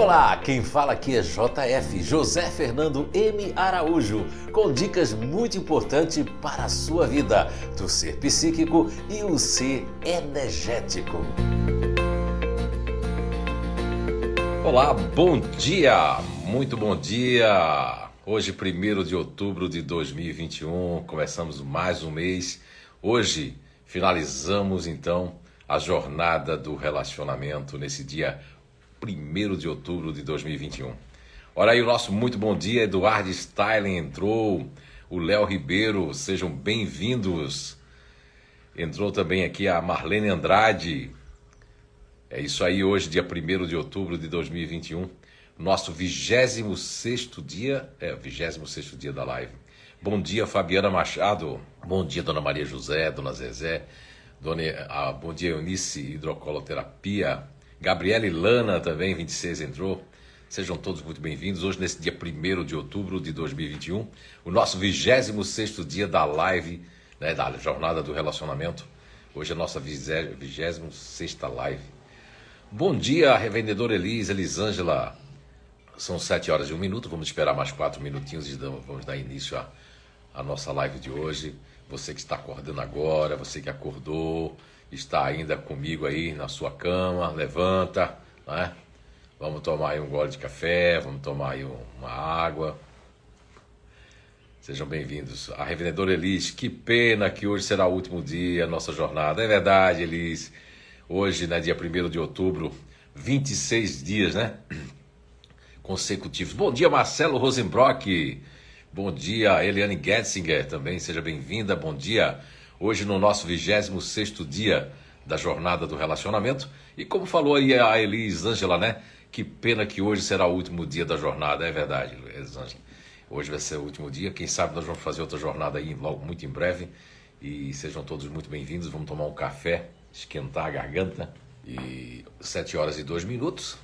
Olá, quem fala aqui é JF, José Fernando M. Araújo, com dicas muito importantes para a sua vida, do ser psíquico e o ser energético. Olá, bom dia, muito bom dia. Hoje, 1 de outubro de 2021, começamos mais um mês. Hoje, finalizamos então a jornada do relacionamento nesse dia 1 de outubro de 2021. Olha aí o nosso muito bom dia, Eduardo Styling entrou, o Léo Ribeiro, sejam bem-vindos. Entrou também aqui a Marlene Andrade. É isso aí, hoje, dia 1 de outubro de 2021, nosso 26 dia, é, 26 dia da live. Bom dia, Fabiana Machado. Bom dia, Dona Maria José, Dona Zezé. Dona, ah, bom dia, Eunice Hidrocoloterapia. Gabriela e Lana também, 26 entrou. Sejam todos muito bem-vindos. Hoje, nesse dia 1 de outubro de 2021, o nosso 26 dia da live, né, da Jornada do Relacionamento. Hoje é a nossa 26 live. Bom dia, revendedora Elis, Elisângela. São 7 horas e 1 minuto. Vamos esperar mais 4 minutinhos e vamos dar início à, à nossa live de hoje. Você que está acordando agora, você que acordou, está ainda comigo aí na sua cama, levanta, né? Vamos tomar aí um gole de café, vamos tomar aí uma água. Sejam bem-vindos. A revendedora Elis, que pena que hoje será o último dia da nossa jornada. É verdade, Elis. Hoje, né, dia 1 de outubro, 26 dias, né? Consecutivos. Bom dia, Marcelo Rosenbrock. Bom dia, Eliane Getzinger também. Seja bem-vinda. Bom dia, hoje no nosso 26 dia da jornada do relacionamento. E como falou aí a Elis Ângela, né? Que pena que hoje será o último dia da jornada, é verdade, Elis Ângela. Hoje vai ser o último dia. Quem sabe nós vamos fazer outra jornada aí logo muito em breve. E sejam todos muito bem-vindos. Vamos tomar um café, esquentar a garganta. E 7 horas e 2 minutos.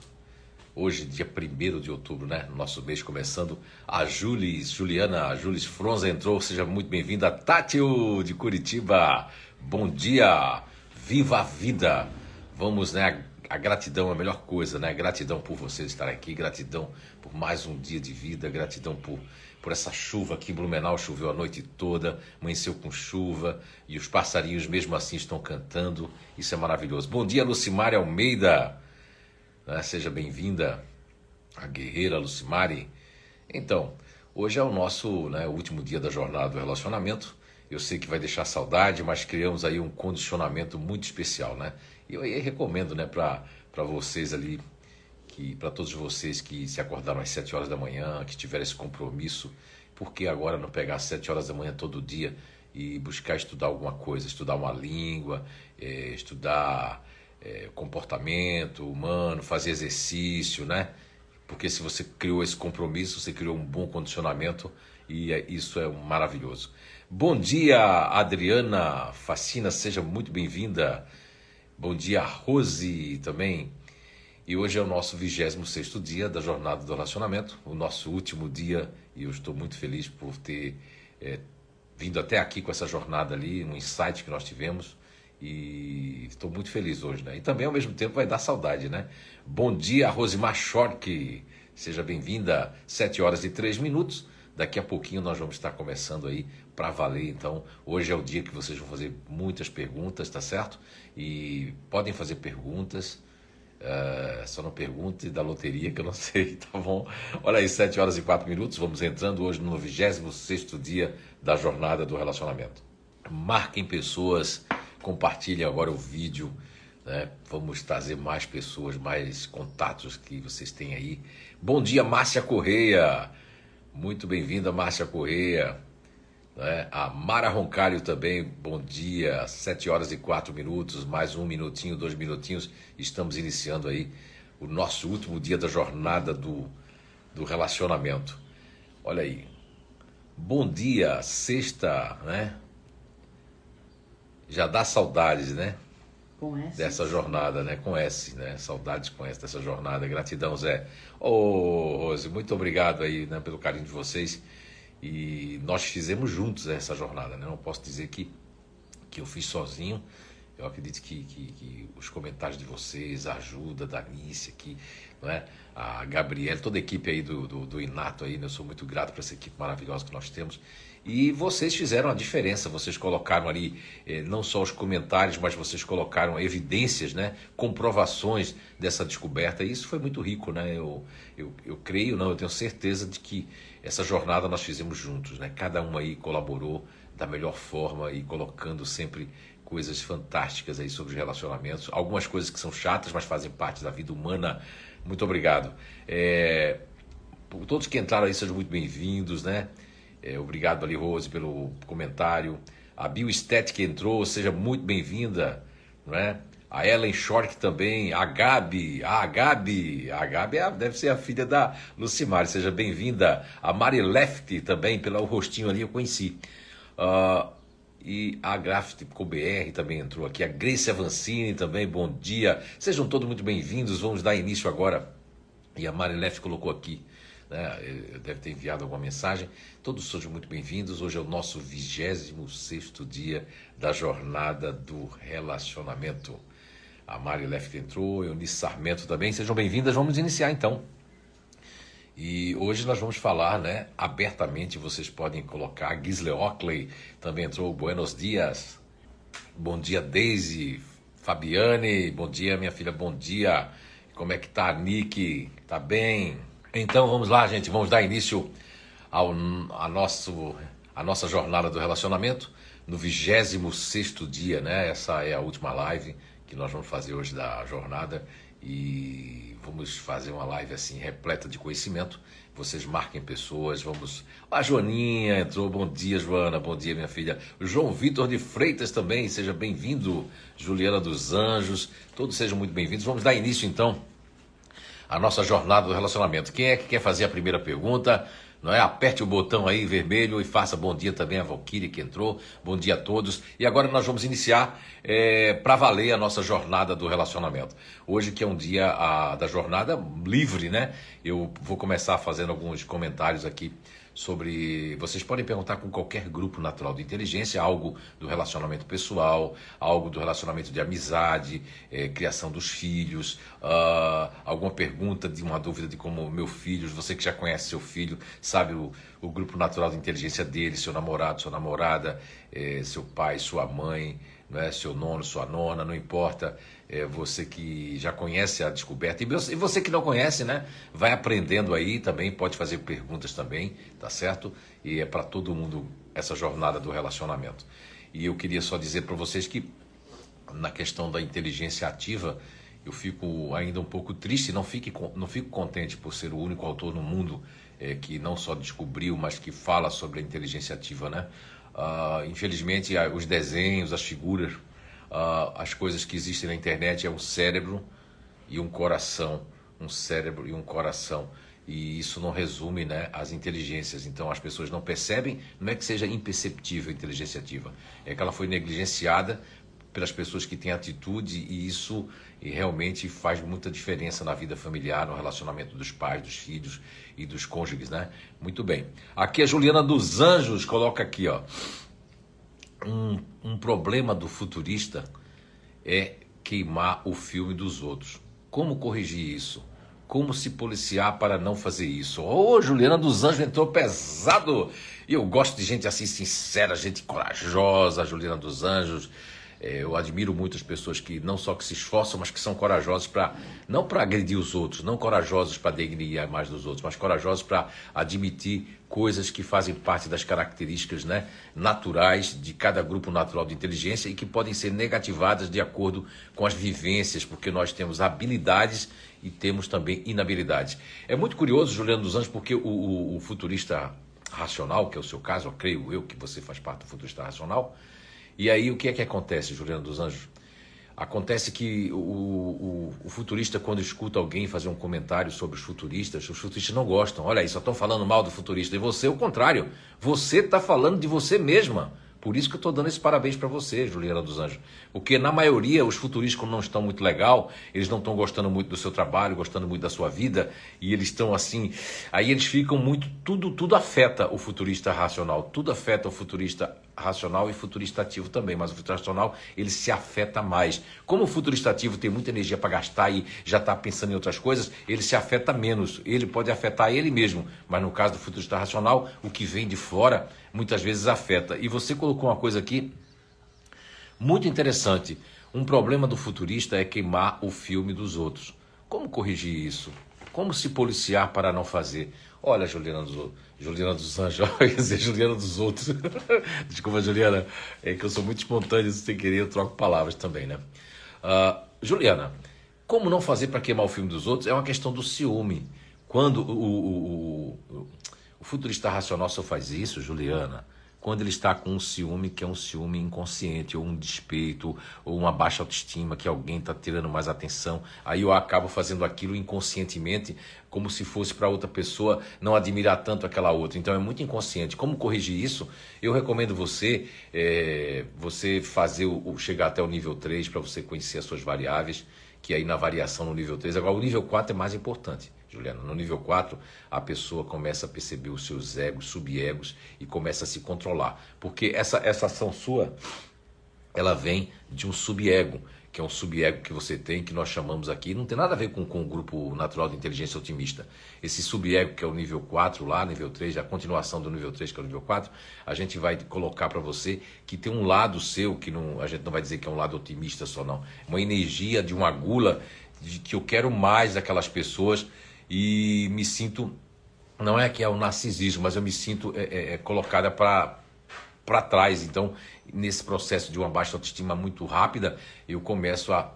Hoje, dia 1 de outubro, né? Nosso mês começando. A Julis, Juliana, a Julis Fronza entrou. Seja muito bem-vinda. Tátio, de Curitiba. Bom dia. Viva a vida. Vamos, né? A gratidão é a melhor coisa, né? Gratidão por vocês estarem aqui. Gratidão por mais um dia de vida. Gratidão por, por essa chuva aqui Blumenau. Choveu a noite toda. Amanheceu com chuva. E os passarinhos, mesmo assim, estão cantando. Isso é maravilhoso. Bom dia, Lucimari Almeida. Né? Seja bem-vinda, a guerreira Lucimari. Então, hoje é o nosso né, último dia da jornada do relacionamento. Eu sei que vai deixar saudade, mas criamos aí um condicionamento muito especial, né? E eu aí recomendo, né, para vocês ali, que para todos vocês que se acordaram às 7 horas da manhã, que tiveram esse compromisso, por que agora não pegar às 7 horas da manhã todo dia e buscar estudar alguma coisa, estudar uma língua, é, estudar é, comportamento humano, fazer exercício, né? Porque se você criou esse compromisso, você criou um bom condicionamento e é, isso é maravilhoso. Bom dia, Adriana Facina, seja muito bem-vinda. Bom dia, Rose também. E hoje é o nosso 26 dia da jornada do relacionamento, o nosso último dia, e eu estou muito feliz por ter é, vindo até aqui com essa jornada ali, um insight que nós tivemos. E estou muito feliz hoje, né? E também ao mesmo tempo vai dar saudade, né? Bom dia, Rosimar Schork. Seja bem-vinda. 7 horas e 3 minutos. Daqui a pouquinho nós vamos estar começando aí para valer. Então, hoje é o dia que vocês vão fazer muitas perguntas, tá certo? E podem fazer perguntas. Uh, só não pergunte da loteria que eu não sei, tá bom? Olha aí, 7 horas e 4 minutos. Vamos entrando hoje no 26 dia da jornada do relacionamento. Marquem pessoas compartilhe agora o vídeo. Né? Vamos trazer mais pessoas, mais contatos que vocês têm aí. Bom dia, Márcia Correia. Muito bem-vinda, Márcia Correia. Né? A Mara Roncalho também, bom dia. Sete horas e quatro minutos, mais um minutinho, dois minutinhos. Estamos iniciando aí o nosso último dia da jornada do, do relacionamento. Olha aí. Bom dia, sexta, né? Já dá saudades, né? Com S. Dessa jornada, né? Com S, né? Saudades com S dessa jornada. Gratidão, Zé. Ô, oh, Rose, muito obrigado aí né, pelo carinho de vocês. E nós fizemos juntos essa jornada, né? Não posso dizer que, que eu fiz sozinho. Eu acredito que, que, que os comentários de vocês, a ajuda da Nícia aqui, não é? a Gabriela, toda a equipe aí do, do, do Inato aí, né? eu sou muito grato por essa equipe maravilhosa que nós temos. E vocês fizeram a diferença, vocês colocaram ali eh, não só os comentários, mas vocês colocaram evidências, né, comprovações dessa descoberta, e isso foi muito rico, né? Eu, eu, eu creio, não, eu tenho certeza de que essa jornada nós fizemos juntos, né? Cada um aí colaborou da melhor forma e colocando sempre coisas fantásticas aí sobre os relacionamentos, algumas coisas que são chatas, mas fazem parte da vida humana. Muito obrigado. É, todos que entraram aí sejam muito bem-vindos, né? É, obrigado ali, Rose, pelo comentário. A Bioestética entrou, seja muito bem-vinda, não é? A Ellen Short também, a Gabi, a Gabi, a Gabi é, deve ser a filha da Lucimar, seja bem-vinda. A Mari Left também, pelo rostinho ali eu conheci. Uh, e a Graftico BR também entrou aqui. A Grace Avancini também, bom dia. Sejam todos muito bem-vindos. Vamos dar início agora. E a Mari Left colocou aqui né? deve ter enviado alguma mensagem. Todos sejam muito bem-vindos. Hoje é o nosso 26 dia da jornada do relacionamento. A Mari Left entrou, Eunice Sarmento também. Sejam bem-vindas. Vamos iniciar então. E hoje nós vamos falar, né, abertamente, vocês podem colocar, Gisle Ockley também entrou, buenos dias, bom dia Daisy, Fabiane, bom dia minha filha, bom dia, como é que tá Nick, tá bem? Então vamos lá, gente, vamos dar início ao a nosso, a nossa jornada do relacionamento no 26 dia, né? Essa é a última live que nós vamos fazer hoje da jornada e vamos fazer uma live assim repleta de conhecimento. Vocês marquem pessoas, vamos. A Joaninha entrou, bom dia, Joana, bom dia, minha filha. João Vitor de Freitas também, seja bem-vindo. Juliana dos Anjos, todos sejam muito bem-vindos. Vamos dar início então a nossa jornada do relacionamento. Quem é que quer fazer a primeira pergunta? Não é? Aperte o botão aí vermelho e faça bom dia também a Valkyrie que entrou. Bom dia a todos. E agora nós vamos iniciar é, para valer a nossa jornada do relacionamento. Hoje que é um dia a, da jornada livre, né? Eu vou começar fazendo alguns comentários aqui sobre. Vocês podem perguntar com qualquer grupo natural de inteligência, algo do relacionamento pessoal, algo do relacionamento de amizade, é, criação dos filhos, uh, alguma pergunta de uma dúvida de como meu filho, você que já conhece seu filho, sabe o, o grupo natural de inteligência dele, seu namorado, sua namorada, é, seu pai, sua mãe, não é? seu nono, sua nona, não importa é, você que já conhece a descoberta e você que não conhece, né? Vai aprendendo aí também, pode fazer perguntas também, tá certo? E é para todo mundo essa jornada do relacionamento. E eu queria só dizer para vocês que na questão da inteligência ativa, eu fico ainda um pouco triste, não, fique, não fico contente por ser o único autor no mundo é, que não só descobriu, mas que fala sobre a inteligência ativa, né? Uh, infelizmente, os desenhos, as figuras uh, as coisas que existem na internet é um cérebro e um coração, um cérebro e um coração. E isso não resume né, as inteligências. Então as pessoas não percebem, não é que seja imperceptível a inteligência ativa, é que ela foi negligenciada pelas pessoas que têm atitude e isso realmente faz muita diferença na vida familiar, no relacionamento dos pais, dos filhos e dos cônjuges, né? Muito bem. Aqui a Juliana dos Anjos coloca aqui, ó um, um problema do futurista é queimar o filme dos outros. Como corrigir isso? Como se policiar para não fazer isso? Ô, oh, Juliana dos Anjos entrou pesado. E eu gosto de gente assim sincera, gente corajosa, Juliana dos Anjos. É, eu admiro muitas pessoas que não só que se esforçam, mas que são corajosos para não para agredir os outros, não corajosos para denigrir a imagem dos outros, mas corajosos para admitir coisas que fazem parte das características né, naturais de cada grupo natural de inteligência e que podem ser negativadas de acordo com as vivências, porque nós temos habilidades e temos também inabilidades. É muito curioso, Juliano dos Anjos, porque o, o, o futurista racional, que é o seu caso, eu creio eu que você faz parte do futurista racional, e aí o que é que acontece, Juliano dos Anjos? Acontece que o, o, o, futurista, quando escuta alguém fazer um comentário sobre os futuristas, os futuristas não gostam. Olha aí, só estão falando mal do futurista. E você, o contrário. Você está falando de você mesma. Por isso que eu estou dando esse parabéns para você, Juliana dos Anjos. Porque na maioria os futuristas, quando não estão muito legal, eles não estão gostando muito do seu trabalho, gostando muito da sua vida, e eles estão assim. Aí eles ficam muito. Tudo, tudo afeta o futurista racional, tudo afeta o futurista racional e futurista ativo também, mas o futurista racional ele se afeta mais. Como o futurista ativo tem muita energia para gastar e já está pensando em outras coisas, ele se afeta menos. Ele pode afetar ele mesmo, mas no caso do futurista racional, o que vem de fora muitas vezes afeta. E você colocou uma coisa aqui muito interessante. Um problema do futurista é queimar o filme dos outros. Como corrigir isso? Como se policiar para não fazer? Olha, Juliana dos, Juliana dos Anjos, dizer Juliana dos outros. Desculpa, Juliana, é que eu sou muito espontâneo, sem querer eu troco palavras também, né? Uh, Juliana, como não fazer para queimar o filme dos outros é uma questão do ciúme. Quando o, o, o, o futurista racional só faz isso, Juliana, quando ele está com um ciúme que é um ciúme inconsciente, ou um despeito, ou uma baixa autoestima, que alguém está tirando mais atenção, aí eu acabo fazendo aquilo inconscientemente, como se fosse para outra pessoa não admirar tanto aquela outra. Então é muito inconsciente. Como corrigir isso? Eu recomendo você é, você fazer o, chegar até o nível 3 para você conhecer as suas variáveis, que aí na variação no nível 3, agora o nível 4 é mais importante. Juliana. No nível 4, a pessoa começa a perceber os seus egos, subegos e começa a se controlar. Porque essa, essa ação sua, ela vem de um subego, que é um subego que você tem, que nós chamamos aqui, não tem nada a ver com, com o grupo natural de inteligência otimista. Esse subego, que é o nível 4 lá, nível 3, a continuação do nível 3, que é o nível 4, a gente vai colocar para você que tem um lado seu, que não, a gente não vai dizer que é um lado otimista só não, uma energia de uma gula de que eu quero mais daquelas pessoas e me sinto, não é que é o narcisismo, mas eu me sinto é, é, é colocada para para trás. Então, nesse processo de uma baixa autoestima muito rápida, eu começo a,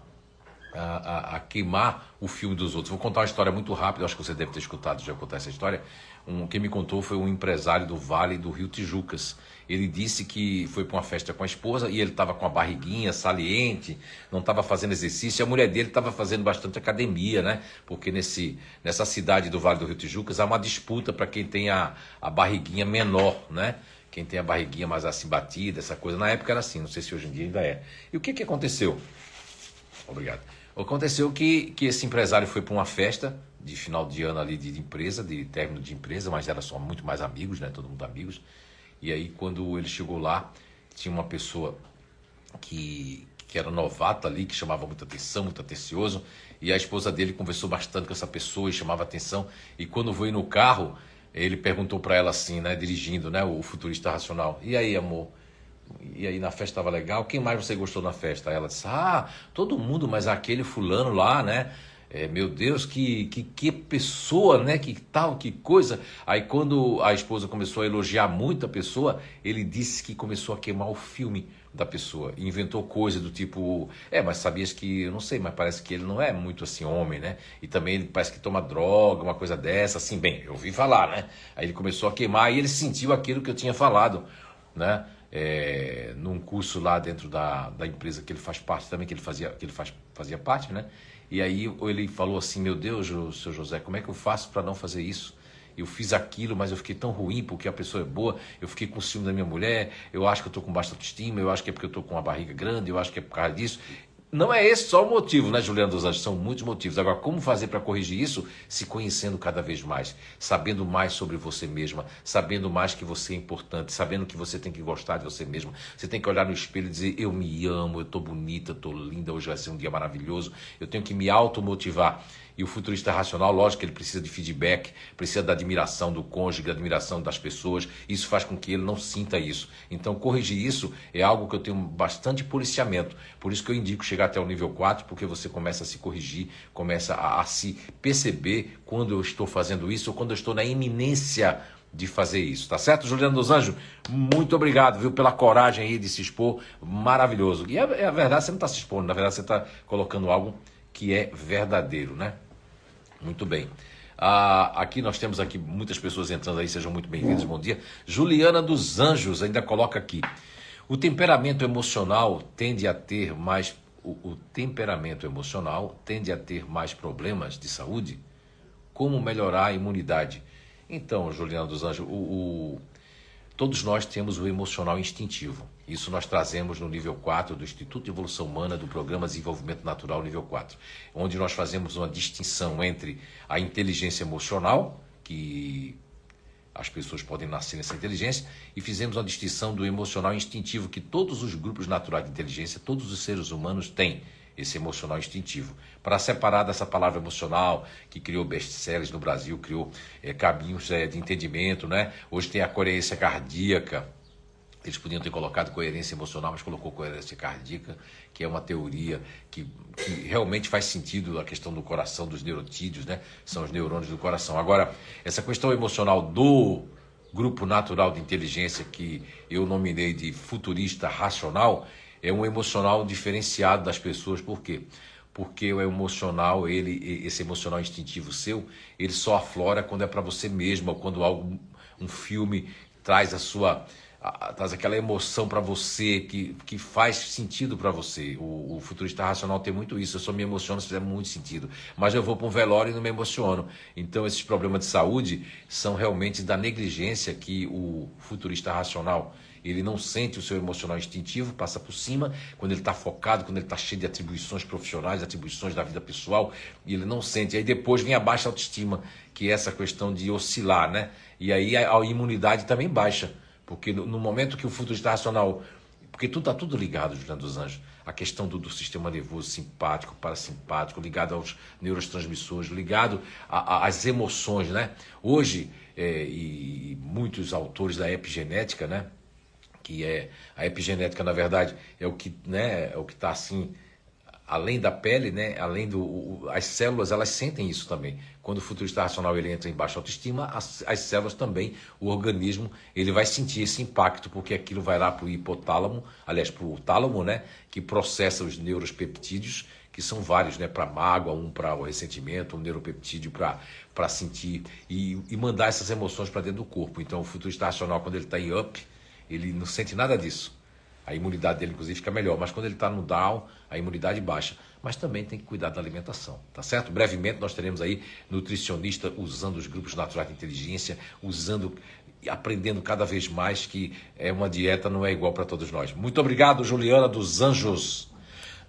a, a, queimar o filme dos outros. Vou contar uma história muito rápida, acho que você deve ter escutado já contar essa história. Um, quem me contou foi um empresário do Vale do Rio Tijucas. Ele disse que foi para uma festa com a esposa e ele estava com a barriguinha saliente, não estava fazendo exercício. A mulher dele estava fazendo bastante academia, né? Porque nesse, nessa cidade do Vale do Rio Tijucas há uma disputa para quem tem a, a barriguinha menor, né? Quem tem a barriguinha mais assim batida, essa coisa. Na época era assim, não sei se hoje em dia ainda é. E o que, que aconteceu? Obrigado. Aconteceu que, que esse empresário foi para uma festa de final de ano ali de, de empresa, de término de empresa, mas era só muito mais amigos, né? Todo mundo amigos. E aí, quando ele chegou lá, tinha uma pessoa que, que era novata ali, que chamava muita atenção, muito atencioso, e a esposa dele conversou bastante com essa pessoa e chamava atenção. E quando foi no carro, ele perguntou para ela assim, né, dirigindo, né, o futurista racional: "E aí, amor? E aí na festa estava legal? Quem mais você gostou na festa?" Ela disse: "Ah, todo mundo, mas aquele fulano lá, né?" É, meu Deus, que, que, que pessoa, né? Que tal, que coisa. Aí quando a esposa começou a elogiar muito a pessoa, ele disse que começou a queimar o filme da pessoa. inventou coisa do tipo, é, mas sabias que, eu não sei, mas parece que ele não é muito assim homem, né? E também ele parece que toma droga, uma coisa dessa, assim, bem, eu ouvi falar, né? Aí ele começou a queimar e ele sentiu aquilo que eu tinha falado, né? É, num curso lá dentro da, da empresa que ele faz parte também, que ele fazia, que ele faz, fazia parte, né? E aí ele falou assim: Meu Deus, seu José, como é que eu faço para não fazer isso? Eu fiz aquilo, mas eu fiquei tão ruim porque a pessoa é boa. Eu fiquei com ciúme da minha mulher. Eu acho que eu estou com baixa autoestima. Eu acho que é porque eu estou com uma barriga grande. Eu acho que é por causa disso. Não é esse só o motivo, né, Juliana dos Anjos? São muitos motivos. Agora, como fazer para corrigir isso? Se conhecendo cada vez mais, sabendo mais sobre você mesma, sabendo mais que você é importante, sabendo que você tem que gostar de você mesma. Você tem que olhar no espelho e dizer: Eu me amo, eu estou bonita, estou linda, hoje vai ser um dia maravilhoso. Eu tenho que me automotivar. E o futurista racional, lógico que ele precisa de feedback, precisa da admiração do cônjuge, da admiração das pessoas. Isso faz com que ele não sinta isso. Então, corrigir isso é algo que eu tenho bastante policiamento. Por isso que eu indico chegar até o nível 4, porque você começa a se corrigir, começa a, a se perceber quando eu estou fazendo isso ou quando eu estou na iminência de fazer isso, tá certo, Juliano dos Anjos? Muito obrigado, viu, pela coragem aí de se expor, maravilhoso. E é, é a verdade, você não está se expondo, na verdade, você está colocando algo que é verdadeiro, né? Muito bem. Ah, aqui nós temos aqui muitas pessoas entrando aí, sejam muito bem-vindos, bom dia. Juliana dos Anjos ainda coloca aqui. O temperamento emocional tende a ter mais o, o temperamento emocional tende a ter mais problemas de saúde? Como melhorar a imunidade? Então, Juliana dos Anjos, o, o, todos nós temos o emocional instintivo. Isso nós trazemos no nível 4 do Instituto de Evolução Humana do Programa Desenvolvimento Natural nível 4, onde nós fazemos uma distinção entre a inteligência emocional, que as pessoas podem nascer nessa inteligência e fizemos uma distinção do emocional instintivo que todos os grupos naturais de inteligência, todos os seres humanos têm esse emocional instintivo. Para separar dessa palavra emocional, que criou best-sellers no Brasil, criou é, caminhos é, de entendimento, né? Hoje tem a coerência cardíaca. Eles podiam ter colocado coerência emocional, mas colocou coerência cardíaca, que é uma teoria que, que realmente faz sentido a questão do coração, dos neurotídeos, né? São os neurônios do coração. Agora, essa questão emocional do grupo natural de inteligência que eu nominei de futurista racional, é um emocional diferenciado das pessoas. Por quê? Porque o emocional, ele, esse emocional instintivo seu, ele só aflora quando é para você mesmo, ou quando algo, um filme traz a sua traz aquela emoção para você que, que faz sentido para você. O, o, futurista racional tem muito isso. Eu só me emociono se fizer muito sentido. Mas eu vou para um velório e não me emociono. Então, esses problemas de saúde são realmente da negligência que o futurista racional ele não sente o seu emocional instintivo, passa por cima, quando ele está focado, quando ele está cheio de atribuições profissionais, atribuições da vida pessoal, e ele não sente. Aí depois vem a baixa autoestima, que é essa questão de oscilar, né? E aí a, a imunidade também baixa, porque no, no momento que o futurista racional. Porque tudo está tudo ligado, Juliano dos Anjos. A questão do, do, sistema nervoso simpático, parasimpático, ligado aos neurotransmissores, ligado às emoções, né? Hoje, é, e muitos autores da epigenética, né? que é a epigenética, na verdade, é o que né, é o que está assim além da pele, né, além do o, as células, elas sentem isso também. Quando o futurista racional ele entra em baixa autoestima, as, as células também, o organismo, ele vai sentir esse impacto porque aquilo vai lá para o hipotálamo, aliás, para o tálamo, né, que processa os neuropeptídeos, que são vários, né, para mágoa, um para o ressentimento, um neuropeptídeo para para sentir e, e mandar essas emoções para dentro do corpo. Então, o futurista racional, quando ele está em up, ele não sente nada disso. A imunidade dele, inclusive, fica melhor. Mas quando ele está no down, a imunidade baixa. Mas também tem que cuidar da alimentação, tá certo? Brevemente nós teremos aí nutricionista usando os grupos naturais de inteligência, usando aprendendo cada vez mais que é uma dieta não é igual para todos nós. Muito obrigado, Juliana dos Anjos.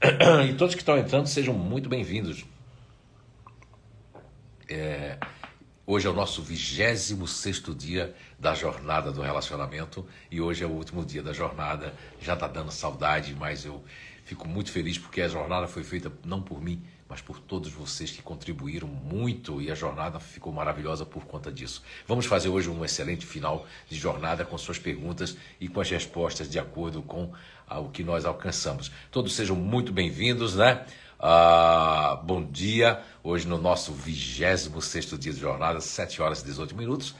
E todos que estão entrando, sejam muito bem-vindos. É, hoje é o nosso 26 sexto dia da jornada do relacionamento e hoje é o último dia da jornada. Já está dando saudade, mas eu fico muito feliz porque a jornada foi feita não por mim, mas por todos vocês que contribuíram muito e a jornada ficou maravilhosa por conta disso. Vamos fazer hoje um excelente final de jornada com suas perguntas e com as respostas de acordo com o que nós alcançamos. Todos sejam muito bem-vindos, né? Ah, bom dia, hoje no nosso 26 dia de jornada, 7 horas e 18 minutos.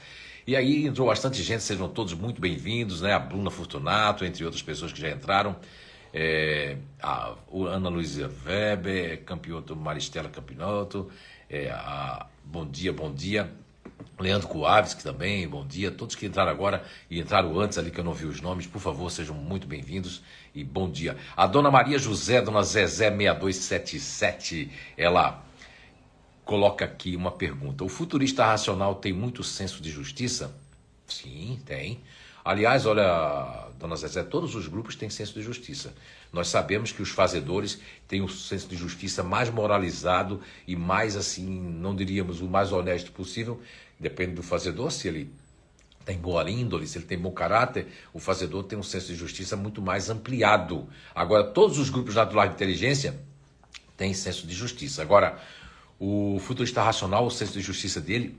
E aí entrou bastante gente, sejam todos muito bem-vindos, né? A Bruna Fortunato, entre outras pessoas que já entraram. É, a Ana Luísa Weber, Campioto Maristela Campinoto, é, a, bom dia, bom dia. Leandro Coaves, também, bom dia. Todos que entraram agora e entraram antes ali que eu não vi os nomes, por favor, sejam muito bem-vindos e bom dia. A dona Maria José, dona Zezé 6277, ela coloca aqui uma pergunta. O futurista racional tem muito senso de justiça? Sim, tem. Aliás, olha, dona Zezé, todos os grupos têm senso de justiça. Nós sabemos que os fazedores têm o senso de justiça mais moralizado e mais, assim, não diríamos o mais honesto possível. Depende do fazedor, se ele tem boa índole, se ele tem bom caráter, o fazedor tem um senso de justiça muito mais ampliado. Agora, todos os grupos naturais de inteligência têm senso de justiça. Agora, o futurista racional, o senso de justiça dele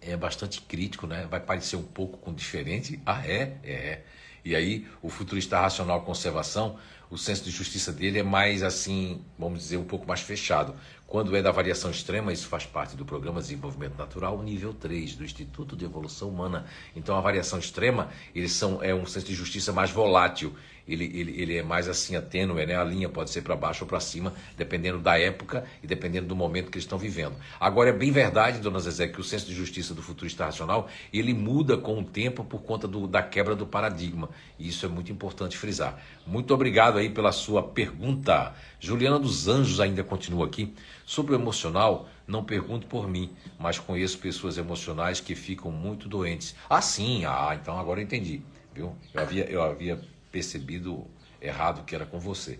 é bastante crítico, né? Vai parecer um pouco com diferente. Ah, é? É. E aí, o futurista racional conservação, o senso de justiça dele é mais assim, vamos dizer, um pouco mais fechado. Quando é da variação extrema, isso faz parte do Programa de Desenvolvimento Natural, nível 3, do Instituto de Evolução Humana. Então, a variação extrema, eles são, é um senso de justiça mais volátil. Ele, ele, ele é mais assim, atênue, né? A linha pode ser para baixo ou para cima, dependendo da época e dependendo do momento que eles estão vivendo. Agora, é bem verdade, dona Zezé, que o senso de justiça do futurista racional, ele muda com o tempo por conta do, da quebra do paradigma. E isso é muito importante frisar. Muito obrigado aí pela sua pergunta. Juliana dos Anjos ainda continua aqui. Sobre o emocional, não pergunto por mim, mas conheço pessoas emocionais que ficam muito doentes. Ah, sim, ah, então agora eu entendi, viu? Eu havia, eu havia percebido errado que era com você.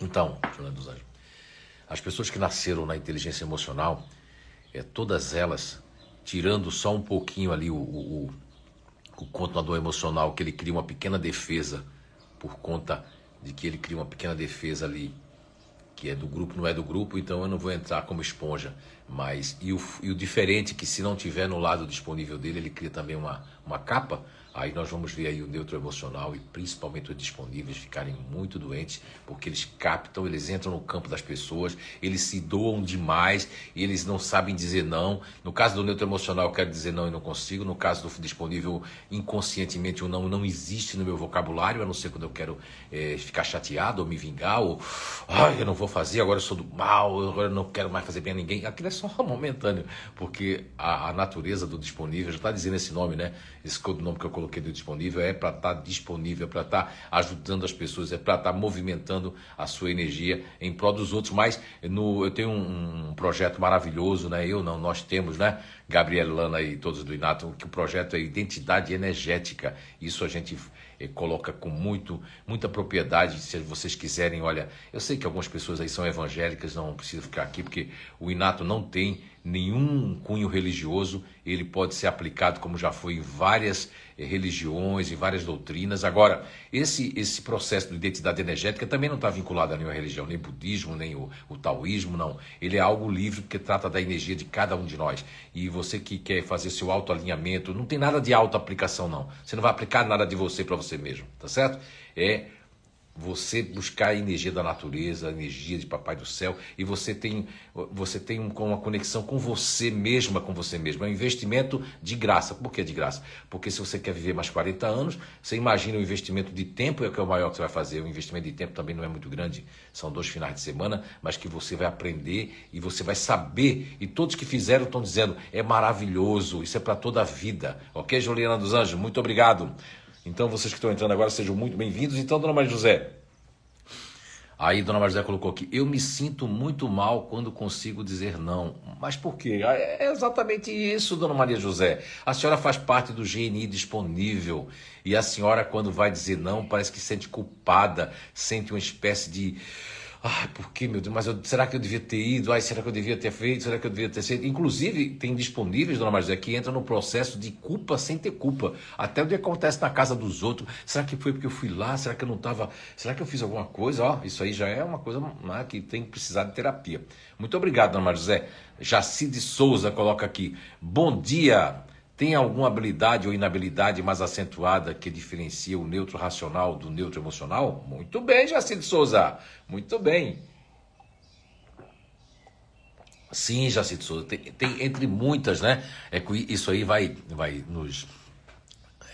Então, dos Anjos, as pessoas que nasceram na inteligência emocional, é, todas elas tirando só um pouquinho ali o, o, o controlador emocional, que ele cria uma pequena defesa por conta de que ele cria uma pequena defesa ali que é do grupo, não é do grupo, então eu não vou entrar como esponja. Mas e o, e o diferente que se não tiver no lado disponível dele, ele cria também uma, uma capa Aí nós vamos ver aí o neutro emocional e principalmente os disponíveis ficarem muito doentes, porque eles captam, eles entram no campo das pessoas, eles se doam demais eles não sabem dizer não. No caso do neutro emocional, eu quero dizer não e não consigo. No caso do disponível, inconscientemente o não não existe no meu vocabulário, a não ser quando eu quero é, ficar chateado ou me vingar, ou ai, eu não vou fazer, agora eu sou do mal, agora eu não quero mais fazer bem a ninguém. Aquilo é só momentâneo, porque a, a natureza do disponível já está dizendo esse nome, né? Esse nome que eu coloquei do disponível é para estar tá disponível, é para estar tá ajudando as pessoas, é para estar tá movimentando a sua energia em prol dos outros. Mas no, eu tenho um, um, projeto maravilhoso, né? Eu não, nós temos, né? Gabriel Lana e todos do Inato, que o projeto é identidade energética. Isso a gente eh, coloca com muito, muita propriedade. Se vocês quiserem, olha, eu sei que algumas pessoas aí são evangélicas, não precisa ficar aqui, porque o Inato não tem nenhum cunho religioso, ele pode ser aplicado como já foi em várias religiões, em várias doutrinas. Agora, esse, esse processo de identidade energética também não está vinculado a nenhuma religião, nem budismo, nem o, o taoísmo, não. Ele é algo livre porque trata da energia de cada um de nós. E você que quer fazer seu autoalinhamento, não tem nada de auto-aplicação, não. Você não vai aplicar nada de você para você mesmo, tá certo? É você buscar a energia da natureza, a energia de Papai do Céu, e você tem, você tem uma conexão com você mesma, com você mesmo. É um investimento de graça. Por que de graça? Porque se você quer viver mais 40 anos, você imagina o um investimento de tempo, é o que é o maior que você vai fazer. O investimento de tempo também não é muito grande, são dois finais de semana, mas que você vai aprender e você vai saber. E todos que fizeram estão dizendo, é maravilhoso, isso é para toda a vida. Ok, Juliana dos Anjos? Muito obrigado. Então, vocês que estão entrando agora, sejam muito bem-vindos. Então, dona Maria José. Aí, dona Maria José colocou aqui: eu me sinto muito mal quando consigo dizer não. Mas por quê? Ah, é exatamente isso, dona Maria José. A senhora faz parte do GNI disponível. E a senhora, quando vai dizer não, parece que sente culpada, sente uma espécie de Ai, por que, meu Deus? Mas eu, será que eu devia ter ido? Ai, será que eu devia ter feito? Será que eu devia ter feito? Inclusive, tem disponíveis, dona Maria que entra no processo de culpa sem ter culpa. Até o que acontece na casa dos outros. Será que foi porque eu fui lá? Será que eu não estava. Será que eu fiz alguma coisa? Ó, isso aí já é uma coisa né, que tem que precisar de terapia. Muito obrigado, dona Maria. Jacide Souza coloca aqui. Bom dia. Tem alguma habilidade ou inabilidade mais acentuada que diferencia o neutro racional do neutro emocional? Muito bem, Jacinto Souza. Muito bem. Sim, Jacinto Souza. Tem, tem, entre muitas, né? É que isso aí vai, vai nos.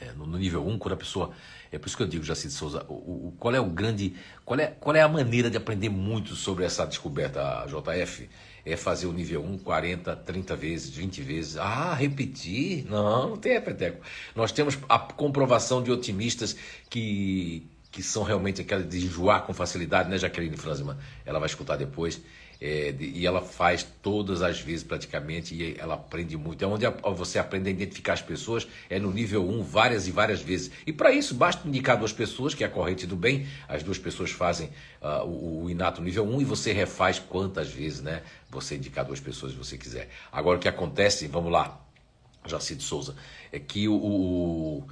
É, no nível 1, um, quando a pessoa. É por isso que eu digo, Jacinto Souza, o, o, qual é o grande. Qual é, qual é a maneira de aprender muito sobre essa descoberta, JF? É fazer o nível 1 40, 30 vezes, 20 vezes. Ah, repetir? Não, não tem repeteco. Nós temos a comprovação de otimistas que, que são realmente aquelas de enjoar com facilidade, né, Jaqueline Franzman? Ela vai escutar depois. É, e ela faz todas as vezes praticamente e ela aprende muito. É onde você aprende a identificar as pessoas, é no nível 1 várias e várias vezes. E para isso basta indicar duas pessoas, que é a corrente do bem, as duas pessoas fazem uh, o, o, inato nível 1 e você refaz quantas vezes né, você indicar duas pessoas se você quiser. Agora o que acontece, vamos lá, Jacinto Souza, é que o, o,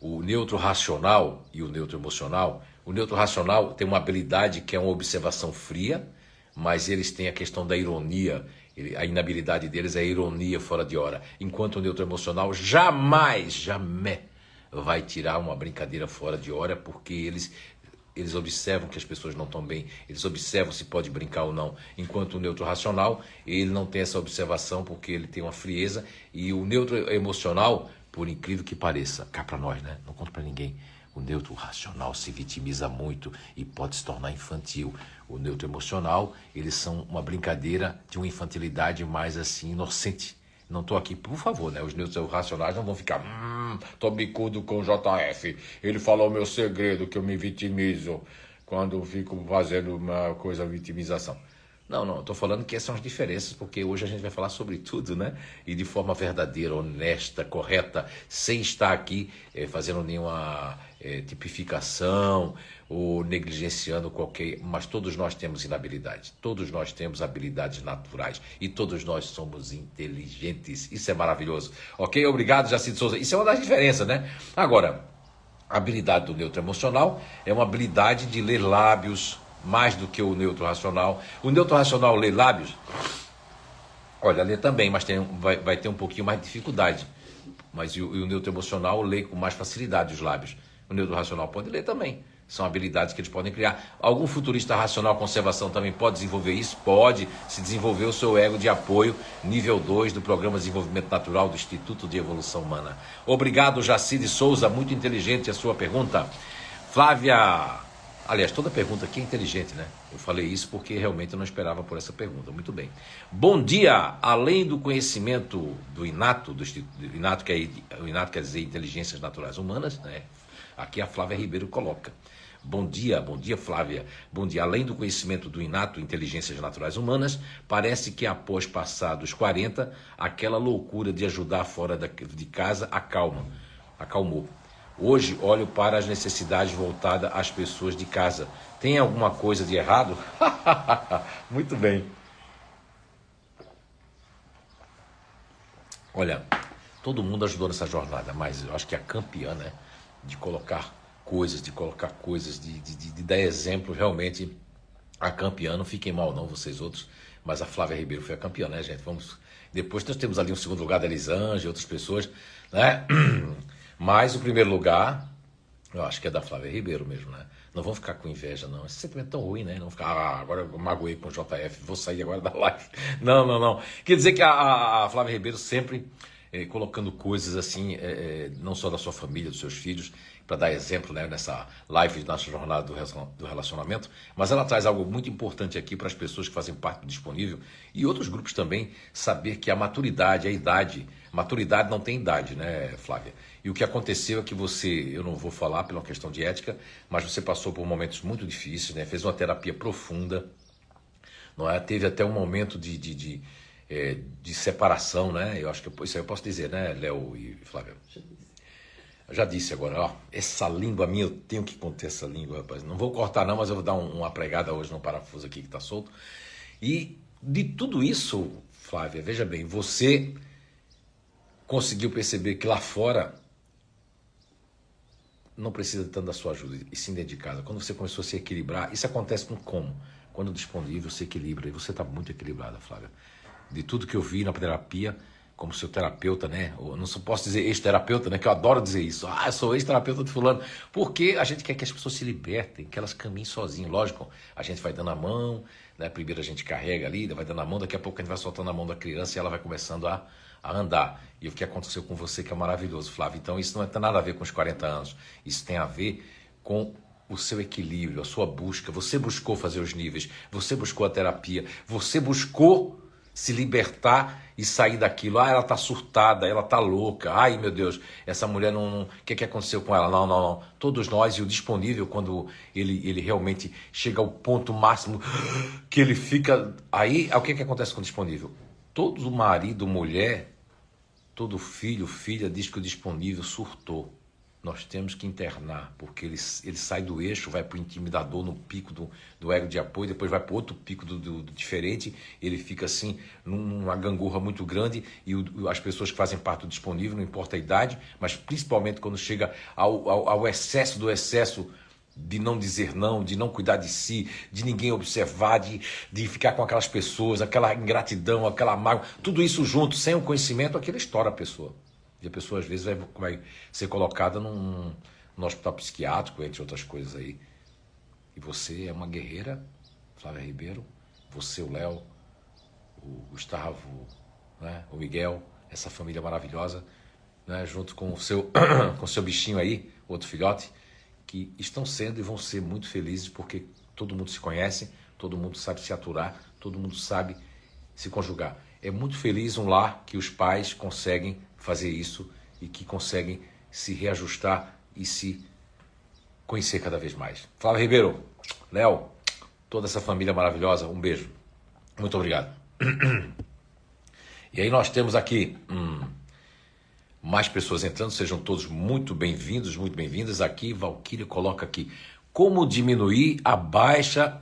o neutro racional e o neutro emocional, o neutro racional tem uma habilidade que é uma observação fria, mas eles têm a questão da ironia. A inabilidade deles é a ironia fora de hora. Enquanto o neutro emocional jamais, jamais vai tirar uma brincadeira fora de hora, porque eles eles observam que as pessoas não estão bem, eles observam se pode brincar ou não. Enquanto o neutro racional, ele não tem essa observação porque ele tem uma frieza e o neutro emocional, por incrível que pareça, cá para nós, né? Não conta para ninguém. O neutro racional se vitimiza muito e pode se tornar infantil. O neutro emocional, eles são uma brincadeira de uma infantilidade mais assim inocente. Não estou aqui, por favor, né? Os neutros racionais não vão ficar, hum, tô bicudo com o JF. Ele falou meu segredo que eu me vitimizo quando fico fazendo uma coisa vitimização. Não, não, estou falando que essas são as diferenças, porque hoje a gente vai falar sobre tudo, né? E de forma verdadeira, honesta, correta, sem estar aqui é, fazendo nenhuma é, tipificação ou negligenciando qualquer. Mas todos nós temos inabilidade, todos nós temos habilidades naturais e todos nós somos inteligentes. Isso é maravilhoso. Ok? Obrigado, Jacinto Souza. Isso é uma das diferenças, né? Agora, a habilidade do neutro emocional é uma habilidade de ler lábios mais do que o neutro racional. O neutro racional lê lábios, olha, lê também, mas tem, vai, vai ter um pouquinho mais de dificuldade. Mas o, o neutro emocional lê com mais facilidade os lábios. O neutro racional pode ler também. São habilidades que eles podem criar. Algum futurista racional conservação também pode desenvolver isso? Pode se desenvolver o seu ego de apoio, nível 2 do Programa de Desenvolvimento Natural do Instituto de Evolução Humana. Obrigado, Jacide Souza, muito inteligente a sua pergunta. Flávia Aliás, toda pergunta aqui é inteligente, né? Eu falei isso porque realmente eu não esperava por essa pergunta. Muito bem. Bom dia! Além do conhecimento do inato, do inato, que é, o inato quer dizer inteligências naturais humanas, né? Aqui a Flávia Ribeiro coloca. Bom dia, bom dia Flávia. Bom dia. Além do conhecimento do inato inteligências naturais humanas, parece que após passados 40, aquela loucura de ajudar fora de casa acalma, acalmou. Hoje olho para as necessidades voltadas às pessoas de casa. Tem alguma coisa de errado? Muito bem. Olha, todo mundo ajudou nessa jornada, mas eu acho que a campeã, né? De colocar coisas, de colocar coisas, de, de, de dar exemplo, realmente a campeã. Não fiquem mal, não, vocês outros. Mas a Flávia Ribeiro foi a campeã, né, gente? Vamos. Depois nós temos ali um segundo lugar da Elisângela e outras pessoas, né? Mas o primeiro lugar, eu acho que é da Flávia Ribeiro mesmo, né? Não vão ficar com inveja, não. Esse sentimento é tão ruim, né? Não ficar, ah, agora eu magoei com o JF, vou sair agora da live. Não, não, não. Quer dizer que a, a Flávia Ribeiro sempre eh, colocando coisas assim, eh, não só da sua família, dos seus filhos, para dar exemplo né, nessa live, nossa jornada do relacionamento, mas ela traz algo muito importante aqui para as pessoas que fazem parte do disponível e outros grupos também, saber que a maturidade, a idade, maturidade não tem idade, né, Flávia? E o que aconteceu é que você, eu não vou falar pela questão de ética, mas você passou por momentos muito difíceis, né? fez uma terapia profunda, não é? teve até um momento de, de, de, é, de separação, né? Eu acho que isso aí eu posso dizer, né, Léo e Flávio? Eu já disse agora, ó, essa língua minha, eu tenho que conter essa língua, rapaz. Não vou cortar não, mas eu vou dar um, uma pregada hoje no parafuso aqui que está solto. E de tudo isso, Flávia, veja bem, você conseguiu perceber que lá fora não precisa tanto da sua ajuda, e sim dentro de casa. Quando você começou a se equilibrar, isso acontece com como? Quando disponível, se equilibra, e você está muito equilibrada, Flávia. De tudo que eu vi na terapia, como seu terapeuta, né? Eu não posso dizer ex-terapeuta, né? Que eu adoro dizer isso. Ah, eu sou ex-terapeuta de fulano. Porque a gente quer que as pessoas se libertem, que elas caminhem sozinhas. Lógico, a gente vai dando a mão, né? Primeiro a gente carrega ali, vai dando a mão, daqui a pouco a gente vai soltando a mão da criança e ela vai começando a a andar. E o que aconteceu com você que é maravilhoso, Flávio. Então isso não tem nada a ver com os 40 anos. Isso tem a ver com o seu equilíbrio, a sua busca. Você buscou fazer os níveis, você buscou a terapia, você buscou se libertar e sair daquilo. Ah, ela tá surtada, ela tá louca. Ai, meu Deus, essa mulher não. O que, que aconteceu com ela? Não, não, não. Todos nós, e o disponível, quando ele, ele realmente chega ao ponto máximo que ele fica. Aí, o que, que acontece com o disponível? todo marido, mulher, todo filho, filha diz que o disponível surtou. Nós temos que internar, porque ele, ele sai do eixo, vai para o intimidador no pico do, do ego de apoio, depois vai para outro pico do, do, do, diferente, ele fica assim numa gangorra muito grande e o, as pessoas que fazem parte do disponível, não importa a idade, mas principalmente quando chega ao, ao, ao excesso do excesso de não dizer não, de não cuidar de si, de ninguém observar, de, de ficar com aquelas pessoas, aquela ingratidão, aquela mágoa, tudo isso junto, sem o conhecimento, aquilo estoura a pessoa. E a pessoa às vezes vai, vai ser colocada num, num hospital psiquiátrico, entre outras coisas aí. E você é uma guerreira, Flávia Ribeiro, você, o Léo, o Gustavo, né, o Miguel, essa família maravilhosa, né, junto com o seu, com o seu bichinho aí, outro filhote que estão sendo e vão ser muito felizes porque todo mundo se conhece, todo mundo sabe se aturar, todo mundo sabe se conjugar. É muito feliz um lar que os pais conseguem fazer isso e que conseguem se reajustar e se conhecer cada vez mais. Flávio Ribeiro, Léo, toda essa família maravilhosa, um beijo. Muito obrigado. E aí nós temos aqui hum, mais pessoas entrando, sejam todos muito bem-vindos, muito bem-vindas. Aqui, Valquíria coloca aqui como diminuir a baixa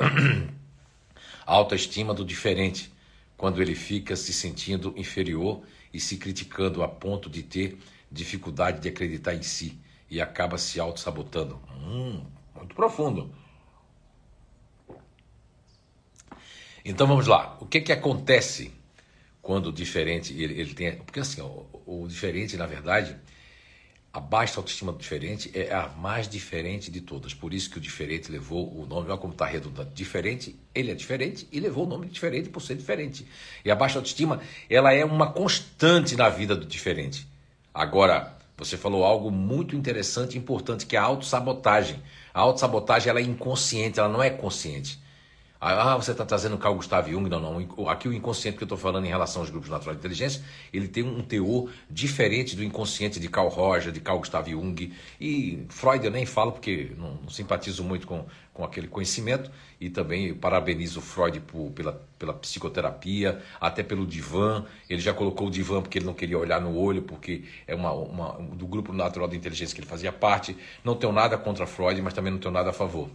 autoestima do diferente quando ele fica se sentindo inferior e se criticando a ponto de ter dificuldade de acreditar em si e acaba se auto-sabotando. Hum, muito profundo. Então vamos lá. O que que acontece quando o diferente ele, ele tem, porque assim, o, o diferente na verdade a baixa autoestima do diferente é a mais diferente de todas. Por isso que o diferente levou o nome, olha como está redundante. Diferente, ele é diferente e levou o nome de diferente por ser diferente. E a baixa autoestima, ela é uma constante na vida do diferente. Agora, você falou algo muito interessante e importante, que é a autossabotagem. A autossabotagem ela é inconsciente, ela não é consciente. Ah, você está trazendo Carl Gustav Jung? Não, não. Aqui o inconsciente que eu estou falando em relação aos grupos naturais de inteligência, ele tem um teor diferente do inconsciente de Carl Roger, de Carl Gustav Jung. E Freud eu nem falo porque não, não simpatizo muito com, com aquele conhecimento. E também parabenizo Freud por, pela, pela psicoterapia, até pelo divã. Ele já colocou o divã porque ele não queria olhar no olho, porque é uma, uma do grupo natural de inteligência que ele fazia parte. Não tenho nada contra Freud, mas também não tenho nada a favor.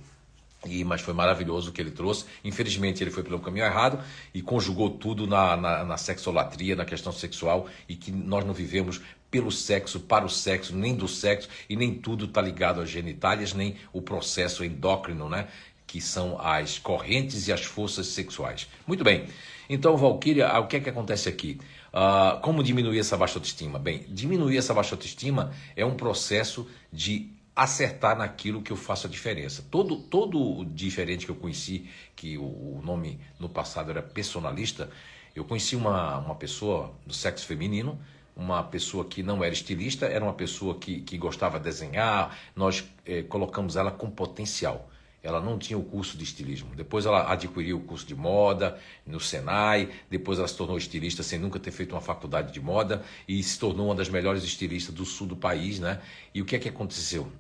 E, mas foi maravilhoso o que ele trouxe. Infelizmente, ele foi pelo caminho errado e conjugou tudo na, na, na sexolatria, na questão sexual, e que nós não vivemos pelo sexo, para o sexo, nem do sexo, e nem tudo está ligado às genitálias, nem o processo endócrino, né? Que são as correntes e as forças sexuais. Muito bem. Então, Valkyria, o que é que acontece aqui? Uh, como diminuir essa baixa autoestima? Bem, diminuir essa baixa autoestima é um processo de acertar naquilo que eu faço a diferença. Todo, todo diferente que eu conheci, que o, o nome no passado era personalista, eu conheci uma, uma pessoa do sexo feminino, uma pessoa que não era estilista, era uma pessoa que, que gostava de desenhar, nós eh, colocamos ela com potencial. Ela não tinha o curso de estilismo. Depois ela adquiriu o curso de moda no Senai, depois ela se tornou estilista sem nunca ter feito uma faculdade de moda e se tornou uma das melhores estilistas do sul do país, né? E o que é que aconteceu?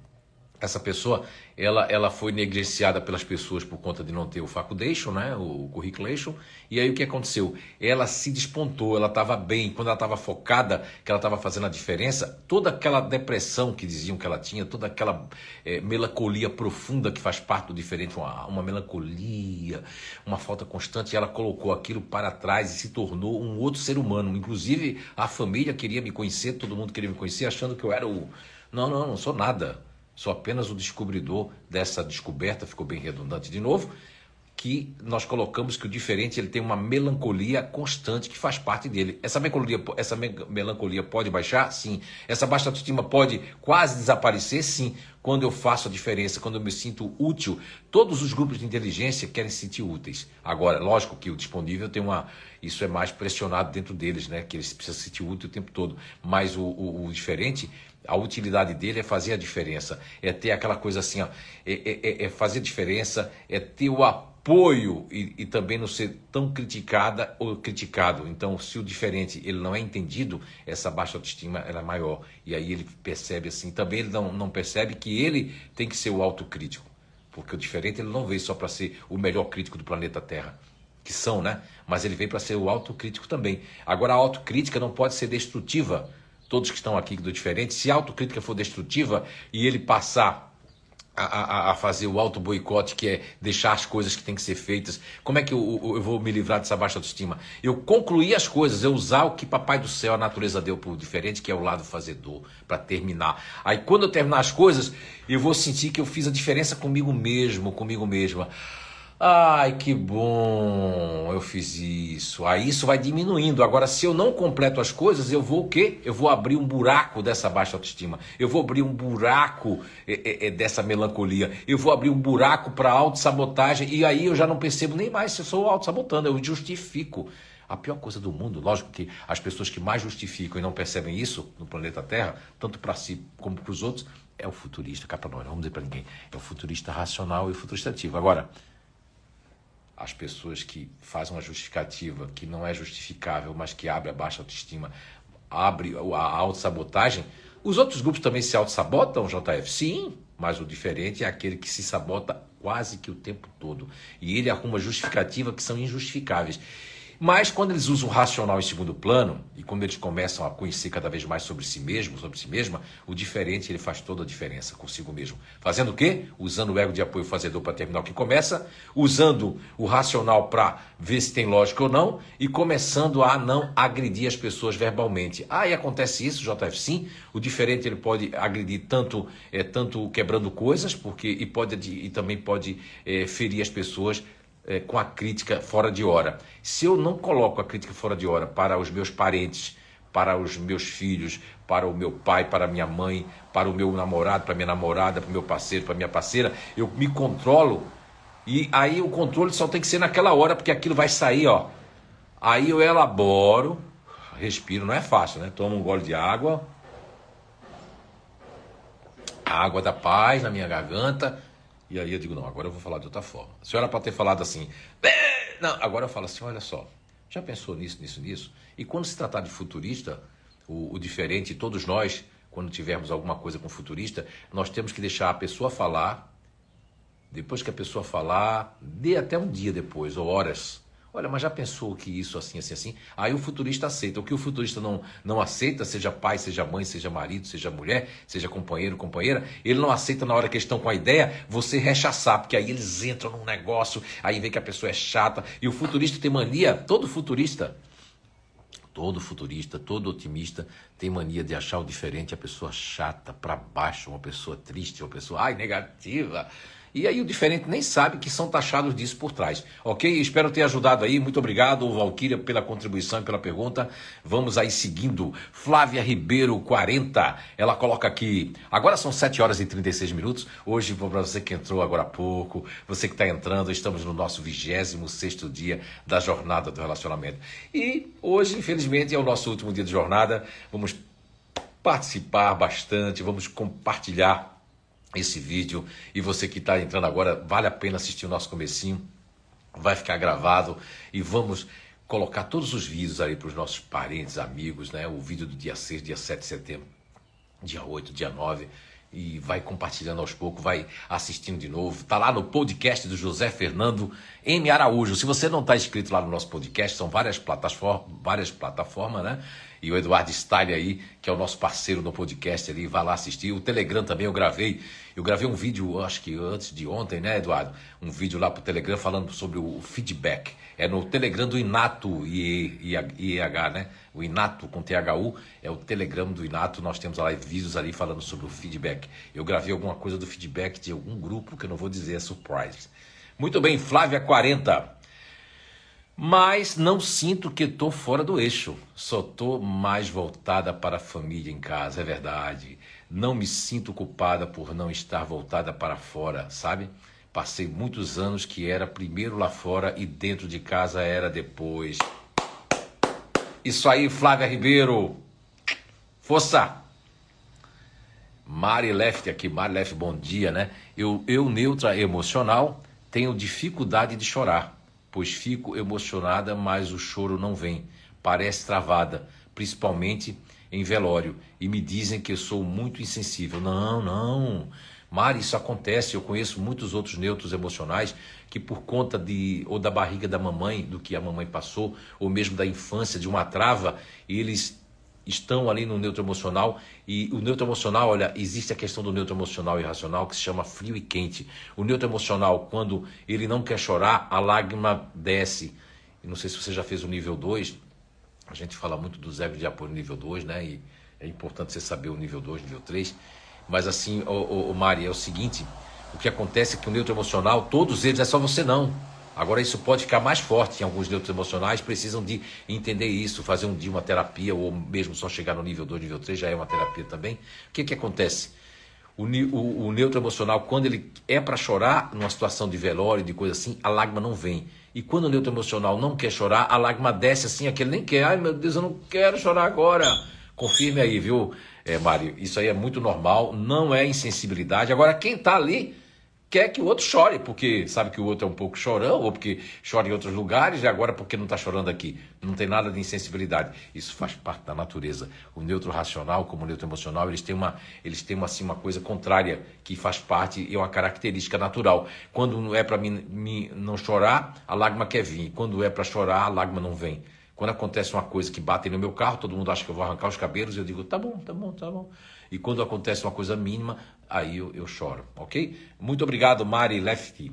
Essa pessoa ela, ela foi negligenciada pelas pessoas por conta de não ter o facultation, né, o curriculation, e aí o que aconteceu? Ela se despontou, ela estava bem, quando ela estava focada, que ela estava fazendo a diferença, toda aquela depressão que diziam que ela tinha, toda aquela é, melancolia profunda que faz parte do diferente, uma, uma melancolia, uma falta constante, ela colocou aquilo para trás e se tornou um outro ser humano, inclusive a família queria me conhecer, todo mundo queria me conhecer, achando que eu era o... Não, não, não sou nada Sou apenas o descobridor dessa descoberta, ficou bem redundante de novo, que nós colocamos que o diferente ele tem uma melancolia constante que faz parte dele. Essa melancolia, essa melancolia pode baixar? Sim. Essa baixa autoestima pode quase desaparecer? Sim. Quando eu faço a diferença, quando eu me sinto útil, todos os grupos de inteligência querem se sentir úteis. Agora, lógico que o disponível tem uma. Isso é mais pressionado dentro deles, né? Que eles precisam se sentir útil o tempo todo. Mas o, o, o diferente, a utilidade dele é fazer a diferença, é ter aquela coisa assim, ó, é, é, é, é fazer diferença, é ter o apoio e, e, também não ser tão criticada ou criticado. Então, se o diferente ele não é entendido, essa baixa autoestima é maior. E aí ele percebe assim, também ele não, não percebe que ele tem que ser o autocrítico. Porque o diferente ele não veio só para ser o melhor crítico do planeta Terra que são, né? Mas ele veio para ser o autocrítico também. Agora, a autocrítica não pode ser destrutiva todos que estão aqui do diferente, se a autocrítica for destrutiva e ele passar a, a, a, fazer o auto boicote, que é deixar as coisas que têm que ser feitas. Como é que eu, eu, vou me livrar dessa baixa autoestima? Eu concluir as coisas, eu usar o que Papai do Céu, a natureza deu por diferente, que é o lado fazedor, para terminar. Aí quando eu terminar as coisas, eu vou sentir que eu fiz a diferença comigo mesmo, comigo mesma. Ai, que bom, eu fiz isso. Aí isso vai diminuindo. Agora, se eu não completo as coisas, eu vou o quê? Eu vou abrir um buraco dessa baixa autoestima. Eu vou abrir um buraco é, é, é dessa melancolia. Eu vou abrir um buraco para autossabotagem. E aí eu já não percebo nem mais se eu sou autossabotando. Eu justifico. A pior coisa do mundo, lógico que as pessoas que mais justificam e não percebem isso no planeta Terra, tanto para si como para os outros, é o futurista, cá para nós, não vamos dizer para ninguém. É o futurista racional e o futurista ativo. Agora, as pessoas que fazem uma justificativa que não é justificável, mas que abre a baixa autoestima, abre a autossabotagem, os outros grupos também se autossabotam, JF? Sim, mas o diferente é aquele que se sabota quase que o tempo todo. E ele arruma justificativas que são injustificáveis. Mas quando eles usam o racional em segundo plano, e quando eles começam a conhecer cada vez mais sobre si mesmo, sobre si mesma, o diferente ele faz toda a diferença consigo mesmo. Fazendo o quê? Usando o ego de apoio fazedor para terminar o que começa, usando o racional para ver se tem lógica ou não, e começando a não agredir as pessoas verbalmente. Ah, e acontece isso, JF? Sim, o diferente ele pode agredir tanto, é, tanto quebrando coisas, porque e, pode, e também pode é, ferir as pessoas é, com a crítica fora de hora. Se eu não coloco a crítica fora de hora para os meus parentes, para os meus filhos, para o meu pai, para a minha mãe, para o meu namorado, para a minha namorada, para o meu parceiro, para a minha parceira, eu me controlo e aí o controle só tem que ser naquela hora, porque aquilo vai sair, ó. Aí eu elaboro, respiro, não é fácil, né? Tomo um gole de água, a água da paz na minha garganta, e aí eu digo, não, agora eu vou falar de outra forma. A senhora pode ter falado assim, não, agora eu falo assim, olha só, já pensou nisso, nisso, nisso? E quando se tratar de futurista, o, o diferente, todos nós, quando tivermos alguma coisa com futurista, nós temos que deixar a pessoa falar, depois que a pessoa falar, dê até um dia depois, ou horas, Olha, mas já pensou que isso assim, assim, assim? Aí o futurista aceita. O que o futurista não, não aceita, seja pai, seja mãe, seja marido, seja mulher, seja companheiro, companheira, ele não aceita na hora que eles estão com a ideia você rechaçar, porque aí eles entram num negócio, aí vê que a pessoa é chata. E o futurista tem mania, todo futurista, todo futurista, todo otimista tem mania de achar o diferente a pessoa chata, para baixo, uma pessoa triste, uma pessoa, ai, negativa. E aí o diferente nem sabe que são taxados disso por trás. Ok? Espero ter ajudado aí. Muito obrigado, Valquíria, pela contribuição e pela pergunta. Vamos aí seguindo. Flávia Ribeiro, 40. Ela coloca aqui. Agora são 7 horas e 36 minutos. Hoje, para você que entrou agora há pouco, você que está entrando, estamos no nosso 26 dia da jornada do relacionamento. E hoje, infelizmente, é o nosso último dia de jornada. Vamos participar bastante, vamos compartilhar esse vídeo. E você que está entrando agora, vale a pena assistir o nosso comecinho. Vai ficar gravado e vamos colocar todos os vídeos aí para os nossos parentes, amigos, né? O vídeo do dia 6, dia 7 de setembro, dia 8, dia 9 e vai compartilhando aos poucos, vai assistindo de novo. Tá lá no podcast do José Fernando M. Araújo. Se você não está inscrito lá no nosso podcast, são várias plataformas, várias plataformas, né? E o Eduardo Style aí, que é o nosso parceiro no podcast ali, vai lá assistir. O Telegram também eu gravei. Eu gravei um vídeo, acho que antes de ontem, né, Eduardo? Um vídeo lá pro Telegram falando sobre o feedback. É no Telegram do Inato IEH, né? O Inato com THU é o Telegram do Inato. Nós temos lá vídeos ali falando sobre o feedback. Eu gravei alguma coisa do feedback de algum grupo que eu não vou dizer, é surprise. Muito bem, Flávia 40. Mas não sinto que estou fora do eixo. Só estou mais voltada para a família em casa, é verdade. Não me sinto culpada por não estar voltada para fora, sabe? Passei muitos anos que era primeiro lá fora e dentro de casa era depois. Isso aí, Flávia Ribeiro. Força! Mari Left aqui, Mari Left, bom dia, né? Eu, eu neutra emocional, tenho dificuldade de chorar pois fico emocionada, mas o choro não vem. Parece travada, principalmente em velório, e me dizem que eu sou muito insensível. Não, não. Mari, isso acontece. Eu conheço muitos outros neutros emocionais que, por conta de ou da barriga da mamãe, do que a mamãe passou, ou mesmo da infância, de uma trava, eles estão ali no neutro emocional e o neutro emocional, olha, existe a questão do neutro emocional e racional que se chama frio e quente. O neutro emocional, quando ele não quer chorar, a lágrima desce. Não sei se você já fez o nível 2, a gente fala muito dos egos de apoio nível 2, né? E é importante você saber o nível 2, nível 3. Mas assim, o, o Mari, é o seguinte, o que acontece é que o neutro emocional, todos eles, é só você não. Agora, isso pode ficar mais forte em alguns neutros emocionais, precisam de entender isso, fazer um dia uma terapia, ou mesmo só chegar no nível 2, nível 3, já é uma terapia também. O que, que acontece? O, o, o neutro emocional, quando ele é para chorar, numa situação de velório, de coisa assim, a lágrima não vem. E quando o neutro emocional não quer chorar, a lágrima desce assim, aquele nem quer. Ai meu Deus, eu não quero chorar agora. Confirme aí, viu, é, Mário? Isso aí é muito normal, não é insensibilidade. Agora, quem está ali quer que o outro chore, porque sabe que o outro é um pouco chorão, ou porque chora em outros lugares, e agora porque não está chorando aqui. Não tem nada de insensibilidade. Isso faz parte da natureza. O neutro racional, como o neutro emocional, eles têm uma, eles têm assim, uma coisa contrária, que faz parte, é uma característica natural. Quando é para mim não chorar, a lágrima quer vir. Quando é para chorar, a lágrima não vem. Quando acontece uma coisa que bate no meu carro, todo mundo acha que eu vou arrancar os cabelos, eu digo, tá bom, tá bom, tá bom. E quando acontece uma coisa mínima, aí eu, eu choro, ok? Muito obrigado, Mari Lefty.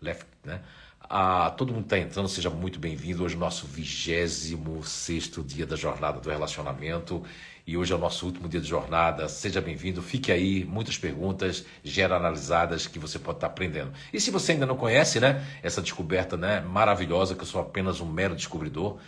Left, né? Ah, todo mundo está entrando, seja muito bem-vindo. Hoje é o nosso 26 dia da jornada do relacionamento e hoje é o nosso último dia de jornada. Seja bem-vindo, fique aí, muitas perguntas analisadas que você pode estar tá aprendendo. E se você ainda não conhece, né, essa descoberta né, maravilhosa, que eu sou apenas um mero descobridor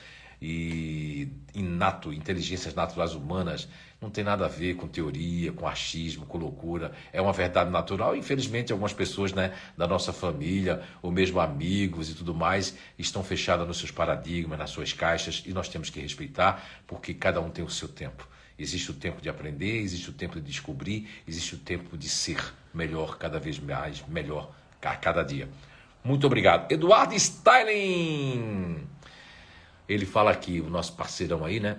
e inato, inteligências naturais humanas, não tem nada a ver com teoria, com achismo, com loucura. É uma verdade natural. Infelizmente, algumas pessoas né, da nossa família, ou mesmo amigos e tudo mais, estão fechadas nos seus paradigmas, nas suas caixas, e nós temos que respeitar, porque cada um tem o seu tempo. Existe o tempo de aprender, existe o tempo de descobrir, existe o tempo de ser melhor, cada vez mais, melhor a cada dia. Muito obrigado. Eduardo Styling! Ele fala aqui, o nosso parceirão aí, né?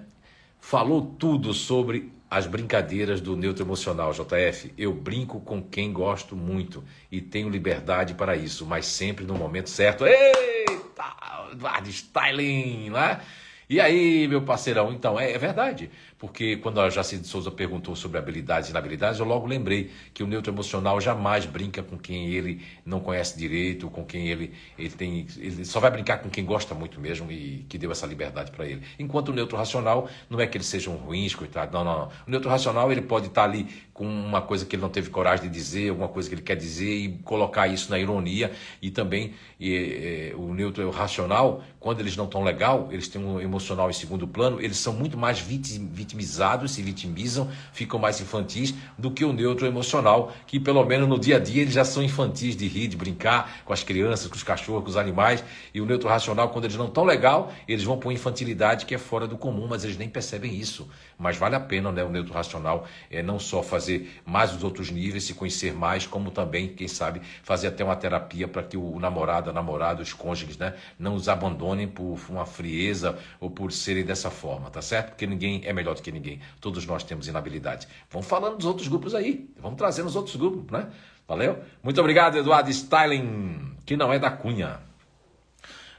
Falou tudo sobre as brincadeiras do neutro emocional, JF. Eu brinco com quem gosto muito e tenho liberdade para isso, mas sempre no momento certo. Eita, Eduardo Styling, né? E aí, meu parceirão, então, é, é verdade. Porque quando a Jacide Souza perguntou sobre habilidades e inabilidades, eu logo lembrei que o neutro emocional jamais brinca com quem ele não conhece direito, com quem ele, ele tem. Ele só vai brincar com quem gosta muito mesmo e que deu essa liberdade para ele. Enquanto o neutro racional não é que eles sejam ruins, coitado, não, não, não. O neutro racional ele pode estar ali com uma coisa que ele não teve coragem de dizer, alguma coisa que ele quer dizer e colocar isso na ironia. E também e, e, o neutro racional, quando eles não estão legal, eles têm um emocional em segundo plano, eles são muito mais vitimizados, se vitimizam, ficam mais infantis do que o neutro emocional, que pelo menos no dia a dia eles já são infantis de rir, de brincar com as crianças, com os cachorros, com os animais. E o neutro racional, quando eles não estão legal, eles vão para uma infantilidade que é fora do comum, mas eles nem percebem isso. Mas vale a pena, né, o neutro racional, é não só fazer mais os outros níveis, se conhecer mais, como também, quem sabe, fazer até uma terapia para que o namorado, a namorada, os cônjuges, né, não os abandonem por uma frieza ou por serem dessa forma, tá certo? Porque ninguém é melhor do que ninguém. Todos nós temos inabilidade. Vamos falando dos outros grupos aí. Vamos trazendo os outros grupos, né? Valeu? Muito obrigado, Eduardo Styling, que não é da Cunha.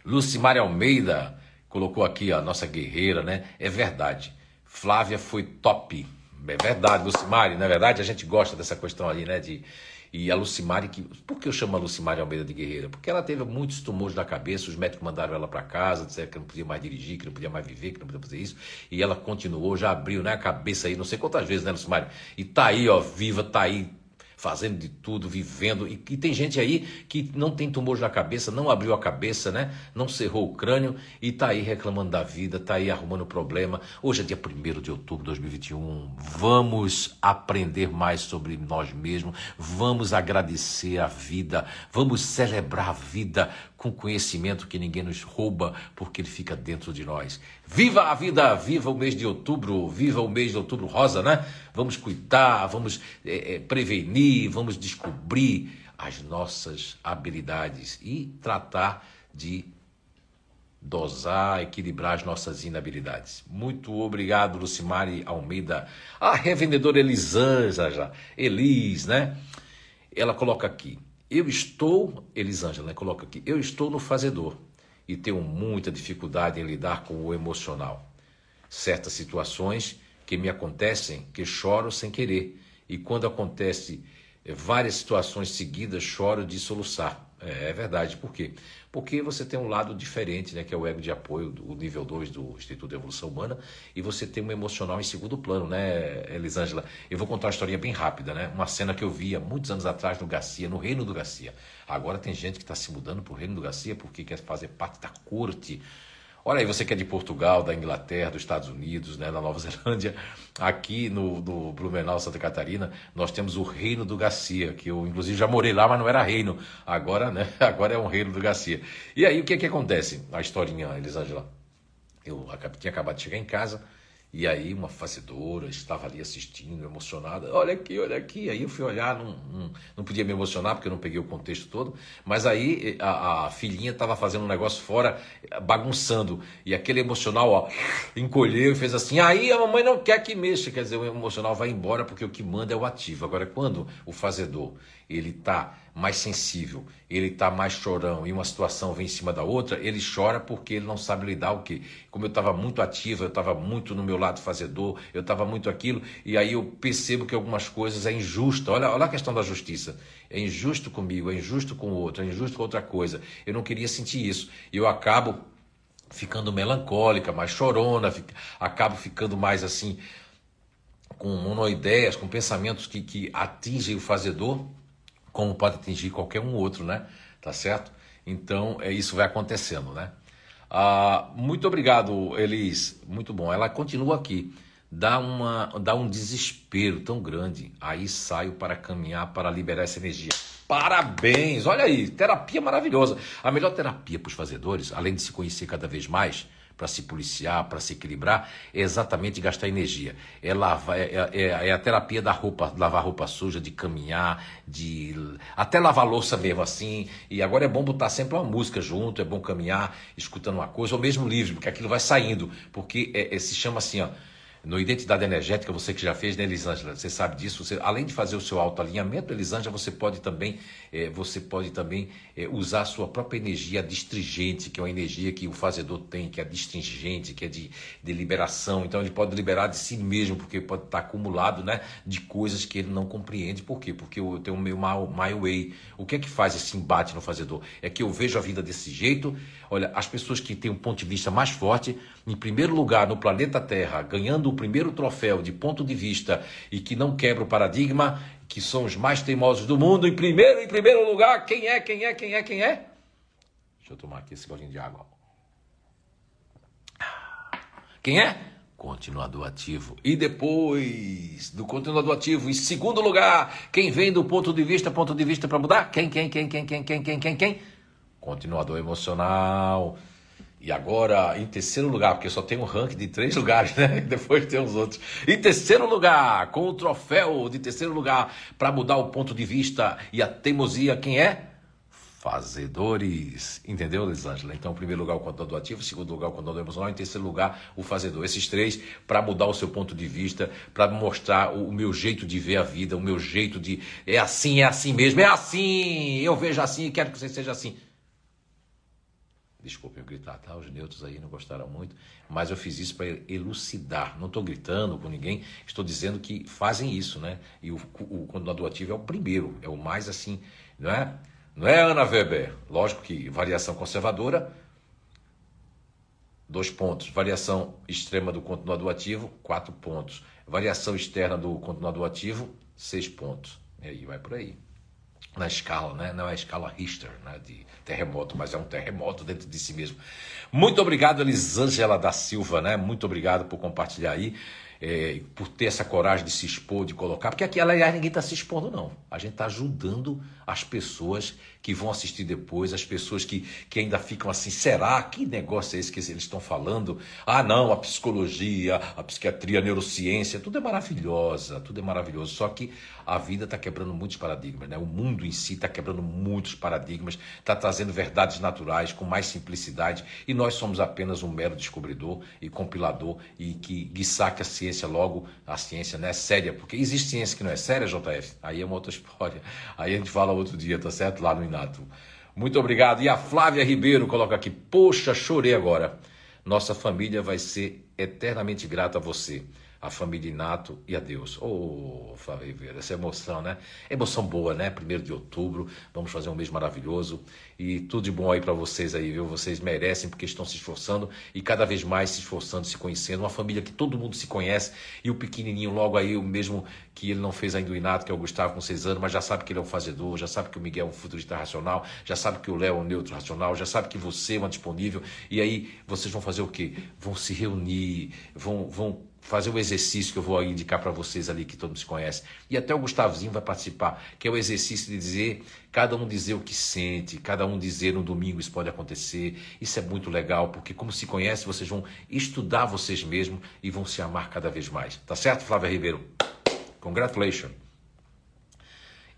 Lucimar Almeida colocou aqui a nossa guerreira, né? É verdade. Flávia foi top. É verdade, Lucimari, na é verdade a gente gosta dessa questão ali, né? De, e a Lucimari, que, por que eu chamo a Lucimari Almeida de guerreira? Porque ela teve muitos tumores na cabeça, os médicos mandaram ela para casa, disseram que não podia mais dirigir, que não podia mais viver, que não podia fazer isso. E ela continuou, já abriu né, a cabeça aí, não sei quantas vezes, né, Lucimari? E tá aí, ó, viva, tá aí, fazendo de tudo, vivendo. E, e, tem gente aí que não tem tumor na cabeça, não abriu a cabeça, né? Não cerrou o crânio e tá aí reclamando da vida, tá aí arrumando problema. Hoje é dia 1 de outubro de 2021. Vamos aprender mais sobre nós mesmos, vamos agradecer a vida, vamos celebrar a vida com conhecimento que ninguém nos rouba, porque ele fica dentro de nós. Viva a vida, viva o mês de outubro, viva o mês de outubro rosa, né? Vamos cuidar, vamos é, é, prevenir, vamos descobrir as nossas habilidades e tratar de dosar, equilibrar as nossas inabilidades. Muito obrigado, Lucimari Almeida. A revendedora Elisângela, Elis, né? Ela coloca aqui. Eu estou, Elisângela, né, coloca aqui, eu estou no fazedor e tenho muita dificuldade em lidar com o emocional. Certas situações que me acontecem que choro sem querer e quando acontece eh, várias situações seguidas choro de soluçar. É, é, verdade, por quê? Porque você tem um lado diferente, né, que é o ego de apoio, o nível 2 do Instituto de Evolução Humana, e você tem um emocional em segundo plano, né, Elisângela? Eu vou contar uma historinha bem rápida, né? Uma cena que eu vi há muitos anos atrás no Garcia, no Reino do Garcia. Agora tem gente que está se mudando para o Reino do Garcia porque quer fazer parte da corte Olha aí, você que é de Portugal, da Inglaterra, dos Estados Unidos, né, da Nova Zelândia, aqui no, no Blumenau, Santa Catarina, nós temos o Reino do Garcia, que eu inclusive já morei lá, mas não era reino. Agora, né, agora é um Reino do Garcia. E aí o que é que acontece? A historinha, Elisângela. Eu tinha acabado de chegar em casa E aí uma fazedora estava ali assistindo, emocionada. Olha aqui, olha aqui. Aí eu fui olhar, não, não, não podia me emocionar porque eu não peguei o contexto todo. Mas aí a, a filhinha estava fazendo um negócio fora, bagunçando. E aquele emocional, ó, encolheu e fez assim. Aí a mamãe não quer que mexa. Quer dizer, o emocional vai embora porque o que manda é o ativo. Agora, quando o fazedor ele está mais sensível, ele está mais chorão e uma situação vem em cima da outra, ele chora porque ele não sabe lidar o que. Como eu estava muito ativo, eu estava muito no meu lado fazedor, eu estava muito aquilo, e aí eu percebo que algumas coisas é injusta. Olha, olha a questão da justiça. É injusto comigo, é injusto com o outro, é injusto com outra coisa. Eu não queria sentir isso. E eu acabo ficando melancólica, mais chorona, acabo ficando mais assim, com monoideias, com pensamentos que, que atingem o fazedor como pode atingir qualquer um outro, né? Tá certo? Então, é isso vai acontecendo, né? Ah, muito obrigado, Elis. Muito bom. Ela continua aqui. Dá, uma, dá um desespero tão grande. Aí saio para caminhar para liberar essa energia. Parabéns! Olha aí, terapia maravilhosa. A melhor terapia para os fazedores, além de se conhecer cada vez mais, para se policiar, para se equilibrar, é exatamente gastar energia. É, lavar, é, é, é, a terapia da roupa, lavar roupa suja, de caminhar, de até lavar louça mesmo assim. E agora é bom botar sempre uma música junto, é bom caminhar, escutando uma coisa, ou mesmo livre, porque aquilo vai saindo, porque é, é se chama assim, ó no Identidade Energética, você que já fez, né, Elisângela? Você sabe disso. Você, além de fazer o seu autoalinhamento, Elisângela, você pode também, é, você pode também é, usar a sua própria energia distringente, que é uma energia que o fazedor tem, que é distringente, que é de, de liberação. Então ele pode liberar de si mesmo, porque pode estar acumulado né, de coisas que ele não compreende. Por quê? Porque eu tenho o meu my way. O que é que faz esse embate no fazedor? É que eu vejo a vida desse jeito. Olha, as pessoas que têm um ponto de vista mais forte, em primeiro lugar no planeta Terra, ganhando primeiro troféu de ponto de vista e que não quebra o paradigma, que são os mais teimosos do mundo, em primeiro, em primeiro lugar, quem é, quem é, quem é, quem é? Deixa eu tomar aqui esse golinho de água. Quem é? Continuador ativo. E depois do continuador ativo, em segundo lugar, quem vem do ponto de vista, ponto de vista para mudar? Quem, quem, quem, quem, quem, quem, quem, quem, quem? Continuador emocional. E agora, em terceiro lugar, porque só tem um ranking de três lugares, né? Depois tem os outros. Em terceiro lugar, com o troféu de terceiro lugar, para mudar o ponto de vista e a teimosia, quem é? Fazedores. Entendeu, Lisângela? Então, em primeiro lugar, o contador ativo, em segundo lugar, o contador emocional, em terceiro lugar, o fazedor. Esses três, para mudar o seu ponto de vista, para mostrar o meu jeito de ver a vida, o meu jeito de. É assim, é assim mesmo, é assim! Eu vejo assim e quero que você seja assim. Desculpem eu gritar, tá? Os neutros aí não gostaram muito, mas eu fiz isso para elucidar. Não estou gritando com ninguém, estou dizendo que fazem isso, né? E o, o continuador ativo é o primeiro, é o mais assim, não é? Não é, Ana Weber? Lógico que variação conservadora, dois pontos. Variação extrema do continuador ativo, quatro pontos. Variação externa do continuador ativo, seis pontos. E aí vai por aí na escala, né? não é a escala Richter né? de terremoto, mas é um terremoto dentro de si mesmo. Muito obrigado, Elisângela da Silva, né? muito obrigado por compartilhar aí é, por ter essa coragem de se expor, de colocar, porque aqui, aliás, ninguém está se expondo, não. A gente está ajudando as pessoas que vão assistir depois, as pessoas que, que ainda ficam assim, será? Que negócio é esse que eles estão falando? Ah, não, a psicologia, a psiquiatria, a neurociência, tudo é maravilhosa, tudo é maravilhoso. Só que a vida está quebrando muitos paradigmas, né? O mundo em si está quebrando muitos paradigmas, está trazendo verdades naturais com mais simplicidade, e nós somos apenas um mero descobridor e compilador e que, que saca a ciência logo a ciência não é séria, porque existe ciência que não é séria, JF, aí é uma outra história. Aí a gente fala outro dia, tá certo? Lá no Muito obrigado. E a Flávia Ribeiro coloca aqui: Poxa, chorei agora. Nossa família vai ser eternamente grata a você a família Inato e a Deus. Ô, oh, Flávio Ribeiro, essa emoção, né? Emoção boa, né? Primeiro de outubro, vamos fazer um mês maravilhoso e tudo de bom aí para vocês aí, viu? Vocês merecem porque estão se esforçando e cada vez mais se esforçando, se conhecendo. Uma família que todo mundo se conhece e o pequenininho logo aí, o mesmo que ele não fez ainda o Inato, que é o Gustavo com seis anos, mas já sabe que ele é um fazedor, já sabe que o Miguel é um futurista racional, já sabe que o Léo é um neutro racional, já sabe que você é uma disponível e aí vocês vão fazer o quê? Vão se reunir, vão, vão fazer o exercício que eu vou indicar para vocês ali, que todos conhecem. E até o Gustavozinho vai participar, que é o exercício de dizer, cada um dizer o que sente, cada um dizer no domingo isso pode acontecer. Isso é muito legal, porque como se conhece, vocês vão estudar vocês mesmos e vão se amar cada vez mais. Tá certo, Flávia Ribeiro? Congratulations.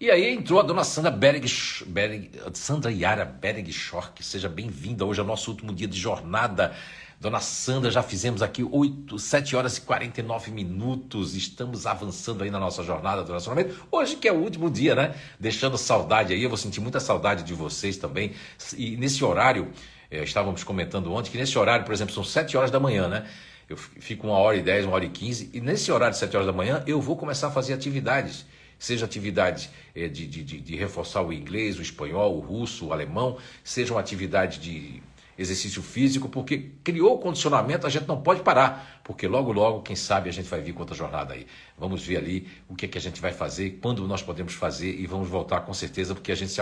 E aí entrou a dona Sandra Berg, Berg Sandra Yara Berg Schork. Seja bem-vinda. Hoje é o nosso último dia de jornada Dona Sandra, já fizemos aqui 8, 7 horas e 49 minutos. Estamos avançando aí na nossa jornada do relacionamento. Hoje que é o último dia, né? Deixando saudade aí. Eu vou sentir muita saudade de vocês também. E nesse horário, é, estávamos comentando ontem que nesse horário, por exemplo, são 7 horas da manhã, né? Eu fico uma hora e 10, uma hora e 15. E nesse horário de 7 horas da manhã, eu vou começar a fazer atividades seja atividade é, de, de, de, de, reforçar o inglês, o espanhol, o russo, o alemão, seja uma atividade de exercício físico, porque criou o condicionamento, a gente não pode parar, porque logo, logo, quem sabe a gente vai vir com outra jornada aí. Vamos ver ali o que, é que a gente vai fazer, quando nós podemos fazer e vamos voltar com certeza, porque a gente se,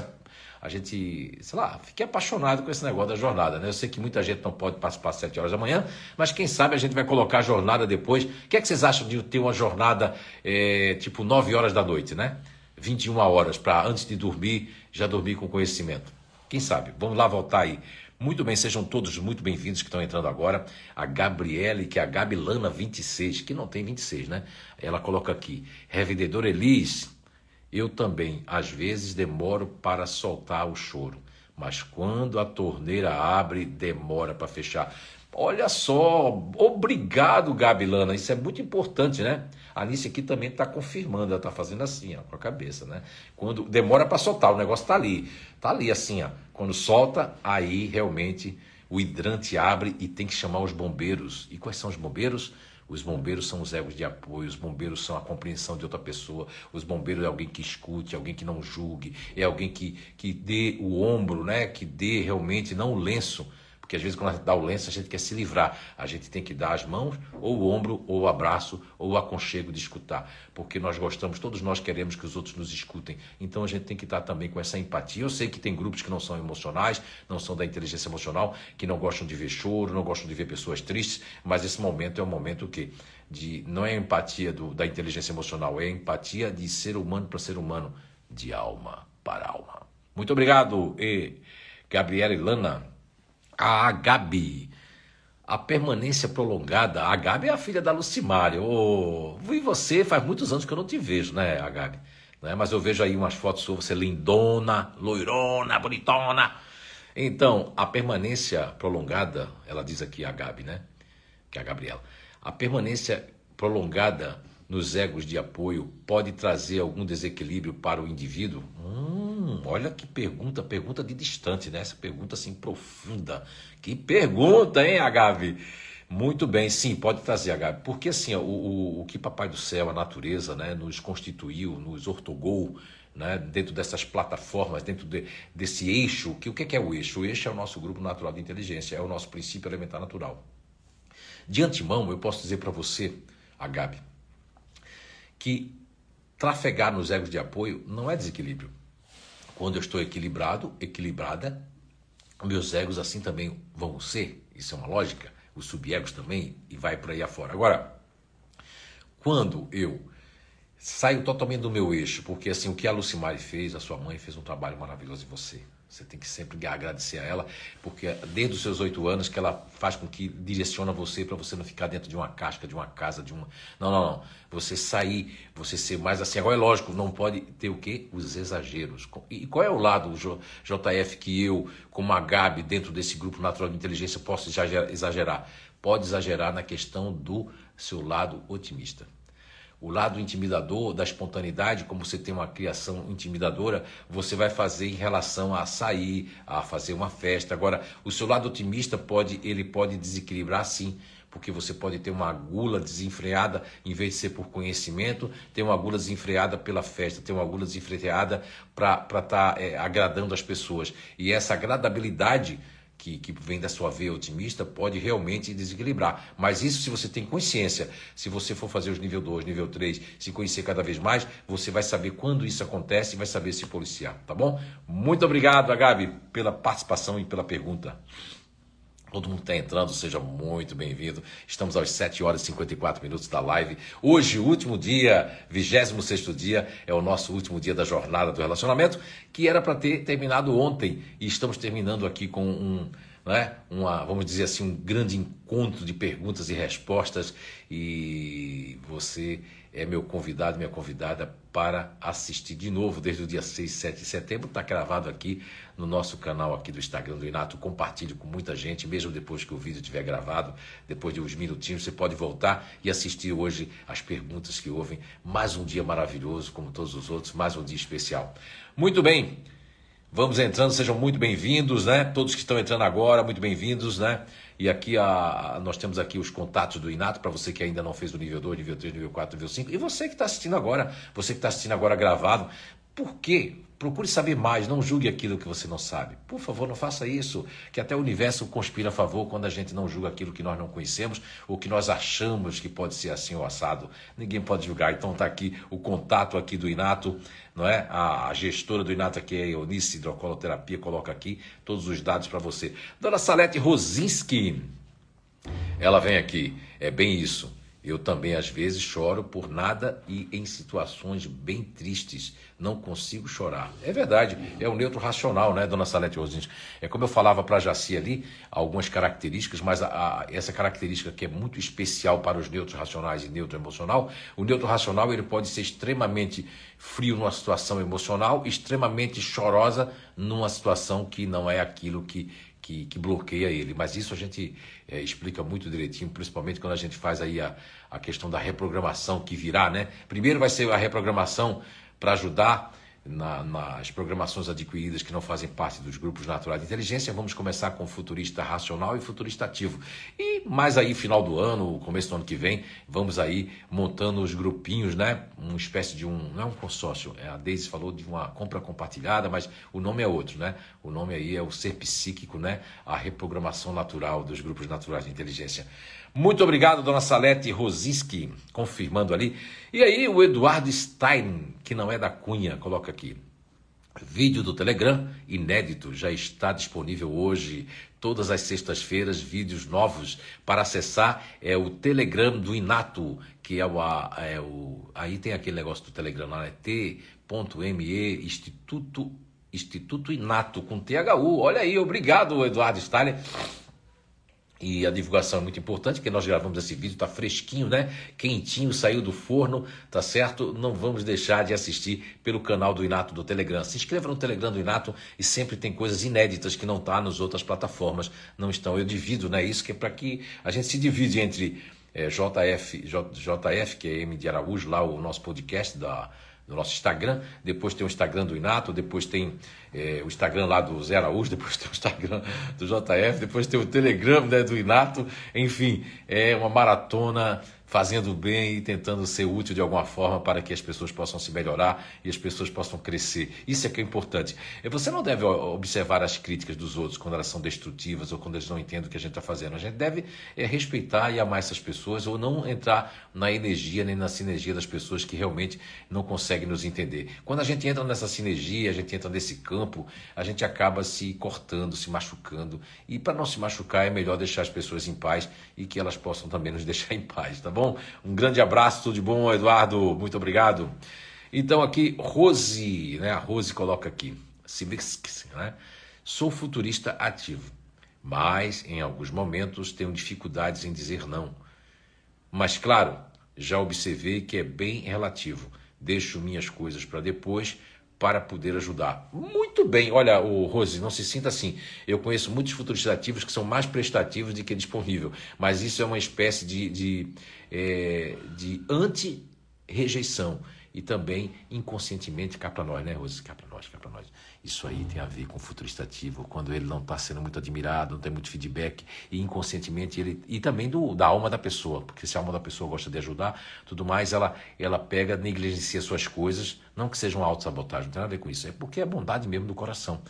a gente, sei lá, fiquei apaixonado com esse negócio da jornada, né? Eu sei que muita gente não pode participar às 7 horas da manhã, mas quem sabe a gente vai colocar a jornada depois. O que é que vocês acham de ter uma jornada é, tipo 9 horas da noite, né? 21 horas, para antes de dormir, já dormir com conhecimento. Quem sabe? Vamos lá voltar aí. Muito bem, sejam todos muito bem-vindos que estão entrando agora. A Gabriele, que é a Gabilana 26, que não tem 26, né? Ela coloca aqui: Revendedor Elis, eu também, às vezes, demoro para soltar o choro, mas quando a torneira abre, demora para fechar. Olha só, obrigado, Gabilana. Isso é muito importante, né? A Alice aqui também está confirmando, ela está fazendo assim, ó, com a cabeça, né? Quando demora para soltar, o negócio está ali, está ali assim, ó. Quando solta, aí realmente o hidrante abre e tem que chamar os bombeiros. E quais são os bombeiros? Os bombeiros são os egos de apoio, os bombeiros são a compreensão de outra pessoa, os bombeiros é alguém que escute, alguém que não julgue, é alguém que, que dê o ombro, né? que dê realmente, não o lenço, porque às vezes quando a gente dá o lenço, a gente quer se livrar. A gente tem que dar as mãos, ou o ombro, ou o abraço, ou o aconchego de escutar. Porque nós gostamos, todos nós queremos que os outros nos escutem. Então a gente tem que estar também com essa empatia. Eu sei que tem grupos que não são emocionais, não são da inteligência emocional, que não gostam de ver choro, não gostam de ver pessoas tristes, mas esse momento é um momento que de, não é empatia do, da inteligência emocional, é empatia de ser humano para ser humano, de alma para alma. Muito obrigado, e Gabriela e Lana. A Gabi. A permanência prolongada. A Gabi é a filha da Lucimária. Oh, e você faz muitos anos que eu não te vejo, né, a Gabi? Né? Mas eu vejo aí umas fotos suas, você lindona, loirona, bonitona. Então, a permanência prolongada, ela diz aqui a Gabi, né? Que é a Gabriela. A permanência prolongada nos egos de apoio pode trazer algum desequilíbrio para o indivíduo? Hum, olha que pergunta, pergunta de distante, né? Essa pergunta assim profunda. Que pergunta, hein, Agabe? Muito bem, sim, pode trazer, Agabe. Porque assim, o, o, que Papai do Céu, a natureza, né, nos constituiu, nos ortogou, né, dentro dessas plataformas, dentro de, desse eixo, que o que é o eixo? O eixo é o nosso grupo natural de inteligência, é o nosso princípio elementar natural. De antemão, eu posso dizer para você, Agabe, que trafegar nos egos de apoio não é desequilíbrio. Quando eu estou equilibrado, equilibrada, meus egos assim também vão ser. Isso é uma lógica. Os subegos também e vai por aí afora. Agora, quando eu saio totalmente do meu eixo, porque assim o que a Lucimari fez, a sua mãe fez um trabalho maravilhoso em você. Você tem que sempre agradecer a ela, porque desde os seus oito anos que ela faz com que direciona você para você não ficar dentro de uma casca, de uma casa, de uma. Não, não, não. Você sair, você ser mais assim. Agora é lógico, não pode ter o quê? Os exageros. E qual é o lado, JF, que eu, como a Gabi, dentro desse grupo natural de inteligência, posso exagerar? Pode exagerar na questão do seu lado otimista o lado intimidador da espontaneidade, como você tem uma criação intimidadora, você vai fazer em relação a sair, a fazer uma festa. Agora, o seu lado otimista pode, ele pode desequilibrar sim, porque você pode ter uma gula desenfreada, em vez de ser por conhecimento, ter uma gula desenfreada pela festa, ter uma gula desenfreada para estar tá, é, agradando as pessoas. E essa agradabilidade que, que vem da sua veia otimista pode realmente desequilibrar. Mas isso se você tem consciência, se você for fazer os nível 2, nível 3, se conhecer cada vez mais, você vai saber quando isso acontece e vai saber se policiar, tá bom? Muito obrigado, Gabi, pela participação e pela pergunta. Todo mundo está entrando, seja muito bem-vindo. Estamos às 7 horas e 54 minutos da live. Hoje, último dia, 26 dia, é o nosso último dia da jornada do relacionamento, que era para ter terminado ontem. E estamos terminando aqui com um, né, uma, vamos dizer assim, um grande encontro de perguntas e respostas. E você é meu convidado, minha convidada para assistir de novo desde o dia 6, 7 de setembro. Está gravado aqui no nosso canal aqui do Instagram do Inato. Compartilhe com muita gente, mesmo depois que o vídeo estiver gravado, depois de uns minutinhos, você pode voltar e assistir hoje as perguntas que ouvem. Mais um dia maravilhoso, como todos os outros, mais um dia especial. Muito bem, vamos entrando, sejam muito bem-vindos, né? Todos que estão entrando agora, muito bem-vindos, né? E aqui a, nós temos aqui os contatos do Inato para você que ainda não fez o nível 2, nível 3, nível 4, nível 5. E você que está assistindo agora, você que está assistindo agora gravado, por quê? Procure saber mais, não julgue aquilo que você não sabe. Por favor, não faça isso, que até o universo conspira a favor quando a gente não julga aquilo que nós não conhecemos ou que nós achamos que pode ser assim ou assado. Ninguém pode julgar. Então está aqui o contato aqui do Inato, não é? A, a gestora do Inato aqui, a Eunice Hidrocoloterapia, coloca aqui todos os dados para você. Dona Salete Rosinski, ela vem aqui, é bem isso. Eu também às vezes choro por nada e em situações bem tristes. Não consigo chorar. É verdade, é o neutro racional, né, dona Salete Rosins? É como eu falava para Jaci ali, algumas características, mas a, a, essa característica que é muito especial para os neutros racionais e neutro emocional, o neutro racional ele pode ser extremamente frio numa situação emocional, extremamente chorosa numa situação que não é aquilo que que, que bloqueia ele. Mas isso a gente é, explica muito direitinho, principalmente quando a gente faz aí a, a questão da reprogramação que virá, né? Primeiro vai ser a reprogramação para ajudar na, nas programações adquiridas que não fazem parte dos grupos naturais de inteligência. Vamos começar com futurista racional e futurista ativo. E mais aí, final do ano, começo do ano que vem, vamos aí montando os grupinhos, né? Uma espécie de um. Não é um consórcio, é, a Deise falou de uma compra compartilhada, mas o nome é outro, né? O nome aí é o ser psíquico, né? A reprogramação natural dos grupos naturais de inteligência. Muito obrigado, dona Salete Rosinski, confirmando ali. E aí, o Eduardo Stein, que não é da Cunha, coloca aqui. Vídeo do Telegram, inédito, já está disponível hoje, todas as sextas-feiras, vídeos novos para acessar. É o Telegram do Inato, que é o. É o aí tem aquele negócio do Telegram lá, é T.me Instituto, Instituto Inato, com THU. Olha aí, obrigado, Eduardo Stein. E a divulgação é muito importante, porque nós gravamos esse vídeo, está fresquinho, né? Quentinho, saiu do forno, tá certo? Não vamos deixar de assistir pelo canal do Inato do Telegram. Se inscreva no Telegram do Inato e sempre tem coisas inéditas que não tá nas outras plataformas, não estão. Eu divido, né? Isso que é para que a gente se divide entre é, JF, J, JF, que é M de Araújo, lá o nosso podcast da no nosso Instagram, depois tem o Instagram do Inato, depois tem é, o Instagram lá do Zé Araújo, depois tem o Instagram do JF, depois tem o Telegram né, do Inato, enfim, é uma maratona fazendo bem e tentando ser útil de alguma forma para que as pessoas possam se melhorar e as pessoas possam crescer. Isso é que é importante. Você não deve observar as críticas dos outros quando elas são destrutivas ou quando eles não entendem o que a gente está fazendo. A gente deve é, respeitar e amar essas pessoas ou não entrar na energia nem na sinergia das pessoas que realmente não conseguem nos entender. Quando a gente entra nessa sinergia, a gente entra nesse campo, a gente acaba se cortando, se machucando. E para não se machucar, é melhor deixar as pessoas em paz e que elas possam também nos deixar em paz, tá bom? Um grande abraço, tudo de bom, Eduardo. Muito obrigado. Então aqui, Rose, né? A Rose coloca aqui, né? Sou futurista ativo, mas em alguns momentos tenho dificuldades em dizer não. Mas claro, já observei que é bem relativo. Deixo minhas coisas para depois para poder ajudar. Muito bem, olha, o Rose, não se sinta assim. Eu conheço muitos futuristas ativos que são mais prestativos do que disponível, mas isso é uma espécie de, de, é, de anti-rejeição e também inconscientemente cá para nós, né, Rose? Cá para nós, cá para nós. Isso aí tem a ver com o futurista quando ele não está sendo muito admirado, não tem muito feedback e inconscientemente ele e também do, da alma da pessoa, porque se a alma da pessoa gosta de ajudar, tudo mais, ela ela pega, negligencia suas coisas, não que seja uma autossabotagem, não tem nada a ver com isso, é porque é bondade mesmo do coração.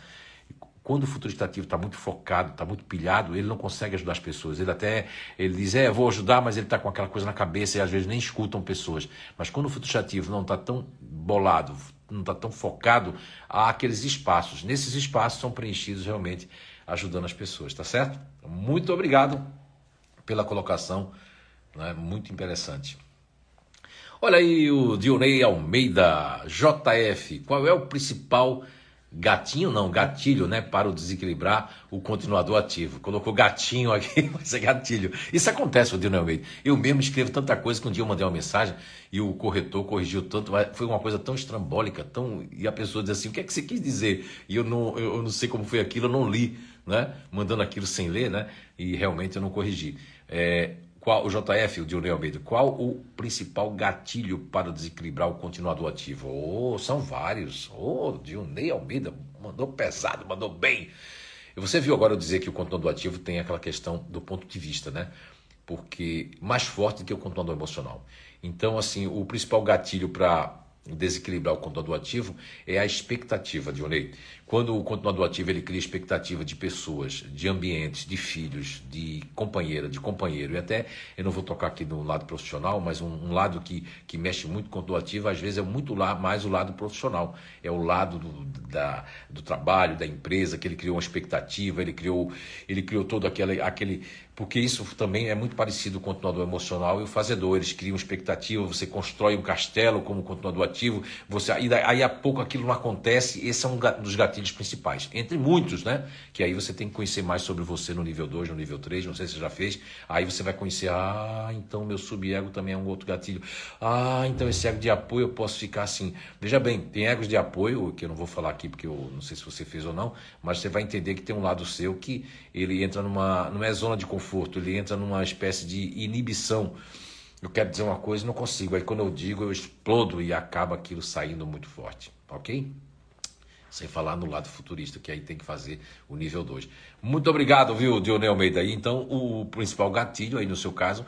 Quando o futurista ativo está muito focado, está muito pilhado, ele não consegue ajudar as pessoas. Ele até ele diz, é, vou ajudar, mas ele está com aquela coisa na cabeça e às vezes nem escutam pessoas. Mas quando o futurista ativo não está tão bolado, não está tão focado, há aqueles espaços. Nesses espaços são preenchidos realmente ajudando as pessoas, tá certo? Muito obrigado pela colocação, né? muito interessante. Olha aí o Dionei Almeida, JF, qual é o principal gatinho, não, gatilho, né, para o desequilibrar o continuador ativo. Colocou gatinho aqui, mas é gatilho. Isso acontece, o Dionei Almeida. Eu mesmo escrevo tanta coisa que um dia eu mandei uma mensagem e o corretor corrigiu tanto, foi uma coisa tão estrambólica, tão e a pessoa diz assim, o que é que você quis dizer? E eu não, eu não sei como foi aquilo, eu não li, né, mandando aquilo sem ler, né, e realmente eu não corrigi. É, qual, o JF, o Dionei Almeida, qual o principal gatilho para desequilibrar o continuador ativo? Oh, são vários. Oh, Dionei Almeida mandou pesado, mandou bem. E você viu agora eu dizer que o continuador ativo tem aquela questão do ponto de vista, né? Porque mais forte do que o continuador emocional. Então, assim, o principal gatilho para desequilibrar o continuador ativo é a expectativa, Dionei. Quando o continuador ativo ele cria expectativa de pessoas, de ambientes, de filhos, de companheira, de companheiro, e até, eu não vou tocar aqui no lado profissional, mas um, um lado que, que mexe muito com o continuador ativo, às vezes é muito lá, mais o lado profissional, é o lado do, da, do trabalho, da empresa, que ele criou uma expectativa, ele criou, ele criou todo aquele, aquele porque isso também é muito parecido com o continuador emocional e o fazedor. Eles criam expectativa, você constrói um castelo como continuador ativo, você aí, aí a pouco aquilo não acontece. Esse é um dos gatilhos principais, entre muitos, né? Que aí você tem que conhecer mais sobre você no nível 2, no nível 3, não sei se você já fez. Aí você vai conhecer, ah, então meu subego também é um outro gatilho. Ah, então esse ego de apoio eu posso ficar assim. Veja bem, tem egos de apoio, que eu não vou falar aqui porque eu não sei se você fez ou não, mas você vai entender que tem um lado seu que ele entra numa, é zona de conforto conforto, ele entra numa espécie de inibição. Eu quero dizer uma coisa e não consigo. Aí quando eu digo, eu explodo e acaba aquilo saindo muito forte, ok? Sem falar no lado futurista, que aí tem que fazer o nível 2. Muito obrigado, viu, Dionel Almeida? Então, o principal gatilho aí no seu caso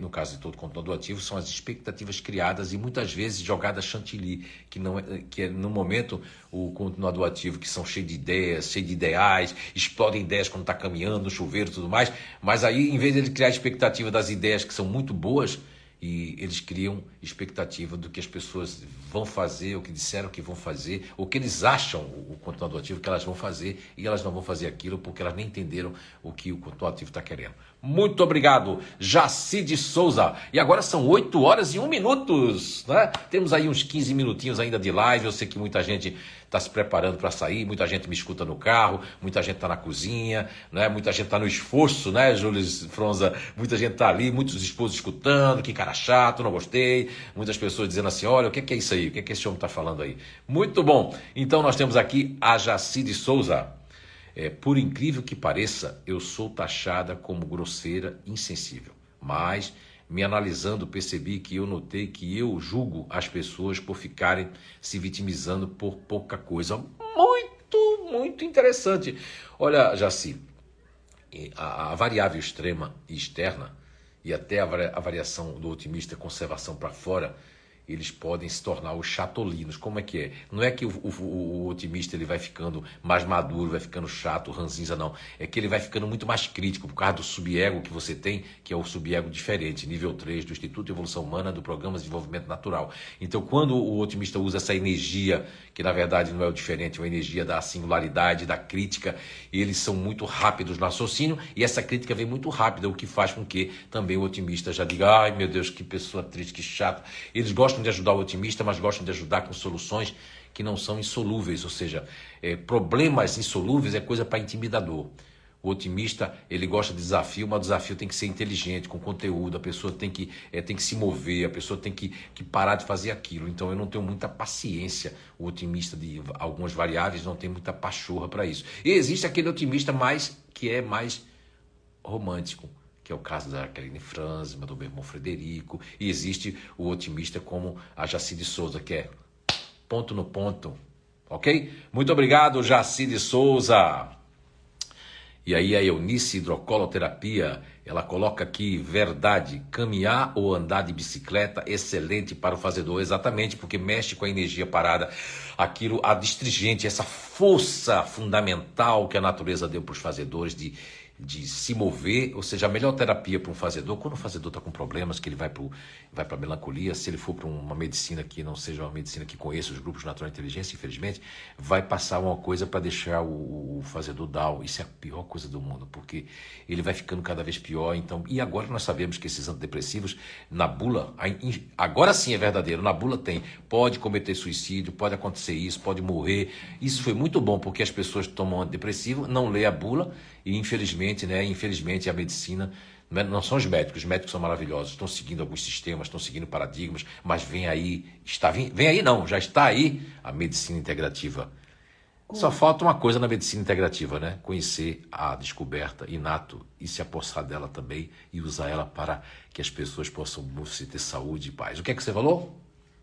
no caso de todo computador ativo, são as expectativas criadas e muitas vezes jogadas chantilly, que, não é, que é no momento o continuador ativo, que são cheios de ideias, cheios de ideais, explodem ideias quando está caminhando, no chuveiro e tudo mais, mas aí, em vez de ele criar expectativa das ideias que são muito boas, e eles criam expectativa do que as pessoas vão fazer, o que disseram que vão fazer, o que eles acham, o continuador ativo, que elas vão fazer, e elas não vão fazer aquilo porque elas nem entenderam o que o continuador ativo está querendo. Muito obrigado, Jaci de Souza. E agora são 8 horas e 1 minutos, né? Temos aí uns 15 minutinhos ainda de live. Eu sei que muita gente está se preparando para sair, muita gente me escuta no carro, muita gente está na cozinha, né? Muita gente está no esforço, né, Júlio Fronza? Muita gente está ali, muitos esposos escutando, que cara chato, não gostei. Muitas pessoas dizendo assim: olha, o que é isso aí? O que é que esse homem está falando aí? Muito bom. Então nós temos aqui a Jaci de Souza. É, por incrível que pareça, eu sou taxada como grosseira, insensível. Mas, me analisando, percebi que eu notei que eu julgo as pessoas por ficarem se vitimizando por pouca coisa. Muito, muito interessante. Olha, Jaci, a, a variável extrema e externa, e até a, a variação do otimista conservação para fora, eles podem se tornar os chatolinos. Como é que é? Não é que o, o, o, otimista ele vai ficando mais maduro, vai ficando chato, ranzinza, não. É que ele vai ficando muito mais crítico por causa do subego que você tem, que é o subego diferente, nível 3 do Instituto de Evolução Humana do Programa de Desenvolvimento Natural. Então, quando o otimista usa essa energia, que na verdade não é o diferente, é uma energia da singularidade, da crítica, eles são muito rápidos no raciocínio e essa crítica vem muito rápida, o que faz com que também o otimista já diga: ai meu Deus, que pessoa triste, que chato. Eles gostam gostam de ajudar o otimista, mas gostam de ajudar com soluções que não são insolúveis, ou seja, é, problemas insolúveis é coisa para intimidador. O otimista, ele gosta de desafio, mas o desafio tem que ser inteligente, com conteúdo, a pessoa tem que, é, tem que se mover, a pessoa tem que, que parar de fazer aquilo. Então eu não tenho muita paciência, o otimista de algumas variáveis não tem muita pachorra para isso. E existe aquele otimista mais que é mais romântico, que é o caso da Jacqueline Franzima, do meu irmão Frederico, e existe o otimista como a Jacide Souza, que é ponto no ponto, ok? Muito obrigado, Jacide Souza. E aí a Eunice Hidrocoloterapia, ela coloca aqui verdade, caminhar ou andar de bicicleta, excelente para o fazedor, exatamente, porque mexe com a energia parada, aquilo, a distrigente, essa força fundamental que a natureza deu para os fazedores de de se mover, ou seja, a melhor terapia para um fazedor, quando o fazedor está com problemas, que ele vai para vai a melancolia, se ele for para uma medicina que não seja uma medicina que conheça os grupos natural inteligência, infelizmente, vai passar uma coisa para deixar o, o, fazedor down. Isso é a pior coisa do mundo, porque ele vai ficando cada vez pior. Então, e agora nós sabemos que esses antidepressivos, na bula, agora sim é verdadeiro, na bula tem, pode cometer suicídio, pode acontecer isso, pode morrer. Isso foi muito bom, porque as pessoas tomam antidepressivo, não lê a bula e infelizmente, né, infelizmente a medicina é, não são os médicos, os médicos são maravilhosos, estão seguindo alguns sistemas, estão seguindo paradigmas, mas vem aí, está vem aí não, já está aí a medicina integrativa. Só falta uma coisa na medicina integrativa, né? Conhecer a descoberta inato e se apossar dela também e usar ela para que as pessoas possam ter saúde e paz. O que é que você falou?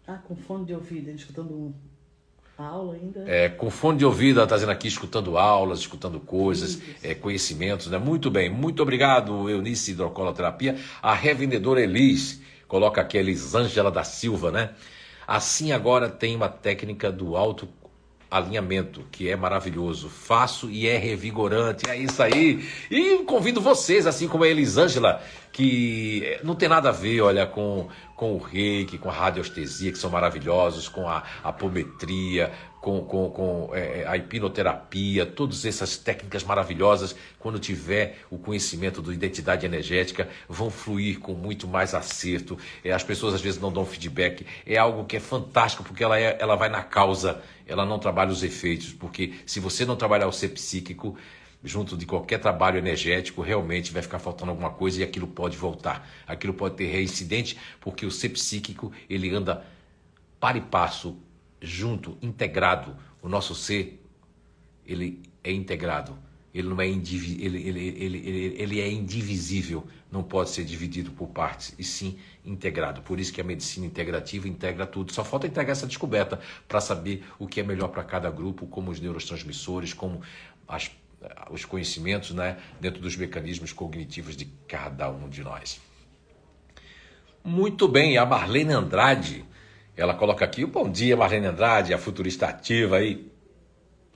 Ah, com fone de ouvido, escutando um aula ainda? É, com fone de ouvido, ela está dizendo aqui, escutando aulas, escutando coisas, é, conhecimentos, né? Muito bem, muito obrigado, Eunice Hidrocoloterapia. A revendedora Elis, coloca aqui a Elisângela da Silva, né? Assim agora tem uma técnica do alto alinhamento, que é maravilhoso. Faço e é revigorante. É isso aí. E convido vocês, assim como a Elisângela, que não tem nada a ver, olha, com, com o reiki, com a radioestesia, que são maravilhosos, com a apometria, com, com, com é, é, a hipnoterapia, todas essas técnicas maravilhosas, quando tiver o conhecimento da identidade energética, vão fluir com muito mais acerto. É, as pessoas às vezes não dão feedback. É algo que é fantástico, porque ela, é, ela vai na causa, ela não trabalha os efeitos. Porque se você não trabalhar o ser psíquico, junto de qualquer trabalho energético, realmente vai ficar faltando alguma coisa e aquilo pode voltar. Aquilo pode ter reincidente, porque o ser psíquico ele anda para e passo junto, integrado. O nosso ser, ele é integrado. Ele não é indivi ele, ele, ele, ele, ele é indivisível, não pode ser dividido por partes, e sim integrado. Por isso que a medicina integrativa integra tudo. Só falta entregar essa descoberta para saber o que é melhor para cada grupo, como os neurotransmissores, como as, os conhecimentos né, dentro dos mecanismos cognitivos de cada um de nós. Muito bem, a Marlene Andrade ela coloca aqui, bom dia Marlene Andrade, a futurista ativa aí.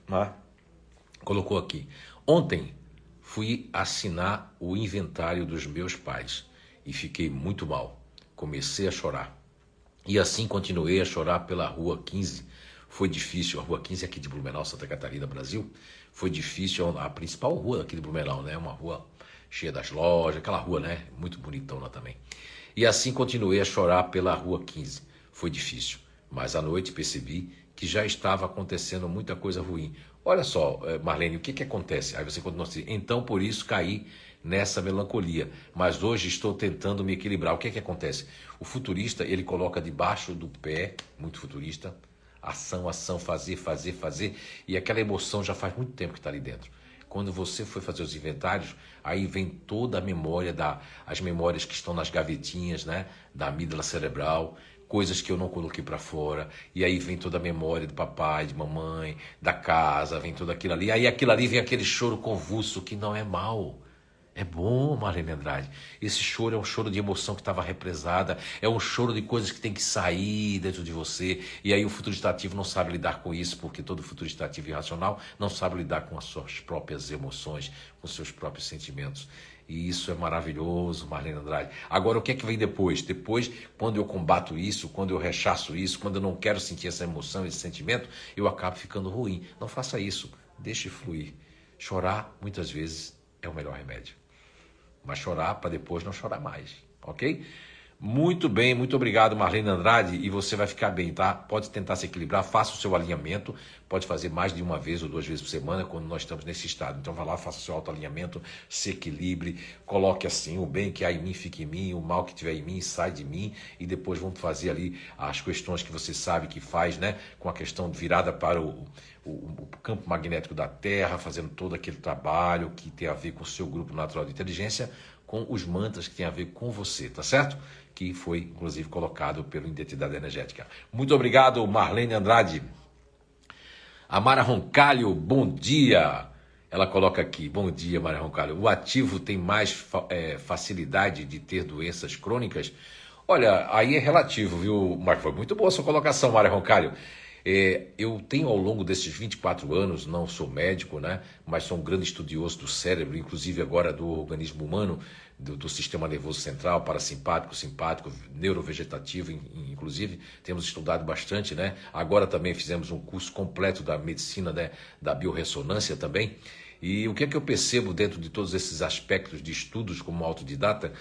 Né? Colocou aqui. Ontem fui assinar o inventário dos meus pais e fiquei muito mal. Comecei a chorar. E assim continuei a chorar pela Rua 15. Foi difícil, a Rua 15 é aqui de Blumenau, Santa Catarina, Brasil. Foi difícil, a principal rua aqui de Blumenau, né? Uma rua cheia das lojas, aquela rua, né? Muito bonitona também. E assim continuei a chorar pela Rua 15. Foi difícil, mas à noite percebi que já estava acontecendo muita coisa ruim. Olha só, eh, Marlene, o que, que acontece? Aí você continua assim, então por isso caí nessa melancolia, mas hoje estou tentando me equilibrar. O que, que acontece? O futurista, ele coloca debaixo do pé, muito futurista, ação, ação, fazer, fazer, fazer, e aquela emoção já faz muito tempo que está ali dentro. Quando você foi fazer os inventários, aí vem toda a memória, da, as memórias que estão nas gavetinhas, né, da amígdala cerebral, coisas que eu não coloquei para fora, e aí vem toda a memória do papai, de mamãe, da casa, vem tudo aquilo ali. Aí aquilo ali vem aquele choro convulso que não é mal. É bom, Marlene Andrade. Esse choro é um choro de emoção que estava represada, é um choro de coisas que tem que sair dentro de você. E aí o futuro estativo não sabe lidar com isso, porque todo futuro estativo irracional não sabe lidar com as suas próprias emoções, com seus próprios sentimentos. E isso é maravilhoso, Marlene Andrade. Agora, o que é que vem depois? Depois, quando eu combato isso, quando eu rechaço isso, quando eu não quero sentir essa emoção, esse sentimento, eu acabo ficando ruim. Não faça isso. Deixe fluir. Chorar, muitas vezes, é o melhor remédio. Mas chorar para depois não chorar mais, ok? Muito bem, muito obrigado, Marlene Andrade, e você vai ficar bem, tá? Pode tentar se equilibrar, faça o seu alinhamento, pode fazer mais de uma vez ou duas vezes por semana quando nós estamos nesse estado. Então vá lá, faça o seu autoalinhamento, se equilibre, coloque assim, o bem que há em mim fique em mim, o mal que tiver em mim sai de mim, e depois vamos fazer ali as questões que você sabe que faz, né? Com a questão virada para o, o, o campo magnético da Terra, fazendo todo aquele trabalho que tem a ver com o seu grupo natural de inteligência, com os mantras que tem a ver com você, tá certo? Que foi inclusive colocado pelo Identidade Energética. Muito obrigado, Marlene Andrade. Amara Roncalho, bom dia. Ela coloca aqui, bom dia, Maria Roncalho. O ativo tem mais é, facilidade de ter doenças crônicas? Olha, aí é relativo, viu, Marco? Foi muito boa a sua colocação, Maria Roncalho. É, eu tenho ao longo desses 24 anos, não sou médico, né, mas sou um grande estudioso do cérebro, inclusive agora do organismo humano, do, do sistema nervoso central, parasimpático, simpático, neurovegetativo, inclusive, temos estudado bastante, né? Agora também fizemos um curso completo da medicina, né, da biorressonância também. E o que é que eu percebo dentro de todos esses aspectos de estudos como autodidata?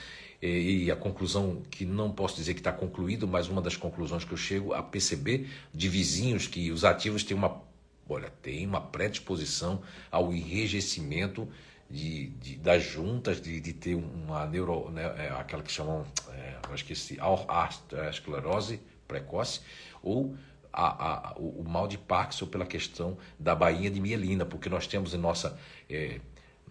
E a conclusão que não posso dizer que está concluído, mas uma das conclusões que eu chego a perceber de vizinhos que os ativos têm uma, olha, tem uma predisposição ao enrijecimento de, de, das juntas, de, de ter uma neuro, né, é, aquela que chamam, é, eu esqueci, a esclerose precoce, ou a, a, o, o, mal de Parkinson pela questão da bainha de mielina, porque nós temos em nossa, é,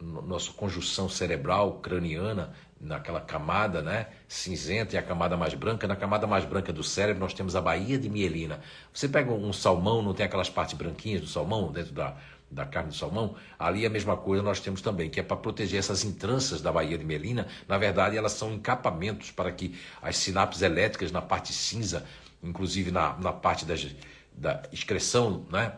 nossa conjunção cerebral craniana naquela camada né, cinzenta e a camada mais branca. Na camada mais branca do cérebro nós temos a baía de mielina. Você pega um salmão, não tem aquelas partes branquinhas do salmão dentro da, da carne do salmão? Ali a mesma coisa nós temos também, que é para proteger essas entranças da baía de mielina. Na verdade, elas são encapamentos para que as sinapses elétricas na parte cinza, inclusive na, na parte das, da excreção, né?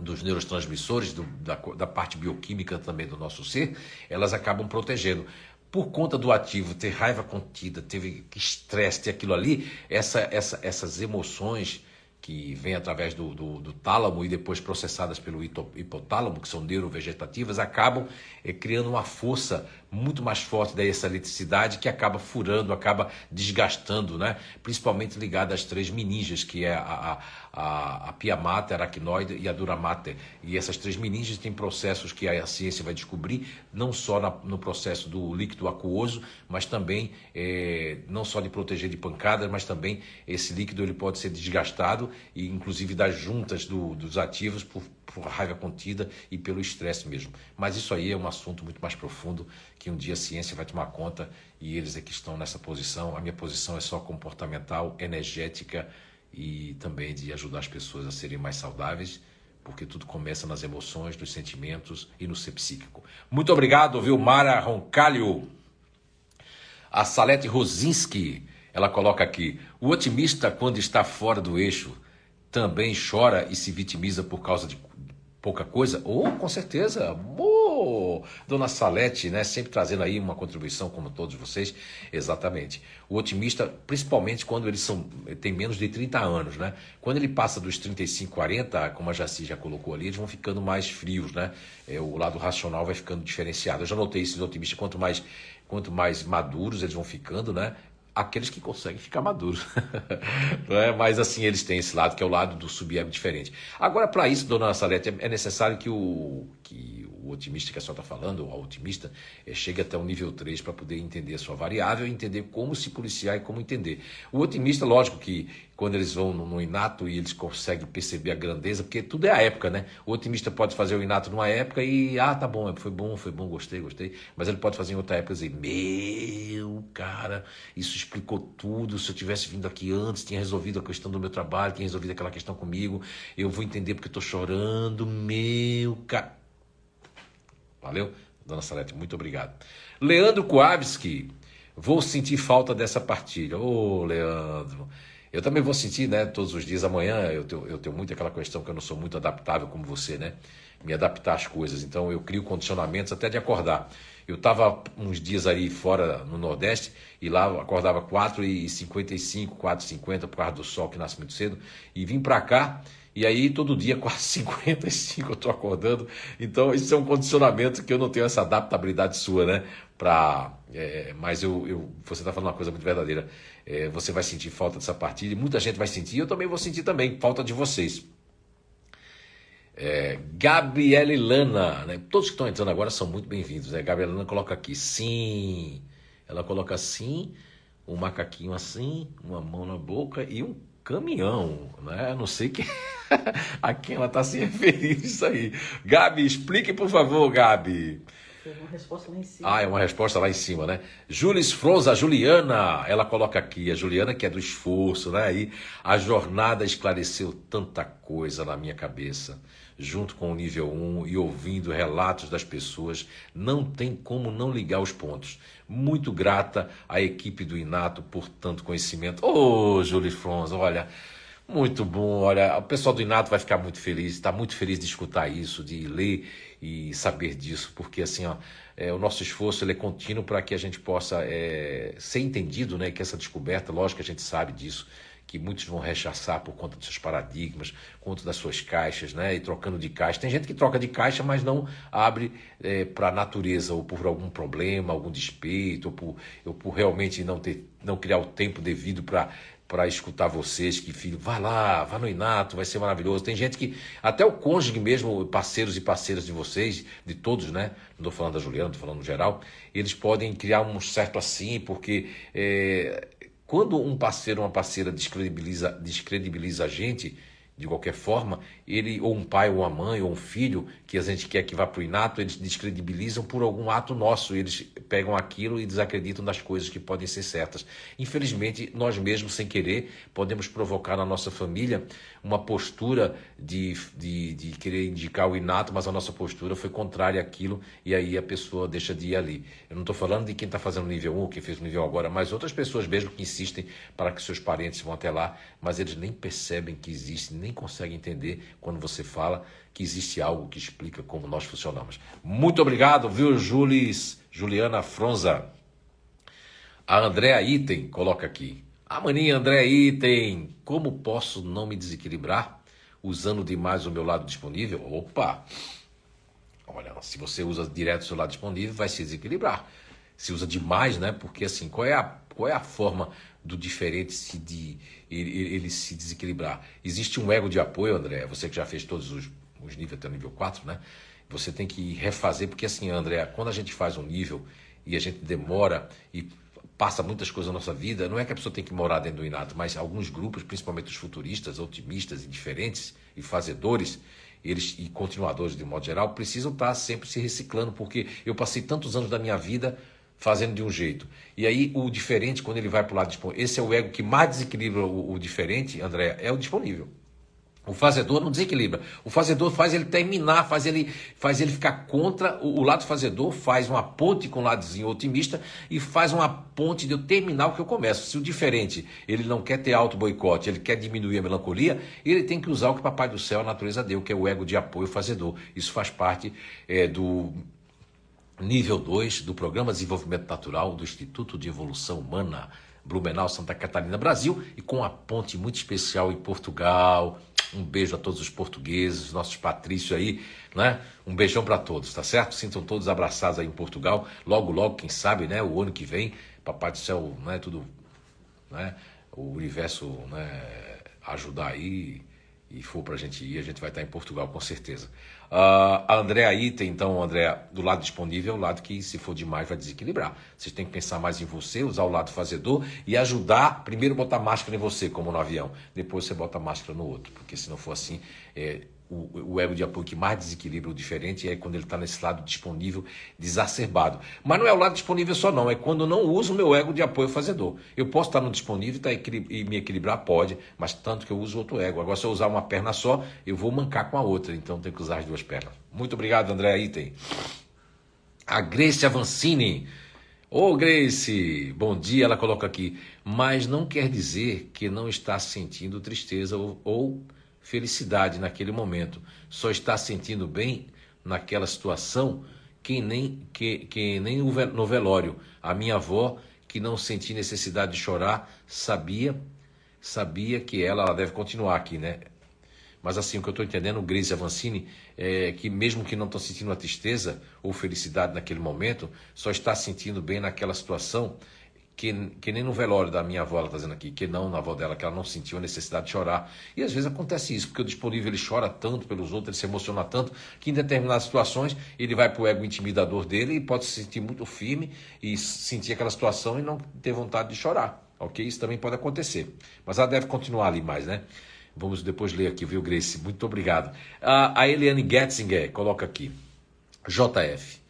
dos neurotransmissores, do, da, da parte bioquímica também do nosso ser, elas acabam protegendo por conta do ativo ter raiva contida, teve estresse, ter aquilo ali, essa, essa, essas emoções que vêm através do, do, do, tálamo e depois processadas pelo hipotálamo, que são neurovegetativas, acabam é, criando uma força muito mais forte dessa eletricidade que acaba furando, acaba desgastando, né? principalmente ligada às três meninges, que é a, a, a pia mater, a aracnoide e a dura mater. E essas três meninges têm processos que a ciência vai descobrir, não só na, no processo do líquido aquoso, mas também é, não só de proteger de pancadas, mas também esse líquido ele pode ser desgastado e inclusive das juntas do, dos ativos por, por raiva contida e pelo estresse mesmo. Mas isso aí é um assunto muito mais profundo que um dia a ciência vai tomar conta e eles é que estão nessa posição. A minha posição é só comportamental, energética e também de ajudar as pessoas a serem mais saudáveis, porque tudo começa nas emoções, nos sentimentos e no ser psíquico. Muito obrigado, viu, Mara Roncalho. A Salete Rosinski, ela coloca aqui: o otimista, quando está fora do eixo, também chora e se vitimiza por causa de pouca coisa? Oh, com certeza. Oh, Dona Salete, né, sempre trazendo aí uma contribuição como todos vocês. Exatamente. O otimista, principalmente quando eles são tem menos de 30 anos, né? Quando ele passa dos 35, 40, como a Jaci já colocou ali, eles vão ficando mais frios, né? É, o lado racional vai ficando diferenciado. Eu já notei esses otimistas quanto mais quanto mais maduros eles vão ficando, né? aqueles que conseguem ficar maduros. não é? Mas assim, eles têm esse lado que é o lado do subeb diferente. Agora, para isso, dona Salete, é necessário que o, que o otimista que a senhora está falando, o otimista, é, chegue até o nível 3 para poder entender a sua variável, entender como se policiar e como entender. O otimista, lógico que quando eles vão no, no, inato e eles conseguem perceber a grandeza, porque tudo é a época, né? O otimista pode fazer o inato numa época e, ah, tá bom, foi bom, foi bom, gostei, gostei. Mas ele pode fazer em outra época e dizer, meu, cara, isso explicou tudo. Se eu tivesse vindo aqui antes, tinha resolvido a questão do meu trabalho, tinha resolvido aquela questão comigo, eu vou entender porque eu tô chorando, meu, cara. Valeu? Dona Salete, muito obrigado. Leandro Kowalski, vou sentir falta dessa partilha. Ô, oh, Leandro. Eu também vou sentir, né, todos os dias. Amanhã eu tenho, eu tenho muito aquela questão que eu não sou muito adaptável como você, né? Me adaptar às coisas. Então eu crio condicionamentos até de acordar. Eu estava uns dias aí fora no Nordeste e lá eu acordava 4h55, 4h50 por causa do sol que nasce muito cedo. E vim para cá e aí todo dia 4h55 eu estou acordando. Então isso é um condicionamento que eu não tenho essa adaptabilidade sua, né? Pra, é, mas eu, eu você está falando uma coisa muito verdadeira. É, você vai sentir falta dessa partida, e muita gente vai sentir, eu também vou sentir também, falta de vocês. É, Gabriele Lana, né? todos que estão entrando agora são muito bem-vindos. Né? Gabriela Lana coloca aqui, sim. Ela coloca assim, um macaquinho assim, uma mão na boca e um caminhão, né? Não sei que... a quem ela está se referindo isso aí. Gabi, explique por favor, Gabi. Uma resposta lá em cima. Ah, é uma resposta lá em cima, né? Jules Froza, Juliana, ela coloca aqui, a Juliana que é do esforço, né? Aí a jornada esclareceu tanta coisa na minha cabeça, junto com o nível 1 e ouvindo relatos das pessoas, não tem como não ligar os pontos. Muito grata à equipe do Inato por tanto conhecimento. Ô, oh, Jules Froza, olha, Muito bom, olha, o pessoal do Inato vai ficar muito feliz, está muito feliz de escutar isso, de ler e saber disso, porque assim, ó, é, o nosso esforço é contínuo para que a gente possa é, ser entendido, né, que essa descoberta, lógico que a gente sabe disso, que muitos vão rechaçar por conta dos seus paradigmas, conta das suas caixas, né? E trocando de caixa. Tem gente que troca de caixa, mas não abre é, para a natureza, ou por algum problema, algum despeito, ou por, ou por realmente não, ter, não criar o tempo devido para para escutar vocês, que filho, vai lá, vai no Inato, vai ser maravilhoso. Tem gente que, até o cônjuge mesmo, parceiros e parceiras de vocês, de todos, né? Não estou falando da Juliana, estou falando no geral, eles podem criar um certo assim, porque é, quando um parceiro ou uma parceira descredibiliza, descredibiliza a gente, de qualquer forma, ele, ou um pai, ou uma mãe, ou um filho, que a gente quer que vá para o inato, eles descredibilizam por algum ato nosso, eles pegam aquilo e desacreditam das coisas que podem ser certas. Infelizmente, nós mesmos, sem querer, podemos provocar na nossa família uma postura de, de, de querer indicar o inato, mas a nossa postura foi contrária àquilo, e aí a pessoa deixa de ir ali. Eu não estou falando de quem está fazendo nível 1, quem fez o nível agora, mas outras pessoas mesmo que insistem para que seus parentes vão até lá, mas eles nem percebem que existe, nem conseguem entender quando você fala que existe algo que explica como nós funcionamos. Muito obrigado, viu, Julis, Juliana Fronza. A Andréa Item coloca aqui. A maninha André Item, como posso não me desequilibrar usando demais o meu lado disponível? Opa! Olha, se você usa direto o seu lado disponível, vai se desequilibrar. Se usa demais, né? Porque assim, qual é a, qual é a forma do diferente se de ele, ele, se desequilibrar. Existe um ego de apoio, André, você que já fez todos os, os níveis até o nível 4, né? Você tem que refazer, porque assim, André, quando a gente faz um nível e a gente demora e passa muitas coisas na nossa vida, não é que a pessoa tem que morar dentro do inato, mas alguns grupos, principalmente os futuristas, otimistas e diferentes e fazedores, eles e continuadores de modo geral, precisam estar sempre se reciclando, porque eu passei tantos anos da minha vida fazendo de um jeito. E aí o diferente, quando ele vai para o lado disponível, esse é o ego que mais desequilibra o, o diferente, André, é o disponível. O fazedor não desequilibra. O fazedor faz ele terminar, faz ele, faz ele ficar contra. O, o lado fazedor faz uma ponte com o ladozinho otimista e faz uma ponte de eu terminar o que eu começo. Se o diferente ele não quer ter auto boicote, ele quer diminuir a melancolia, ele tem que usar o que o Papai do Céu, a natureza deu, que é o ego de apoio fazedor. Isso faz parte é, do nível 2 do Programa de Desenvolvimento Natural do Instituto de Evolução Humana, Blumenau, Santa Catarina, Brasil, e com a ponte muito especial em Portugal. Um beijo a todos os portugueses, nossos patrícios aí, né? Um beijão para todos, tá certo? Sintam todos abraçados aí em Portugal. Logo, logo, quem sabe, né? O ano que vem, Papai do Céu, né? Tudo, né? O universo, né? Ajudar aí e for para a gente ir, a gente vai estar em Portugal com certeza. Uh, a André aí tem, então, André, do lado disponível, o lado que, se for demais, vai desequilibrar. Vocês têm que pensar mais em você, usar o lado fazedor e ajudar. Primeiro, botar máscara em você, como no avião. Depois, você bota máscara no outro. Porque se não for assim, é, o, o, ego de apoio que mais desequilibra o diferente é quando ele está nesse lado disponível, desacerbado. Mas não é o lado disponível só, não. É quando eu não uso o meu ego de apoio fazedor. Eu posso estar no disponível tá, e me equilibrar? Pode, mas tanto que eu uso outro ego. Agora, se eu usar uma perna só, eu vou mancar com a outra. Então, tenho que usar as duas pernas. Muito obrigado, André Item. A Grace Avancini. Ô oh, Grace, bom dia. Ela coloca aqui. Mas não quer dizer que não está sentindo tristeza ou, ou felicidade naquele momento. Só está sentindo bem naquela situação que nem, que, que nem no velório. A minha avó, que não sentia necessidade de chorar, sabia sabia que ela, ela deve continuar aqui, né? Mas assim, o que eu estou entendendo, Grace Avancini, é que mesmo que não estou sentindo a tristeza ou felicidade naquele momento, só está sentindo bem naquela situação que, que nem no velório da minha avó, ela está dizendo aqui, que não na avó dela, que ela não sentiu a necessidade de chorar. E às vezes acontece isso, porque o disponível ele chora tanto pelos outros, ele se emociona tanto, que em determinadas situações ele vai para o ego intimidador dele e pode se sentir muito firme e sentir aquela situação e não ter vontade de chorar. Ok? Isso também pode acontecer. Mas ela deve continuar ali mais, né? Vamos depois ler aqui, viu, Grace? Muito obrigado. A, Eliane Getzinger coloca aqui. JF.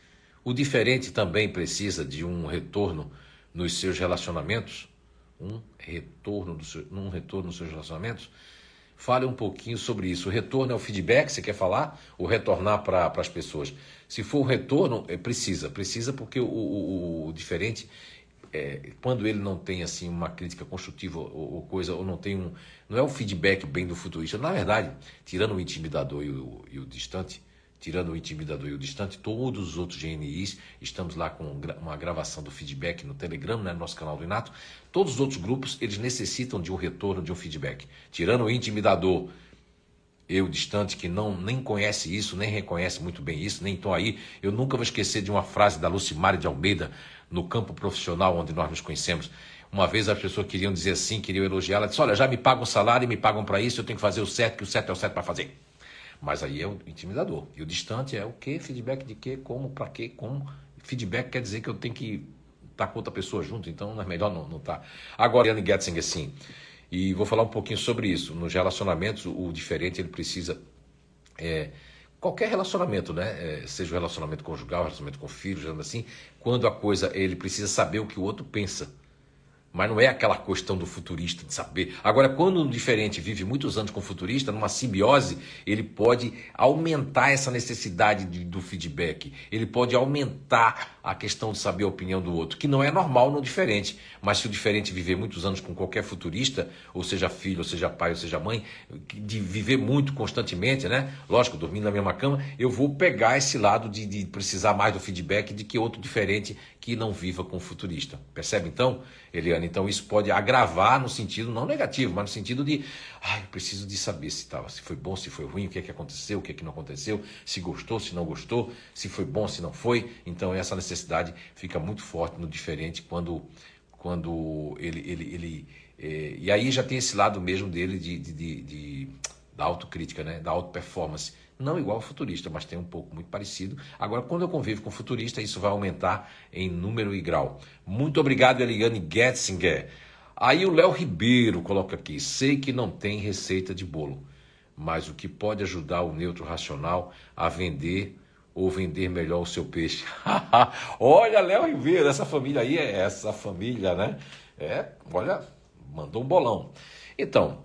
O diferente também precisa de um retorno nos seus relacionamentos, um retorno, do seu, um retorno nos seus relacionamentos, fale um pouquinho sobre isso. O retorno é o feedback, você quer falar? Ou retornar para as pessoas? Se for o retorno, é, precisa, precisa porque o, o, o diferente é, quando ele não tem assim uma crítica construtiva ou, ou, coisa, ou não tem um. Não é um feedback bem do futurista. Na verdade, tirando o intimidador e o, e o distante, tirando o intimidador e o distante, todos os outros GNIs, estamos lá com uma gravação do feedback no Telegram, né, no nosso canal do Inato, todos os outros grupos, eles necessitam de um retorno, de um feedback. Tirando o intimidador, eu distante, que não nem conhece isso, nem reconhece muito bem isso, nem estão aí, eu nunca vou esquecer de uma frase da Lucimari de Almeida, no campo profissional onde nós nos conhecemos. Uma vez as pessoas queriam dizer assim, queriam elogiar, ela disse: Olha, já me pagam salário e me pagam para isso, eu tenho que fazer o certo, que o certo é o certo para fazer. Mas aí é o intimidador. E o distante é o quê? Feedback de quê? Como? Para quê? Como? Feedback quer dizer que eu tenho que estar com outra pessoa junto, então é melhor não estar. Tá. Agora, Iane Getzinger, assim, e vou falar um pouquinho sobre isso. Nos relacionamentos, o diferente ele precisa. É, qualquer relacionamento, né? É, seja o relacionamento conjugal, relacionamento com filhos, assim, quando a coisa ele precisa saber o que o outro pensa. Mas não é aquela questão do futurista de saber. Agora, quando um diferente vive muitos anos com o futurista, numa simbiose, ele pode aumentar essa necessidade de, do feedback. Ele pode aumentar a questão de saber a opinião do outro, que não é normal no diferente. Mas se o diferente viver muitos anos com qualquer futurista, ou seja filho, ou seja pai, ou seja mãe, de viver muito constantemente, né? Lógico, dormindo na mesma cama, eu vou pegar esse lado de, de precisar mais do feedback de que outro diferente que não viva com o futurista. Percebe então? Eliane. Então isso pode agravar no sentido não negativo, mas no sentido de, ai, eu preciso de saber se tava, se foi bom, se foi ruim, o que é que aconteceu, o que é que não aconteceu, se gostou, se não gostou, se foi bom, se não foi. Então essa necessidade fica muito forte no diferente quando quando ele ele, ele é, e aí já tem esse lado mesmo dele de, de, de, de da autocrítica, né, da auto performance não igual ao futurista, mas tem um pouco muito parecido. Agora, quando eu convivo com futurista, isso vai aumentar em número e grau. Muito obrigado, Eliane Getzinger. Aí o Léo Ribeiro coloca aqui: sei que não tem receita de bolo, mas o que pode ajudar o neutro racional a vender ou vender melhor o seu peixe. olha, Léo Ribeiro, essa família aí é essa família, né? É, olha, mandou um bolão. Então,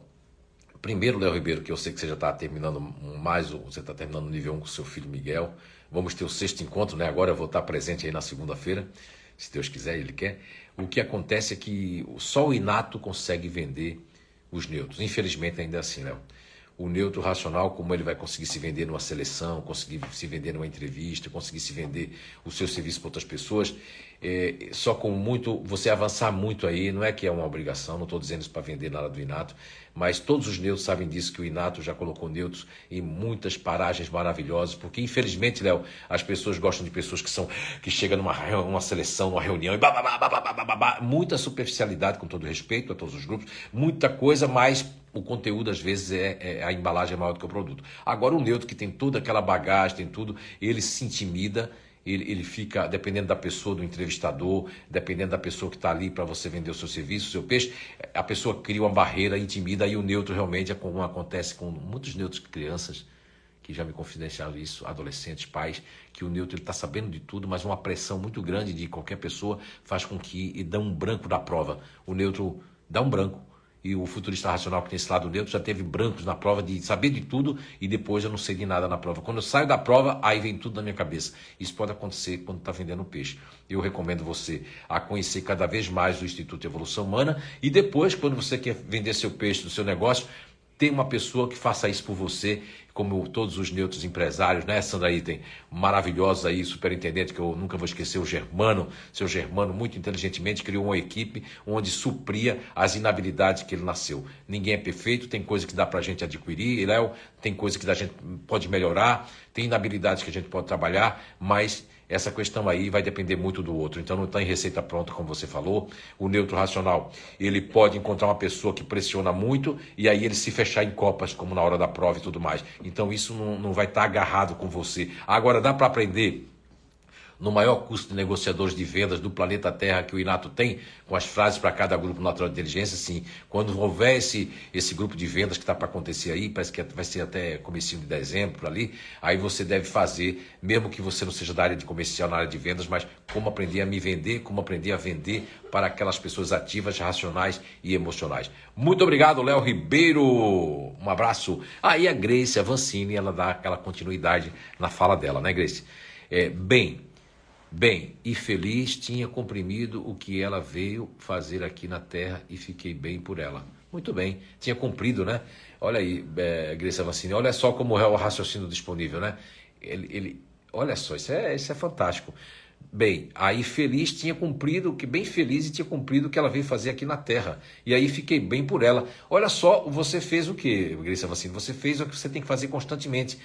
Primeiro, Léo Ribeiro, que eu sei que você já está terminando mais, você está terminando o nível 1 com seu filho Miguel. Vamos ter o sexto encontro, né? Agora eu vou estar presente aí na segunda-feira, se Deus quiser, ele quer. O que acontece é que só o inato consegue vender os neutros. Infelizmente ainda é assim, Léo o neutro racional, como ele vai conseguir se vender numa seleção, conseguir se vender numa entrevista, conseguir se vender o seu serviço para outras pessoas. É, só com muito, você avançar muito aí, não é que é uma obrigação, não estou dizendo isso para vender nada do Inato, mas todos os neutros sabem disso, que o Inato já colocou neutros em muitas paragens maravilhosas, porque infelizmente, Léo, as pessoas gostam de pessoas que são que chegam numa uma seleção, numa reunião e babá, muita superficialidade, com todo respeito a todos os grupos, muita coisa, mas o conteúdo às vezes é, é, a embalagem é maior do que o produto. Agora o neutro que tem toda aquela bagagem, tem tudo, ele se intimida, ele, ele fica, dependendo da pessoa, do entrevistador, dependendo da pessoa que está ali para você vender o seu serviço, o seu peixe, a pessoa cria uma barreira, intimida, e o neutro realmente é como acontece com muitos neutros crianças, que já me confidenciaram isso, adolescentes, pais, que o neutro está sabendo de tudo, mas uma pressão muito grande de qualquer pessoa faz com que e dá um branco da prova. O neutro dá um branco e o futurista racional que tem esse lado neutro já teve brancos na prova de saber de tudo e depois eu não sei de nada na prova. Quando eu saio da prova, aí vem tudo na minha cabeça. Isso pode acontecer quando está vendendo peixe. Eu recomendo você a conhecer cada vez mais o Instituto de Evolução Humana e depois, quando você quer vender seu peixe do seu negócio, tem uma pessoa que faça isso por você, como todos os neutros empresários, né, Sandra Item? Maravilhosos aí, superintendente, que eu nunca vou esquecer, o Germano, seu Germano, muito inteligentemente, criou uma equipe onde supria as inabilidades que ele nasceu. Ninguém é perfeito, tem coisa que dá para a gente adquirir, Léo, tem coisa que a gente pode melhorar, tem inabilidades que a gente pode trabalhar, mas essa questão aí vai depender muito do outro. Então não está em receita pronta, como você falou. O neutro racional, ele pode encontrar uma pessoa que pressiona muito e aí ele se fechar em copas, como na hora da prova e tudo mais. Então isso não, não vai estar tá agarrado com você. Agora dá para aprender no maior custo de negociadores de vendas do planeta Terra que o Inato tem, com as frases para cada grupo natural de inteligência, sim. Quando houver esse, esse grupo de vendas que está para acontecer aí, parece que vai ser até comecinho de dezembro ali, aí você deve fazer, mesmo que você não seja da área de comercial, na área de vendas, mas como aprender a me vender, como aprender a vender para aquelas pessoas ativas, racionais e emocionais. Muito obrigado, Léo Ribeiro. Um abraço. Aí ah, a Grace, a Vancini, ela dá aquela continuidade na fala dela, né, Grace? É, bem, Bem, e feliz tinha comprimido o que ela veio fazer aqui na terra e fiquei bem por ela. Muito bem, tinha cumprido, né? Olha aí, é, Grace Avancini, olha só como é o raciocínio disponível, né? Ele, ele, olha só, isso é, isso é fantástico. Bem, aí feliz tinha cumprido, que bem feliz e tinha cumprido o que ela veio fazer aqui na Terra. E aí fiquei bem por ela. Olha só, você fez o que, Grace Avancini? Você fez o que você tem que fazer constantemente.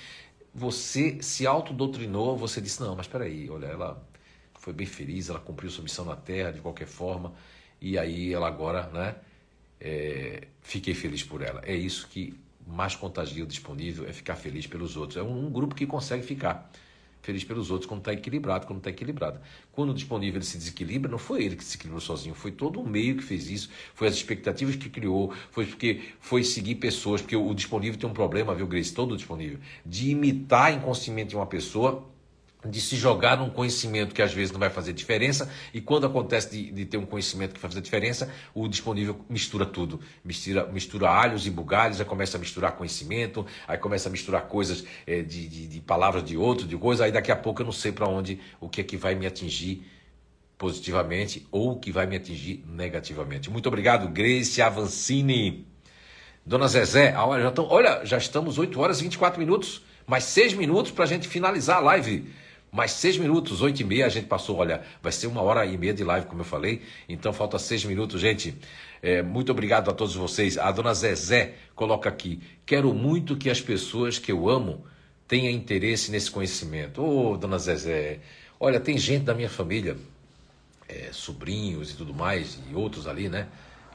Você se autodoutrinou, você disse, não, mas espera aí, olha, ela foi bem feliz, ela cumpriu sua missão na Terra de qualquer forma. E aí ela agora, né, é, fiquei feliz por ela. É isso que mais contagia o disponível, é ficar feliz pelos outros. É um, um grupo que consegue ficar feliz pelos outros quando está equilibrado, quando está equilibrado. Quando o disponível ele se desequilibra, não foi ele que se equilibrou sozinho, foi todo o meio que fez isso, foi as expectativas que criou, foi porque foi seguir pessoas, porque o disponível tem um problema, viu, Grace, todo disponível, de imitar inconscientemente uma pessoa de se jogar num conhecimento que às vezes não vai fazer diferença, e quando acontece de, de, ter um conhecimento que vai fazer diferença, o disponível mistura tudo. Mistura, mistura alhos e bugalhos, aí começa a misturar conhecimento, aí começa a misturar coisas é, de, de, de, palavras de outro, de coisa, aí daqui a pouco eu não sei para onde, o que é que vai me atingir positivamente ou o que vai me atingir negativamente. Muito obrigado, Grace Avancini. Dona Zezé, olha, já, estão, olha, já estamos 8 horas e 24 minutos, mais 6 minutos para a gente finalizar a live mais seis minutos, oito e meia, a gente passou, olha, vai ser uma hora e meia de live, como eu falei, então falta seis minutos, gente. É, muito obrigado a todos vocês. A dona Zezé coloca aqui: quero muito que as pessoas que eu amo tenham interesse nesse conhecimento. Ô, oh, dona Zezé, olha, tem gente da minha família, é, sobrinhos e tudo mais, e outros ali, né?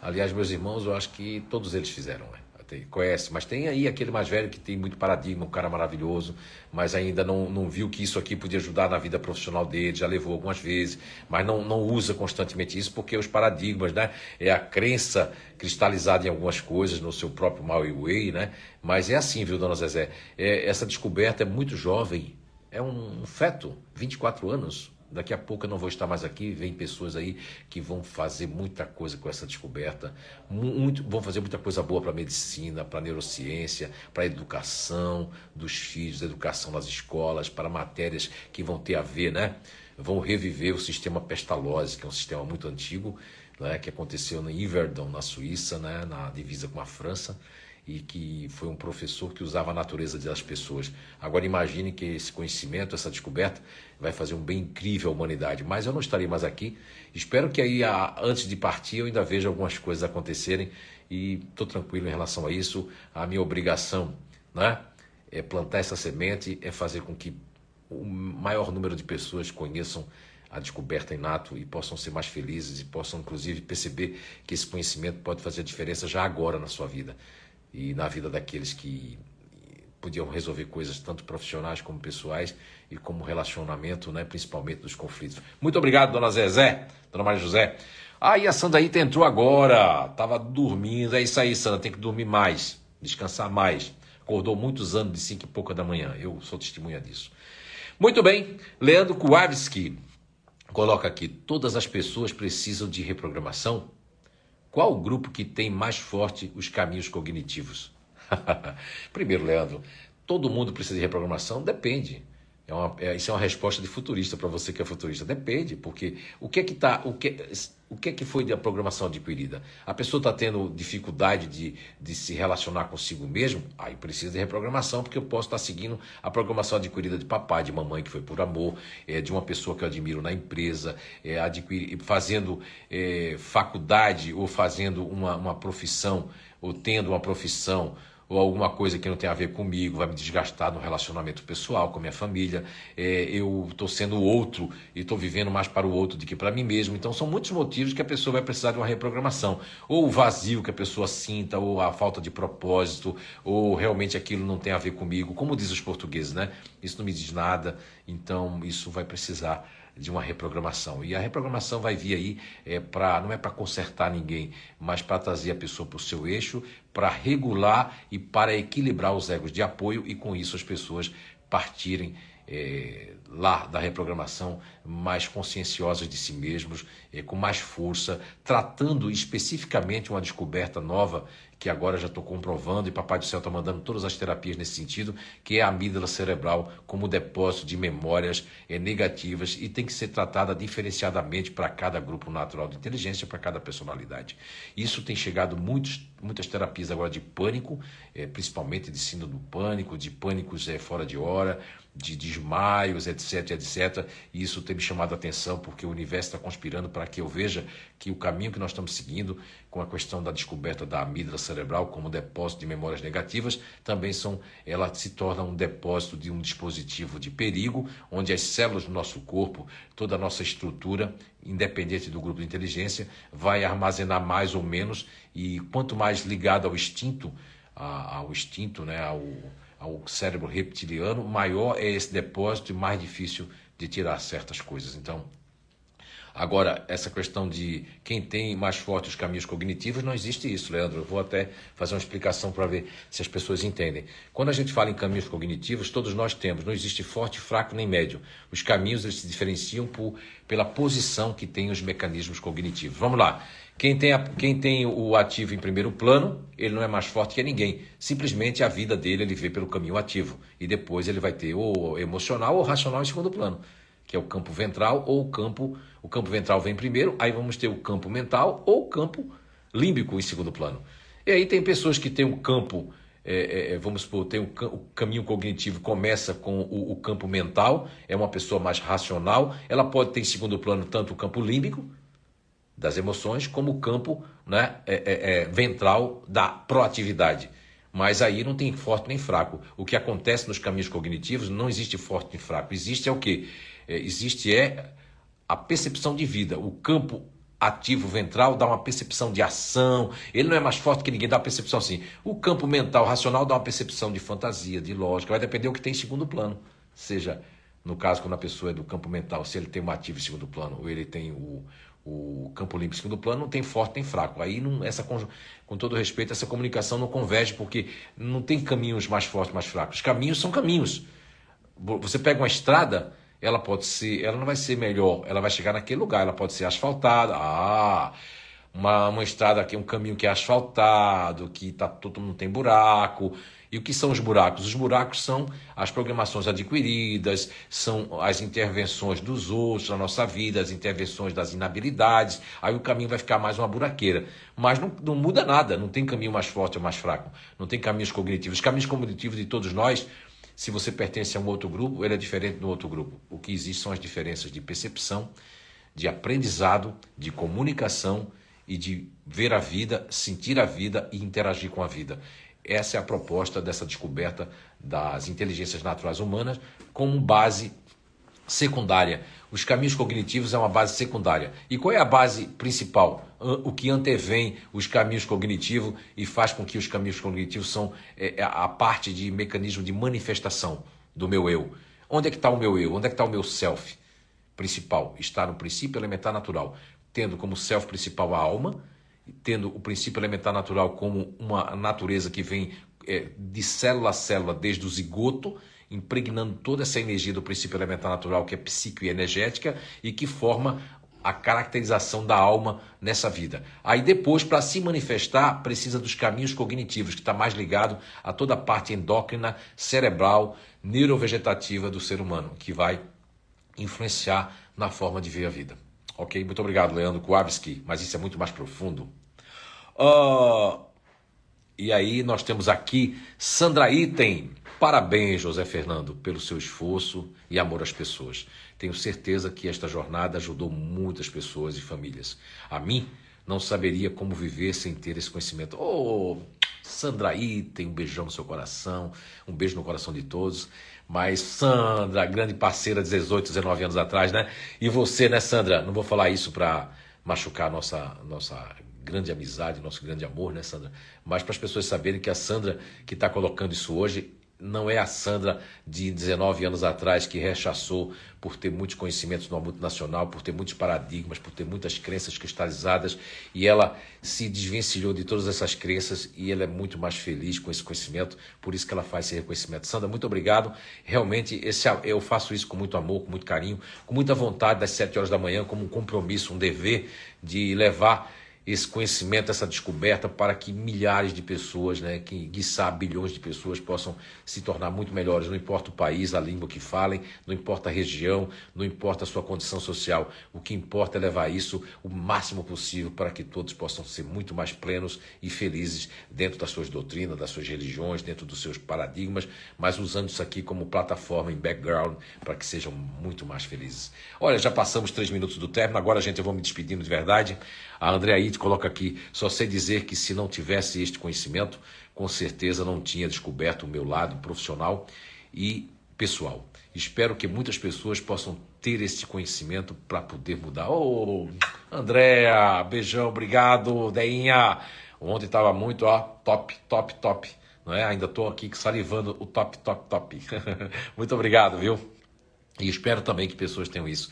Aliás, meus irmãos, eu acho que todos eles fizeram, né? Tem, conhece, mas tem aí aquele mais velho que tem muito paradigma, um cara maravilhoso, mas ainda não, não viu que isso aqui podia ajudar na vida profissional dele, já levou algumas vezes, mas não, não usa constantemente isso porque os paradigmas, né? É a crença cristalizada em algumas coisas no seu próprio mal e way, né? Mas é assim, viu, dona Zezé? É, essa descoberta é muito jovem, é um feto, 24 anos, Daqui a pouco eu não vou estar mais aqui, vem pessoas aí que vão fazer muita coisa com essa descoberta, muito, vão fazer muita coisa boa para a medicina, para a neurociência, para a educação dos filhos, educação nas escolas, para matérias que vão ter a ver, né? Vão reviver o sistema Pestalozzi, que é um sistema muito antigo, né? que aconteceu em Yverdon, na Suíça, né? na divisa com a França e que foi um professor que usava a natureza das pessoas. Agora imagine que esse conhecimento, essa descoberta, vai fazer um bem incrível à humanidade. Mas eu não estarei mais aqui. Espero que aí, antes de partir, eu ainda veja algumas coisas acontecerem e estou tranquilo em relação a isso. A minha obrigação né, é plantar essa semente, é fazer com que o maior número de pessoas conheçam a descoberta inato e possam ser mais felizes e possam, inclusive, perceber que esse conhecimento pode fazer a diferença já agora na sua vida e na vida daqueles que podiam resolver coisas tanto profissionais como pessoais e como relacionamento, né, principalmente dos conflitos. Muito obrigado, dona Zezé, dona Maria José. Ah, e a Sandra aí entrou agora, tava dormindo, é isso aí, Sandra, tem que dormir mais, descansar mais. Acordou muitos anos de cinco e pouca da manhã, eu sou testemunha disso. Muito bem, Leandro Kowalski coloca aqui, todas as pessoas precisam de reprogramação? Qual o grupo que tem mais forte os caminhos cognitivos? Primeiro, Leandro, todo mundo precisa de reprogramação? Depende. É uma, é, isso é uma resposta de futurista para você que é futurista. Depende, porque o que é que tá, o que, o que é que foi da programação adquirida? A pessoa está tendo dificuldade de, de se relacionar consigo mesmo? Aí precisa de reprogramação, porque eu posso estar tá seguindo a programação adquirida de papai, de mamãe, que foi por amor, é, de uma pessoa que eu admiro na empresa, é, adquirir, fazendo é, faculdade ou fazendo uma, uma profissão, ou tendo uma profissão ou alguma coisa que não tem a ver comigo, vai me desgastar no relacionamento pessoal com minha família, é, eu estou sendo outro e estou vivendo mais para o outro do que para mim mesmo. Então são muitos motivos que a pessoa vai precisar de uma reprogramação. Ou o vazio que a pessoa sinta, ou a falta de propósito, ou realmente aquilo não tem a ver comigo, como diz os portugueses, né? Isso não me diz nada, então isso vai precisar de uma reprogramação. E a reprogramação vai vir aí é, para não é para consertar ninguém, mas para trazer a pessoa para o seu eixo, para regular e para equilibrar os egos de apoio e com isso as pessoas partirem é, lá da reprogramação mais conscienciosos de si mesmos, com mais força, tratando especificamente uma descoberta nova que agora já estou comprovando e Papai do Céu está mandando todas as terapias nesse sentido, que é a amígdala cerebral como depósito de memórias negativas e tem que ser tratada diferenciadamente para cada grupo natural de inteligência, para cada personalidade. Isso tem chegado muitos, muitas terapias agora de pânico, é, principalmente de síndrome do pânico, de pânicos é, fora de hora, de desmaios, etc, etc. E isso tem me chamado a atenção porque o universo está conspirando para que eu veja que o caminho que nós estamos seguindo com a questão da descoberta da amígdala cerebral como depósito de memórias negativas, também são, ela se torna um depósito de um dispositivo de perigo, onde as células do nosso corpo, toda a nossa estrutura, independente do grupo de inteligência, vai armazenar mais ou menos e quanto mais ligado ao instinto, ao instinto, né, ao ao cérebro reptiliano, maior é esse depósito e mais difícil de tirar certas coisas. Então, Agora, essa questão de quem tem mais forte os caminhos cognitivos, não existe isso, Leandro. Eu vou até fazer uma explicação para ver se as pessoas entendem. Quando a gente fala em caminhos cognitivos, todos nós temos, não existe forte, fraco nem médio. Os caminhos eles se diferenciam por, pela posição que tem os mecanismos cognitivos. Vamos lá. Quem tem, a, quem tem o ativo em primeiro plano, ele não é mais forte que ninguém. Simplesmente a vida dele ele vê pelo caminho ativo. E depois ele vai ter o emocional ou racional em segundo plano, que é o campo ventral ou o campo. O campo ventral vem primeiro, aí vamos ter o campo mental ou o campo límbico em segundo plano. E aí tem pessoas que têm um campo. É, é, é vamos supor, tem o, o, caminho cognitivo começa com o, o, campo mental, é uma pessoa mais racional, ela pode ter em segundo plano tanto o campo límbico, das emoções como o campo né, é, é, é, ventral da proatividade. Mas aí não tem forte nem fraco. O que acontece nos caminhos cognitivos não existe forte nem fraco. Existe é o quê? É, existe é a percepção de vida. O campo ativo ventral dá uma percepção de ação. Ele não é mais forte que ninguém, dá uma percepção assim. O campo mental racional dá uma percepção de fantasia, de lógica. Vai depender do que tem em segundo plano. Seja, no caso, quando a pessoa é do campo mental, se ele tem um ativo em segundo plano ou ele tem o, o campo limpo segundo plano não tem forte nem fraco. Aí não, essa com todo respeito essa comunicação não converge porque não tem caminhos mais fortes, mais fracos. Os caminhos são caminhos. Você pega uma estrada, ela pode ser, ela não vai ser melhor, ela vai chegar naquele lugar, ela pode ser asfaltada. Ah, uma, uma estrada aqui, um caminho que é asfaltado, que tá todo não tem buraco, e o que são os buracos? Os buracos são as programações adquiridas, são as intervenções dos outros na nossa vida, as intervenções das inabilidades. Aí o caminho vai ficar mais uma buraqueira. Mas não, não muda nada, não tem caminho mais forte ou mais fraco, não tem caminhos cognitivos. Os caminhos cognitivos de todos nós, se você pertence a um outro grupo, ele é diferente do outro grupo. O que existe são as diferenças de percepção, de aprendizado, de comunicação e de ver a vida, sentir a vida e interagir com a vida. Essa é a proposta dessa descoberta das inteligências naturais humanas como base secundária. Os caminhos cognitivos é uma base secundária. E qual é a base principal? O que antevém os caminhos cognitivos e faz com que os caminhos cognitivos são é, é a parte de mecanismo de manifestação do meu eu. Onde é que está o meu eu? Onde é que está o meu self principal? Está no princípio elementar natural, tendo como self principal a alma, tendo o princípio elementar natural como uma natureza que vem é, de célula a célula, desde o zigoto, impregnando toda essa energia do princípio elementar natural, que é psíquico e energética, e que forma a caracterização da alma nessa vida. Aí depois, para se manifestar, precisa dos caminhos cognitivos, que está mais ligado a toda a parte endócrina, cerebral, neurovegetativa do ser humano, que vai influenciar na forma de ver a vida. Ok? Muito obrigado, Leandro Kowalski, mas isso é muito mais profundo. Uh, e aí nós temos aqui Sandra Item. Parabéns, José Fernando, pelo seu esforço e amor às pessoas. Tenho certeza que esta jornada ajudou muitas pessoas e famílias. A mim, não saberia como viver sem ter esse conhecimento. Oh, Sandra Item, um beijão no seu coração, um beijo no coração de todos. Mas Sandra, grande parceira, 18, 19 anos atrás, né? E você, né, Sandra? Não vou falar isso para machucar nossa nossa grande amizade, nosso grande amor, né, Sandra? Mas para as pessoas saberem que a Sandra que está colocando isso hoje, não é a Sandra de 19 anos atrás que rechaçou por ter muitos conhecimentos no âmbito nacional, por ter muitos paradigmas, por ter muitas crenças cristalizadas e ela se desvencilhou de todas essas crenças e ela é muito mais feliz com esse conhecimento, por isso que ela faz esse reconhecimento. Sandra, muito obrigado. Realmente esse, eu faço isso com muito amor, com muito carinho, com muita vontade das 7 horas da manhã, como um compromisso, um dever de levar esse conhecimento, essa descoberta para que milhares de pessoas, né, que guiçá bilhões de pessoas possam se tornar muito melhores. Não importa o país, a língua que falem, não importa a região, não importa a sua condição social. O que importa é levar isso o máximo possível para que todos possam ser muito mais plenos e felizes dentro das suas doutrinas, das suas religiões, dentro dos seus paradigmas, mas usando isso aqui como plataforma em background para que sejam muito mais felizes. Olha, já passamos três minutos do término, agora, gente, eu vou me despedindo de verdade. A Andrea It coloca aqui: só sei dizer que se não tivesse este conhecimento, com certeza não tinha descoberto o meu lado profissional e pessoal. Espero que muitas pessoas possam ter esse conhecimento para poder mudar. Ô, oh, Andréa, beijão, obrigado, Deinha. Ontem estava muito, ó, top, top, top. Não é? Ainda estou aqui salivando o top, top, top. muito obrigado, viu? E espero também que pessoas tenham isso.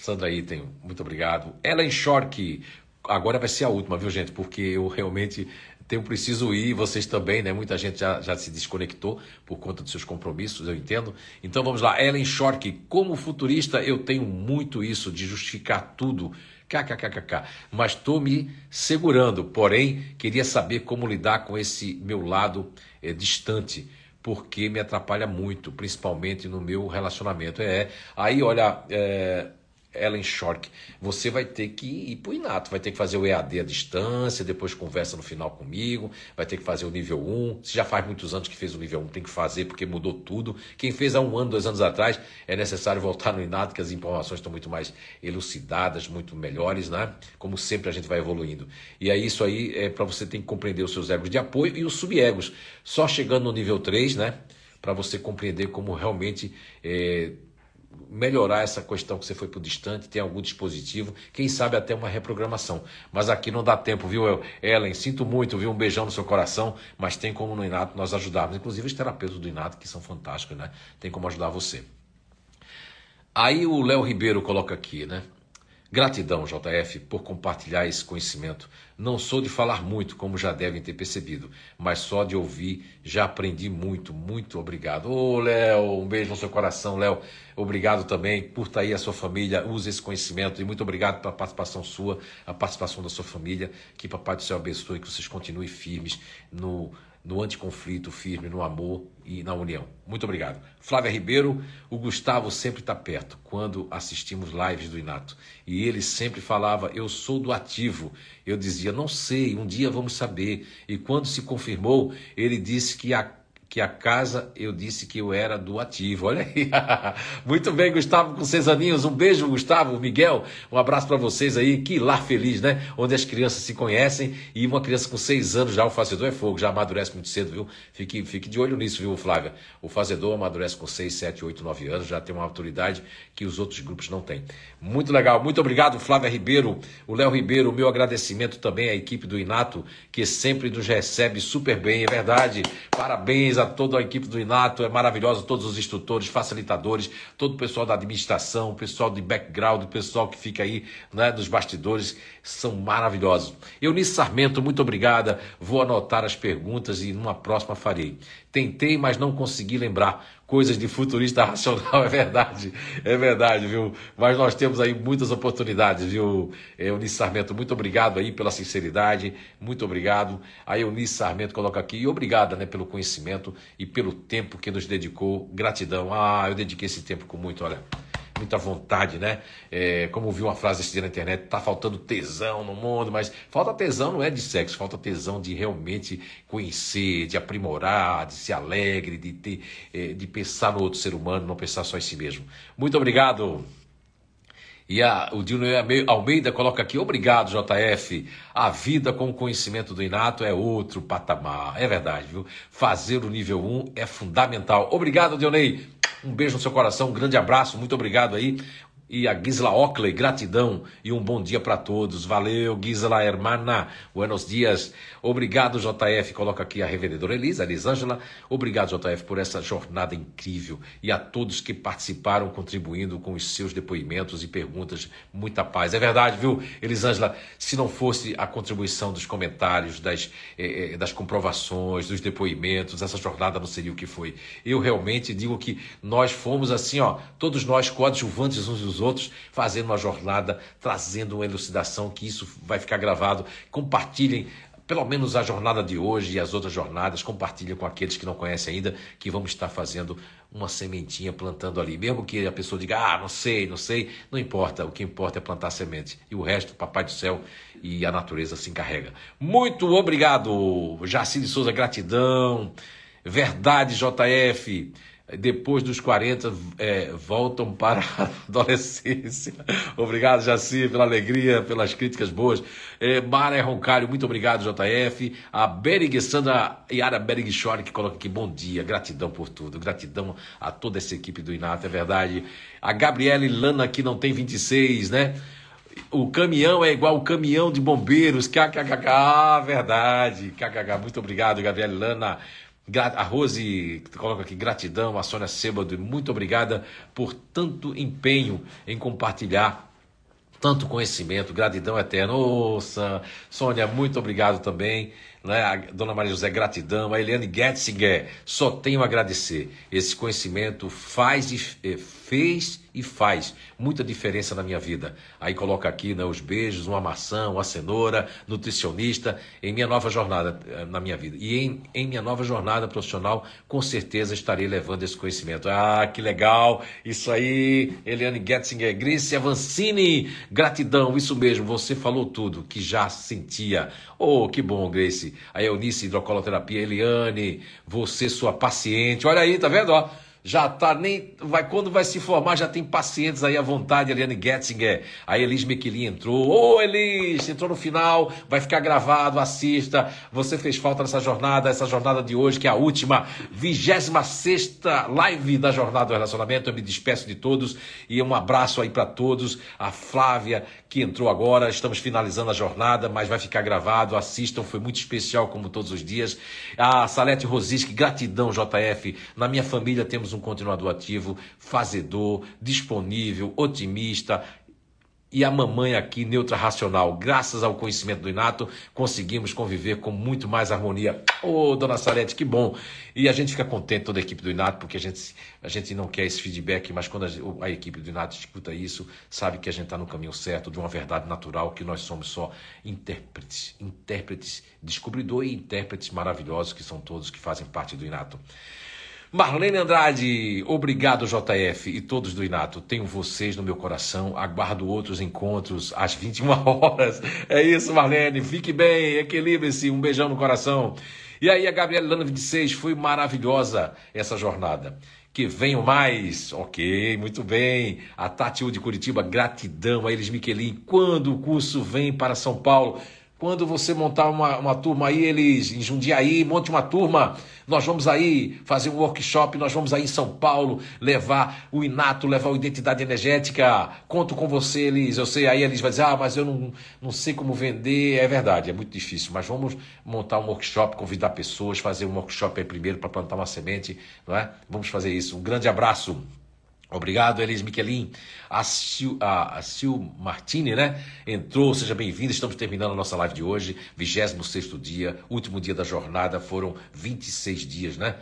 Sandra Item, muito obrigado. Ellen Shork, agora vai ser a última, viu, gente? Porque eu realmente tenho preciso ir, vocês também, né? Muita gente já, já se desconectou por conta dos seus compromissos, eu entendo. Então vamos lá, Ellen Shork, como futurista, eu tenho muito isso de justificar tudo. KKKKK, mas estou me segurando, porém queria saber como lidar com esse meu lado é, distante, porque me atrapalha muito, principalmente no meu relacionamento. É, aí olha, é, Ellen Shork, você vai ter que ir para o Inato, vai ter que fazer o EAD à distância, depois conversa no final comigo, vai ter que fazer o nível 1. Se já faz muitos anos que fez o nível 1, tem que fazer porque mudou tudo. Quem fez há um ano, dois anos atrás, é necessário voltar no Inato, que as informações estão muito mais elucidadas, muito melhores, né? Como sempre a gente vai evoluindo. E aí isso aí é para você ter que compreender os seus egos de apoio e os subegos. Só chegando no nível 3, né? Para você compreender como realmente. É, melhorar essa questão que você foi para distante, tem algum dispositivo, quem sabe até uma reprogramação. Mas aqui não dá tempo, viu, Ellen? Sinto muito, viu? Um beijão no seu coração, mas tem como no Inato nós ajudarmos. Inclusive os terapeutas do Inato, que são fantásticos, né? Tem como ajudar você. Aí o Léo Ribeiro coloca aqui, né? Gratidão, JF, por compartilhar esse conhecimento. Não sou de falar muito, como já devem ter percebido, mas só de ouvir já aprendi muito. Muito obrigado. Ô, Léo, um beijo no seu coração, Léo. Obrigado também estar aí a sua família. Use esse conhecimento e muito obrigado pela participação sua, a participação da sua família. Que Papai do Céu abençoe, que vocês continuem firmes no no anticonflito firme, no amor e na união. Muito obrigado. Flávia Ribeiro, o Gustavo sempre está perto quando assistimos lives do Inato. E ele sempre falava: Eu sou do ativo. Eu dizia: Não sei, um dia vamos saber. E quando se confirmou, ele disse que a que a casa eu disse que eu era do ativo. Olha aí. Muito bem, Gustavo com seis aninhos. Um beijo, Gustavo, Miguel. Um abraço para vocês aí. Que lar feliz, né? Onde as crianças se conhecem e uma criança com seis anos já, o fazedor é fogo, já amadurece muito cedo, viu? Fique, fique de olho nisso, viu, Flávia? O fazedor amadurece com seis, sete, oito, nove anos, já tem uma autoridade que os outros grupos não têm. Muito legal. Muito obrigado, Flávia Ribeiro. O Léo Ribeiro, meu agradecimento também à equipe do Inato, que sempre nos recebe super bem, é verdade. Parabéns a toda a equipe do Inato, é maravilhosa, todos os instrutores, facilitadores, todo o pessoal da administração, o pessoal de background, o pessoal que fica aí né, nos bastidores, são maravilhosos. Eunice Sarmento, muito obrigada. Vou anotar as perguntas e numa próxima farei. Tentei, mas não consegui lembrar. Coisas de futurista racional, é verdade, é verdade, viu? Mas nós temos aí muitas oportunidades, viu, Eunice Sarmento? Muito obrigado aí pela sinceridade, muito obrigado. A Eunice Sarmento coloca aqui, e obrigada, né, pelo conhecimento e pelo tempo que nos dedicou. Gratidão. Ah, eu dediquei esse tempo com muito, olha muita vontade, né? É, como vi uma frase esse dia na internet, tá faltando tesão no mundo, mas falta tesão não é de sexo, falta tesão de realmente conhecer, de aprimorar, de ser alegre, de, ter, é, de pensar no outro ser humano, não pensar só em si mesmo. Muito obrigado. E a, o Dino Almeida coloca aqui, obrigado, JF. A vida com o conhecimento do Inato é outro patamar. É verdade, viu? Fazer o nível 1 é fundamental. Obrigado, Dionei. Um beijo no seu coração, um grande abraço, muito obrigado aí. E a Gisela Ockley, gratidão e um bom dia para todos. Valeu, Gisela Hermana, buenos dias. Obrigado, JF. Coloca aqui a revendedora Elisa, Elisângela. Obrigado, JF, por essa jornada incrível e a todos que participaram, contribuindo com os seus depoimentos e perguntas. Muita paz. É verdade, viu, Elisângela? Se não fosse a contribuição dos comentários, das, eh, eh das comprovações, dos depoimentos, essa jornada não seria o que foi. Eu realmente digo que nós fomos assim, ó, todos nós coadjuvantes uns dos outros, fazendo uma jornada, trazendo uma elucidação, que isso vai ficar gravado. Compartilhem pelo menos a jornada de hoje e as outras jornadas, compartilhem com aqueles que não conhecem ainda, que vamos estar fazendo uma sementinha plantando ali. Mesmo que a pessoa diga, ah, não sei, não sei, não importa, o que importa é plantar semente. E o resto, Papai do Céu e a natureza se encarrega. Muito obrigado, Jacine Souza, gratidão. Verdade, JF depois dos 40 é, voltam para a adolescência. Obrigado, Jaci, pela alegria, pelas críticas boas. É, Mara Roncalho, muito obrigado, JF. A Berig, Sandra Yara Berig Shore, que coloca aqui bom dia, gratidão por tudo, gratidão a toda essa equipe do Inato, é verdade. A Gabriele Lana, que não tem 26, né? O caminhão é igual o caminhão de bombeiros. KKKK, ah, verdade. KKK, muito obrigado, Gabriele Lana. A Rose coloca aqui gratidão, a Sônia Sebado, muito obrigada por tanto empenho em compartilhar tanto conhecimento, gratidão eterna. Nossa, Sônia, muito obrigado também. Né? A Dona Maria José, gratidão. A Eliane Getzinger, só tenho a agradecer. Esse conhecimento faz e fez e faz muita diferença na minha vida. Aí coloca aqui né, os beijos, uma maçã, uma cenoura, nutricionista, em minha nova jornada eh, na minha vida. E em, em minha nova jornada profissional, com certeza estarei levando esse conhecimento. Ah, que legal! Isso aí, Eliane Getzinger, Grícia Avancini, gratidão, isso mesmo, você falou tudo que já sentia. Oh, que bom, Grace. A Eunice, hidrocoloterapia, Eliane, você, sua paciente. Olha aí, tá vendo? Ó, já tá nem vai quando vai se formar já tem pacientes aí à vontade Eliane Getzinger. A Elis Mequilin entrou. Ô oh, Elis entrou no final vai ficar gravado assista. Você fez falta nessa jornada essa jornada de hoje que é a última vigésima sexta live da jornada do relacionamento. Eu me despeço de todos e um abraço aí para todos. A Flávia que entrou agora estamos finalizando a jornada mas vai ficar gravado. Assistam foi muito especial como todos os dias. A Salete Rosiski gratidão JF na minha família temos um continuador ativo, fazedor, disponível, otimista, e a mamãe aqui neutra racional. Graças ao conhecimento do Inato, conseguimos conviver com muito mais harmonia. Ô, oh, dona Salete, que bom! E a gente fica contente, toda a equipe do Inato, porque a gente, a gente não quer esse feedback, mas quando a, a equipe do Inato escuta isso, sabe que a gente está no caminho certo, de uma verdade natural, que nós somos só intérpretes, intérpretes, descobridor e intérpretes maravilhosos, que são todos que fazem parte do Inato. Marlene Andrade, obrigado JF e todos do Inato. Tenho vocês no meu coração. Aguardo outros encontros às 21 horas. É isso, Marlene. Fique bem, equilibre-se. Um beijão no coração. E aí, a Gabriela Lana 26, foi maravilhosa essa jornada. Que venham mais. Ok, muito bem. A Tati de Curitiba, gratidão. A eles, Miquelin. Quando o curso vem para São Paulo? Quando você montar uma, uma turma aí, eles em Jundiaí, monte uma turma. Nós vamos aí fazer um workshop, nós vamos aí em São Paulo levar o Inato, levar a identidade energética. Conto com você, Elis. Eu sei, aí eles vai dizer, ah, mas eu não, não sei como vender. É verdade, é muito difícil. Mas vamos montar um workshop, convidar pessoas, fazer um workshop aí primeiro para plantar uma semente, não é? Vamos fazer isso. Um grande abraço. Obrigado, Elis Miquelin. A Sil, a, a Sil Martini, né? Entrou, seja bem-vinda. Estamos terminando a nossa live de hoje, 26 dia, último dia da jornada. Foram 26 dias, né?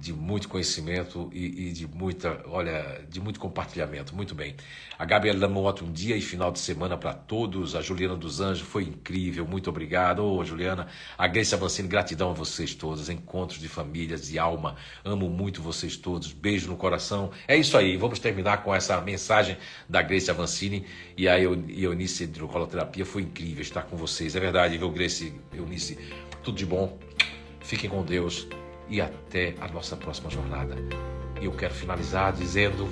De muito conhecimento e, e, de muita, olha, de muito compartilhamento. Muito bem. A Gabriela um ótimo dia e final de semana para todos. A Juliana dos Anjos foi incrível. Muito obrigado. Ô, oh, Juliana. A Grace Avancini, gratidão a vocês todos. Encontros de famílias de alma. Amo muito vocês todos. Beijo no coração. É isso aí. Vamos terminar com essa mensagem da Grace Avancini e a Eunice Hidrocoloterapia. Foi incrível estar com vocês. É verdade, viu, Grace, Eunice? Tudo de bom. Fiquem com Deus e até a nossa próxima jornada. E eu quero finalizar dizendo